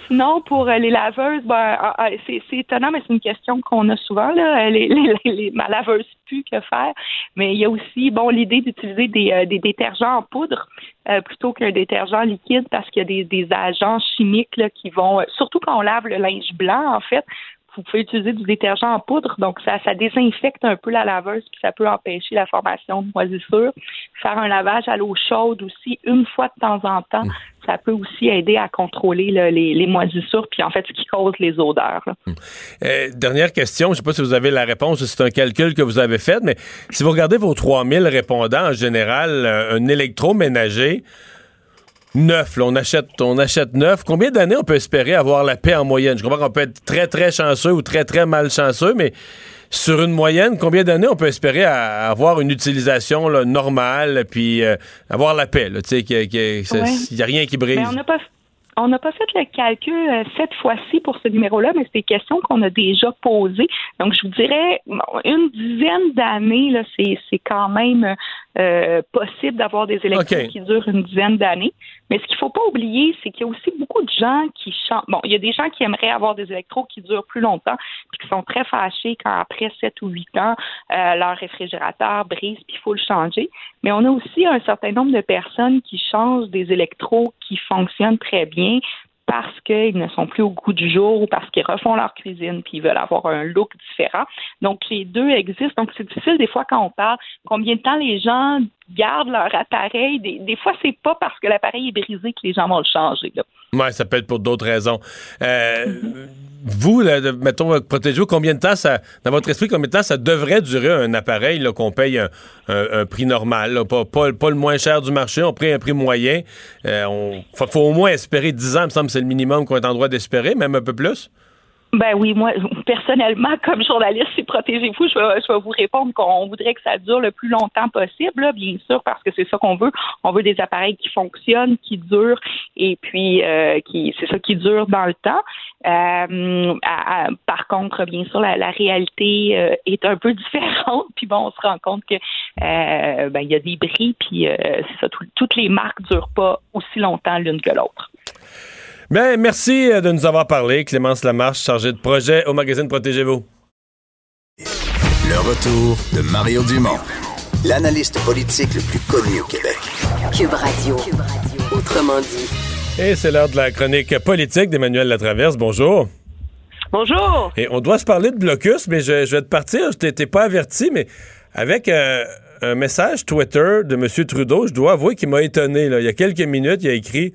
Sinon, pour euh, les laveuses, ben, ah, ah, c'est étonnant, mais c'est une question qu'on a souvent. Là. (laughs) Les, les, les- pue, que faire? Mais il y a aussi bon l'idée d'utiliser des, euh, des détergents en poudre euh, plutôt qu'un détergent liquide parce qu'il y a des, des agents chimiques là, qui vont, euh, surtout quand on lave le linge blanc, en fait, vous pouvez utiliser du détergent en poudre, donc ça, ça désinfecte un peu la laveuse, puis ça peut empêcher la formation de moisissures. Faire un lavage à l'eau chaude aussi, une fois de temps en temps, ça peut aussi aider à contrôler là, les, les moisissures, puis en fait, ce qui cause les odeurs. là. Euh, dernière question, je ne sais pas si vous avez la réponse c'est un calcul que vous avez fait, mais si vous regardez vos 3000 répondants en général, euh, un électroménager neuf, là, on achète on achète neuf, combien d'années on peut espérer avoir la paix en moyenne? Je comprends qu'on peut être très très chanceux ou très très malchanceux, mais sur une moyenne, combien d'années on peut espérer à- avoir une utilisation là, normale puis euh, avoir la paix? Ouais. n'y a rien qui brise. Mais on n'a pas on n'a pas fait le calcul euh, cette fois-ci pour ce numéro-là, mais c'est des questions qu'on a déjà posées. Donc, je vous dirais, une dizaine d'années, c'est, c'est quand même euh, possible d'avoir des élections qui durent une dizaine d'années. Mais ce qu'il faut pas oublier, c'est qu'il y a aussi beaucoup de gens qui chantent. Bon, il y a des gens qui aimeraient avoir des électros qui durent plus longtemps, puis qui sont très fâchés quand après 7 ou 8 ans, euh, leur réfrigérateur brise, puis il faut le changer. Mais on a aussi un certain nombre de personnes qui changent des électros qui fonctionnent très bien parce qu'ils ne sont plus au goût du jour ou parce qu'ils refont leur cuisine puis ils veulent avoir un look différent. Donc, les deux existent. Donc, c'est difficile des fois quand on parle combien de temps les gens gardent leur appareil. Des, des fois, c'est pas parce que l'appareil est brisé que les gens vont le changer. là. Oui, ça peut être pour d'autres raisons. Euh, Vous, là, mettons, protégez-vous, combien de temps ça, dans votre esprit, combien de temps ça devrait durer un appareil qu'on paye un, un- un prix normal, là, pas, pas, pas le moins cher du marché, on paye un prix moyen. Euh, on, faut, faut au moins espérer 10 ans, il me semble que c'est le minimum qu'on est en droit d'espérer, même un peu plus. Ben oui, moi, personnellement, comme journaliste, c'est protégez-vous. Je vais, je vais vous répondre qu'on voudrait que ça dure le plus longtemps possible, là, bien sûr, parce que c'est ça qu'on veut. On veut des appareils qui fonctionnent, qui durent, et puis euh, qui, c'est ça qui dure dans le temps. Euh, par contre, bien sûr, la, la réalité euh, est un peu (laughs) différente. Puis bon, on se rend compte que euh, ben y a des bris, puis c'est ça. tout- toutes les marques durent pas aussi longtemps l'une que l'autre. Ben, merci euh, de nous avoir parlé. Clémence Lamarche, chargée de projet au magazine Protégez-vous. Le retour de Mario Dumont, l'analyste politique le plus connu au Québec. Cube Radio. Autrement dit. Et c'est l'heure de la chronique politique d'Emmanuel Latraverse. Bonjour. Bonjour. Et on doit se parler de blocus, mais je, je vais te partir. Je t'ai t'ai pas averti, mais avec euh, un message Twitter de M. Trudeau, je dois avouer qu'il m'a étonné. là. Il y a quelques minutes, il a écrit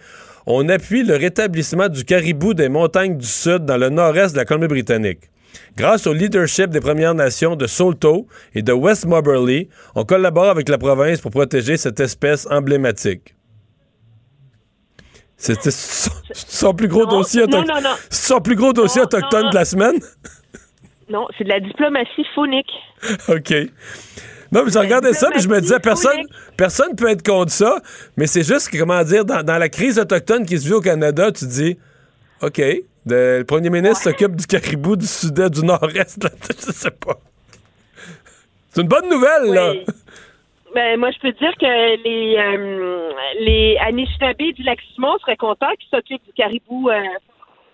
On appuie le rétablissement du caribou des montagnes du Sud dans le nord-est de la Colombie-Britannique. Grâce au leadership des Premières Nations de Saulteaux et de West Moberly, on collabore avec la province pour protéger cette espèce emblématique. C'était son plus gros dossier autochtone. Son plus gros dossier autochtone de la semaine? Non, c'est de la diplomatie phonique. (laughs) OK. Non, mais je regardais ça, puis je me disais, personne personne peut être contre ça, mais c'est juste que, comment dire, dans, dans la crise autochtone qui se vit au Canada, tu dis, OK, de- le premier ministre s'occupe du caribou du sud-est, du nord-est, (laughs) je sais pas. C'est une bonne nouvelle, là. Oui. Ben, moi, je peux dire que les, euh, les Anishinaabe du lac Simon seraient contents qu'ils s'occupent du caribou euh,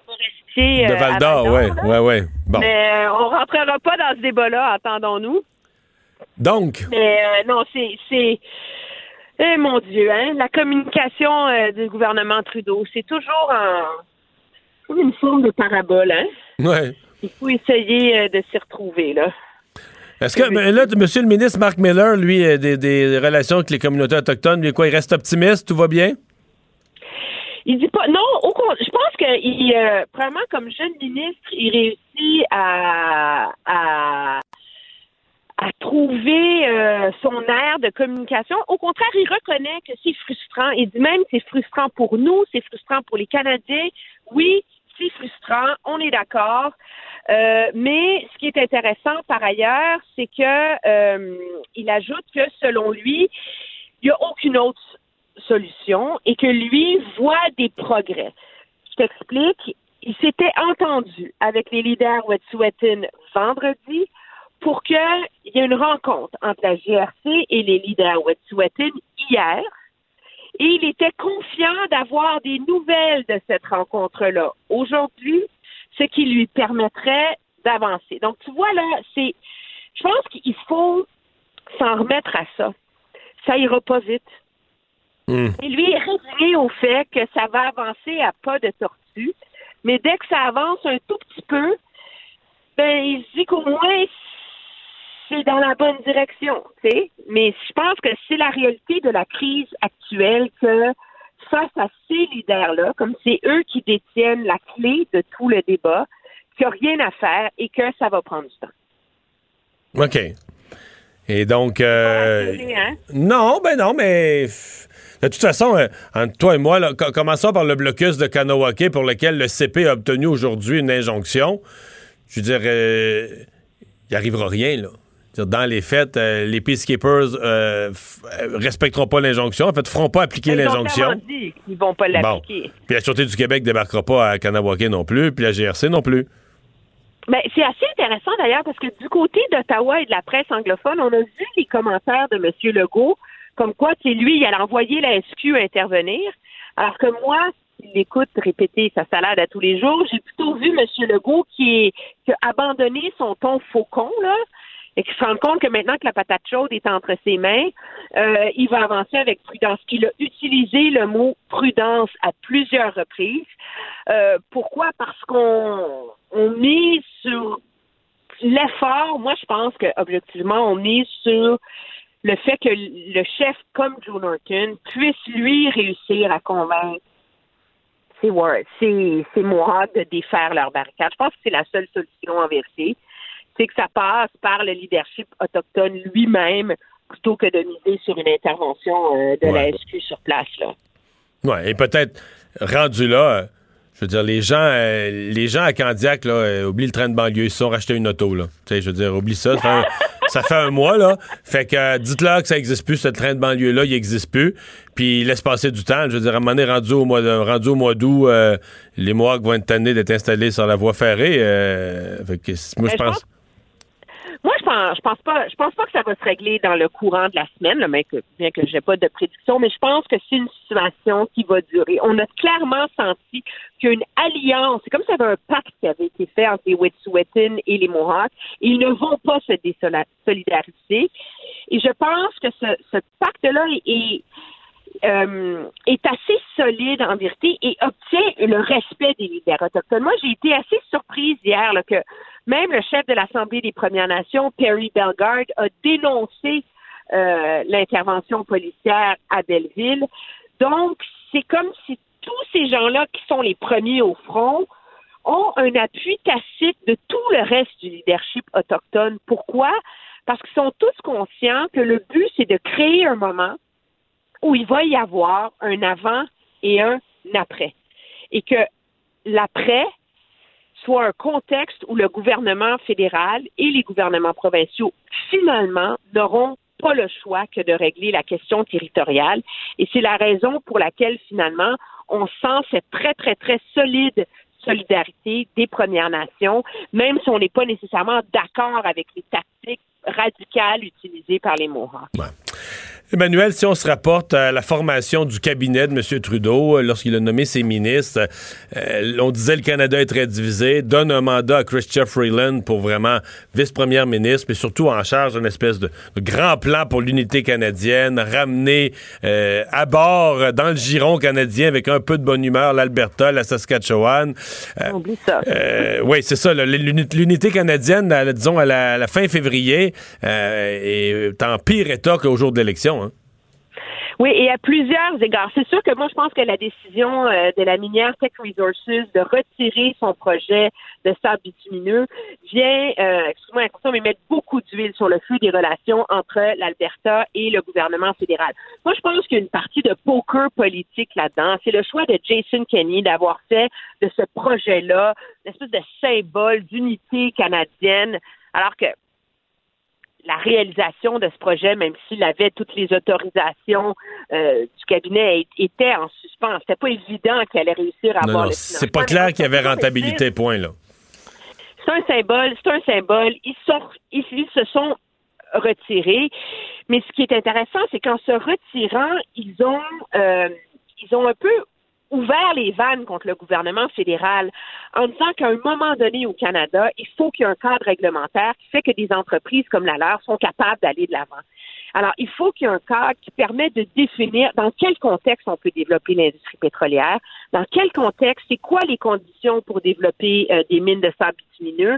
forestier. De Val d'Or, là. ouais, ouais. Bon. Mais euh, on rentrera pas dans ce débat-là, attendons-nous. Donc, Mais euh, non, c'est. eh, mon Dieu, hein, la communication euh, du gouvernement Trudeau, c'est toujours en, comme une forme de parabole, hein. ouais. Il faut essayer euh, de s'y retrouver, là. Est-ce que, ben là, monsieur le ministre Marc Miller, lui, des, des relations avec les communautés autochtones, lui, quoi, il reste optimiste, tout va bien? Il dit pas. Non, au je pense que il, euh, probablement comme jeune ministre, il réussit à, à, à trouver euh, son aire de communication. Au contraire, il reconnaît que c'est frustrant. Il dit même c'est frustrant pour nous, c'est frustrant pour les Canadiens. Oui, c'est frustrant, on est d'accord. Euh, mais ce qui est intéressant par ailleurs, c'est que euh, il ajoute que selon lui, il n'y a aucune autre solution et que lui voit des progrès. Je t'explique. Il s'était entendu avec les leaders Wet'suwet'en vendredi pour qu'il y ait une rencontre entre la GRC et les leaders Wet'suwet'en hier. et il était confiant d'avoir des nouvelles de cette rencontre-là. Aujourd'hui, ce qui lui permettrait d'avancer. Donc, tu vois, là, c'est. Je pense qu'il faut s'en remettre à ça. Ça ira pas vite. Et lui est résigné au fait que ça va avancer à pas de tortue, mais dès que ça avance un tout petit peu, ben il se dit qu'au moins c'est dans la bonne direction, tu sais. Mais je pense que c'est la réalité de la crise actuelle que face à ces leaders-là, comme c'est eux qui détiennent la clé de tout le débat, qu'il n'y a rien à faire et que ça va prendre du temps. OK. Et donc. euh, hein? non, ben non, mais. De toute façon, euh, entre toi et moi, là, commençons par le blocus de Kanawake pour lequel le CP a obtenu aujourd'hui une injonction. Je veux dire, euh, il arrivera rien, là. Dans les faits, euh, les Peacekeepers euh, euh, respecteront pas l'injonction, en fait, feront pas appliquer Ils l'injonction. dit qu'ils vont pas Bon. l'appliquer. Puis la Sûreté du Québec débarquera pas à Kanawake non plus, puis la GRC non plus. Ben, c'est assez intéressant d'ailleurs parce que du côté d'Ottawa et de la presse anglophone, on a vu les commentaires de M. Legault comme quoi c'est lui, il allait envoyer la SQ intervenir. Alors que moi, s'il écoute répéter sa salade à tous les jours, j'ai plutôt vu M. Legault qui, est, qui a abandonné son ton faucon, là, et qui se rend compte que maintenant que la patate chaude est entre ses mains, euh, il va avancer avec prudence. Qu'il a utilisé le mot prudence à plusieurs reprises. Euh, pourquoi? Parce qu'on on mise sur l'effort. Moi, je pense que objectivement, on mise sur le fait que le chef comme Joe Norton puisse lui réussir à convaincre c'est Mohawk de défaire leur barricade. Je pense que c'est la seule solution en. C'est que ça passe par le leadership autochtone lui-même plutôt que de miser sur une intervention euh, de la SQ sur place là. Ouais, et peut-être rendu là, je veux dire, les gens, euh, les gens à Candiac, là, euh, oublient le train de banlieue, ils se sont rachetés une auto, là. Tu sais, je veux dire, oublie ça. Ça fait un, ça fait un mois, là. Fait que euh, dites-leur que ça existe plus, ce train de banlieue-là, il existe plus. Puis laisse passer du temps. Je veux dire, à un moment donné, rendu au mois, rendu au mois d'août, les Mohawks vont être tannés d'être installés sur la voie ferrée. fait que, moi, je pense. Je pense, pas, je pense pas que ça va se régler dans le courant de la semaine, là, mais que, bien que j'ai pas de prédiction, mais je pense que c'est une situation qui va durer. On a clairement senti qu'il y a une alliance, c'est comme s'il y avait un pacte qui avait été fait entre les Wet'suwet'en et les Mohawks, ils ne vont pas se désolidariser. Et je pense que ce, pacte-là est, euh, est assez solide en vérité et obtient le respect des leaders autochtones. Moi, j'ai été assez surprise hier là, que même le chef de l'Assemblée des Premières Nations, Perry Bellegarde, a dénoncé euh, l'intervention policière à Belleville. Donc, c'est comme si tous ces gens-là qui sont les premiers au front ont un appui tacite de tout le reste du leadership autochtone. Pourquoi? Parce qu'ils sont tous conscients que le but, c'est de créer un moment où il va y avoir un avant et un après. Et que l'après soit un contexte où le gouvernement fédéral et les gouvernements provinciaux, finalement, n'auront pas le choix que de régler la question territoriale. Et c'est la raison pour laquelle, finalement, on sent cette très, très, très solide solidarité des Premières Nations, même si on n'est pas nécessairement d'accord avec les tactiques radicales utilisées par les Mohawks. Emmanuel, si on se rapporte à la formation du cabinet de M. Trudeau, euh, lorsqu'il a nommé ses ministres, euh, on disait le Canada est très divisé, donne un mandat à Chrystia Freeland pour vraiment vice-première ministre, mais surtout en charge d'une espèce de, grand plan pour l'unité canadienne, ramener euh, à bord dans le giron canadien avec un peu de bonne humeur l'Alberta, la Saskatchewan. Oublie ça. Oui, c'est ça. L'unité canadienne, disons, à la, à la fin février, est en pire état qu'au jour de l'élection. Oui, et à plusieurs égards. C'est sûr que moi, je pense que la décision euh, de la minière Tech Resources de retirer son projet de sable bitumineux vient, euh, l'intention, mais mettre beaucoup d'huile sur le feu des relations entre l'Alberta et le gouvernement fédéral. Moi, je pense qu'il y a une partie de poker politique là-dedans. C'est le choix de Jason Kenney d'avoir fait de ce projet-là une espèce de symbole d'unité canadienne, alors que la réalisation de ce projet, même s'il avait toutes les autorisations euh, du cabinet, était en suspens. C'était pas évident qu'il allait réussir à Non, avoir non, c'est pas clair qu'il y avait rentabilité, point, là. C'est un symbole, c'est un symbole. Ils, sont, ils, ils se sont retiré. Mais ce qui est intéressant, c'est qu'en se retirant, ils ont, euh, ils ont un peu ouvert les vannes contre le gouvernement fédéral en disant qu'à un moment donné au Canada, il faut qu'il y ait un cadre réglementaire qui fait que des entreprises comme la leur sont capables d'aller de l'avant. Alors, il faut qu'il y ait un cadre qui permet de définir dans quel contexte on peut développer l'industrie pétrolière, dans quel contexte, c'est quoi les conditions pour développer euh, des mines de sable bitumineux,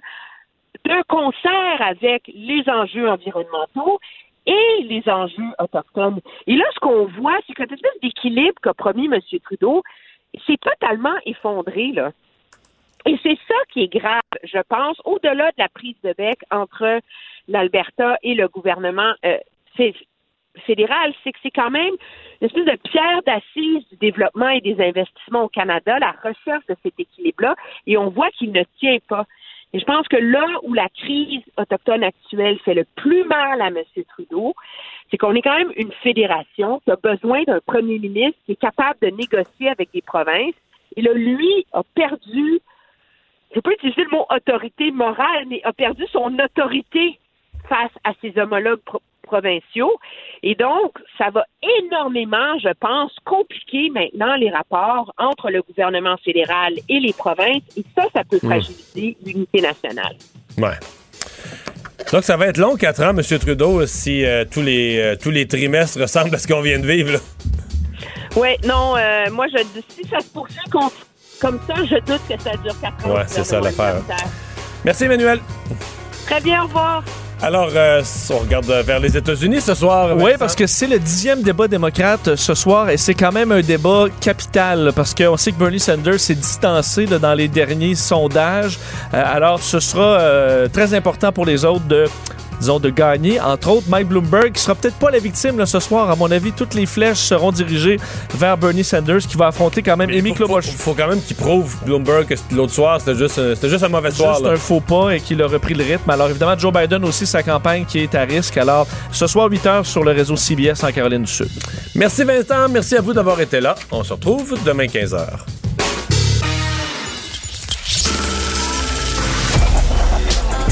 de concert avec les enjeux environnementaux et les enjeux autochtones. Et là, ce qu'on voit, c'est que cette espèce d'équilibre qu'a promis M. Trudeau, c'est totalement effondré, là. Et c'est ça qui est grave, je pense, au-delà de la prise de bec entre l'Alberta et le gouvernement euh, fédéral, c'est que c'est quand même une espèce de pierre d'assise du développement et des investissements au Canada, la recherche de cet équilibre-là, et on voit qu'il ne tient pas. Et je pense que là où la crise autochtone actuelle fait le plus mal à M. Trudeau, c'est qu'on est quand même une fédération qui a besoin d'un premier ministre qui est capable de négocier avec des provinces. Et là, lui a perdu, je peux utiliser le mot autorité morale, mais a perdu son autorité face à ses homologues provinciaux. Et donc, ça va énormément, je pense, compliquer maintenant les rapports entre le gouvernement fédéral et les provinces. Et ça, ça peut fragiliser l'unité nationale. Ouais. Donc, ça va être long, 4 ans, M. Trudeau, si euh, tous, les, euh, tous les trimestres ressemblent à ce qu'on vient de vivre. là. Oui, non, euh, moi, je, si ça se poursuit com- comme ça, je doute que ça dure quatre ans. Ouais, le c'est ça l'affaire. Merci, Emmanuel. Très bien, au revoir. Alors, euh, on regarde vers les États-Unis ce soir. Oui, parce que c'est le dixième débat démocrate euh, ce soir et c'est quand même un débat capital parce qu'on sait que Bernie Sanders s'est distancé là, dans les derniers sondages. Euh, alors, ce sera euh, très important pour les autres de disons, de gagner. Entre autres, Mike Bloomberg, qui sera peut-être pas la victime là, ce soir. À mon avis, toutes les flèches seront dirigées vers Bernie Sanders, qui va affronter quand même Amy Klobuchar. Il faut quand même qu'il prouve, Bloomberg, que l'autre soir, c'était juste, un- c'était juste un mauvais soir. Juste un faux pas et qu'il a repris le rythme. Alors évidemment, Joe Biden aussi, sa campagne qui est à risque. Alors ce soir, 8 h sur le réseau CBS en Caroline du Sud. Merci Vincent, merci à vous d'avoir été là. On se retrouve demain 15h.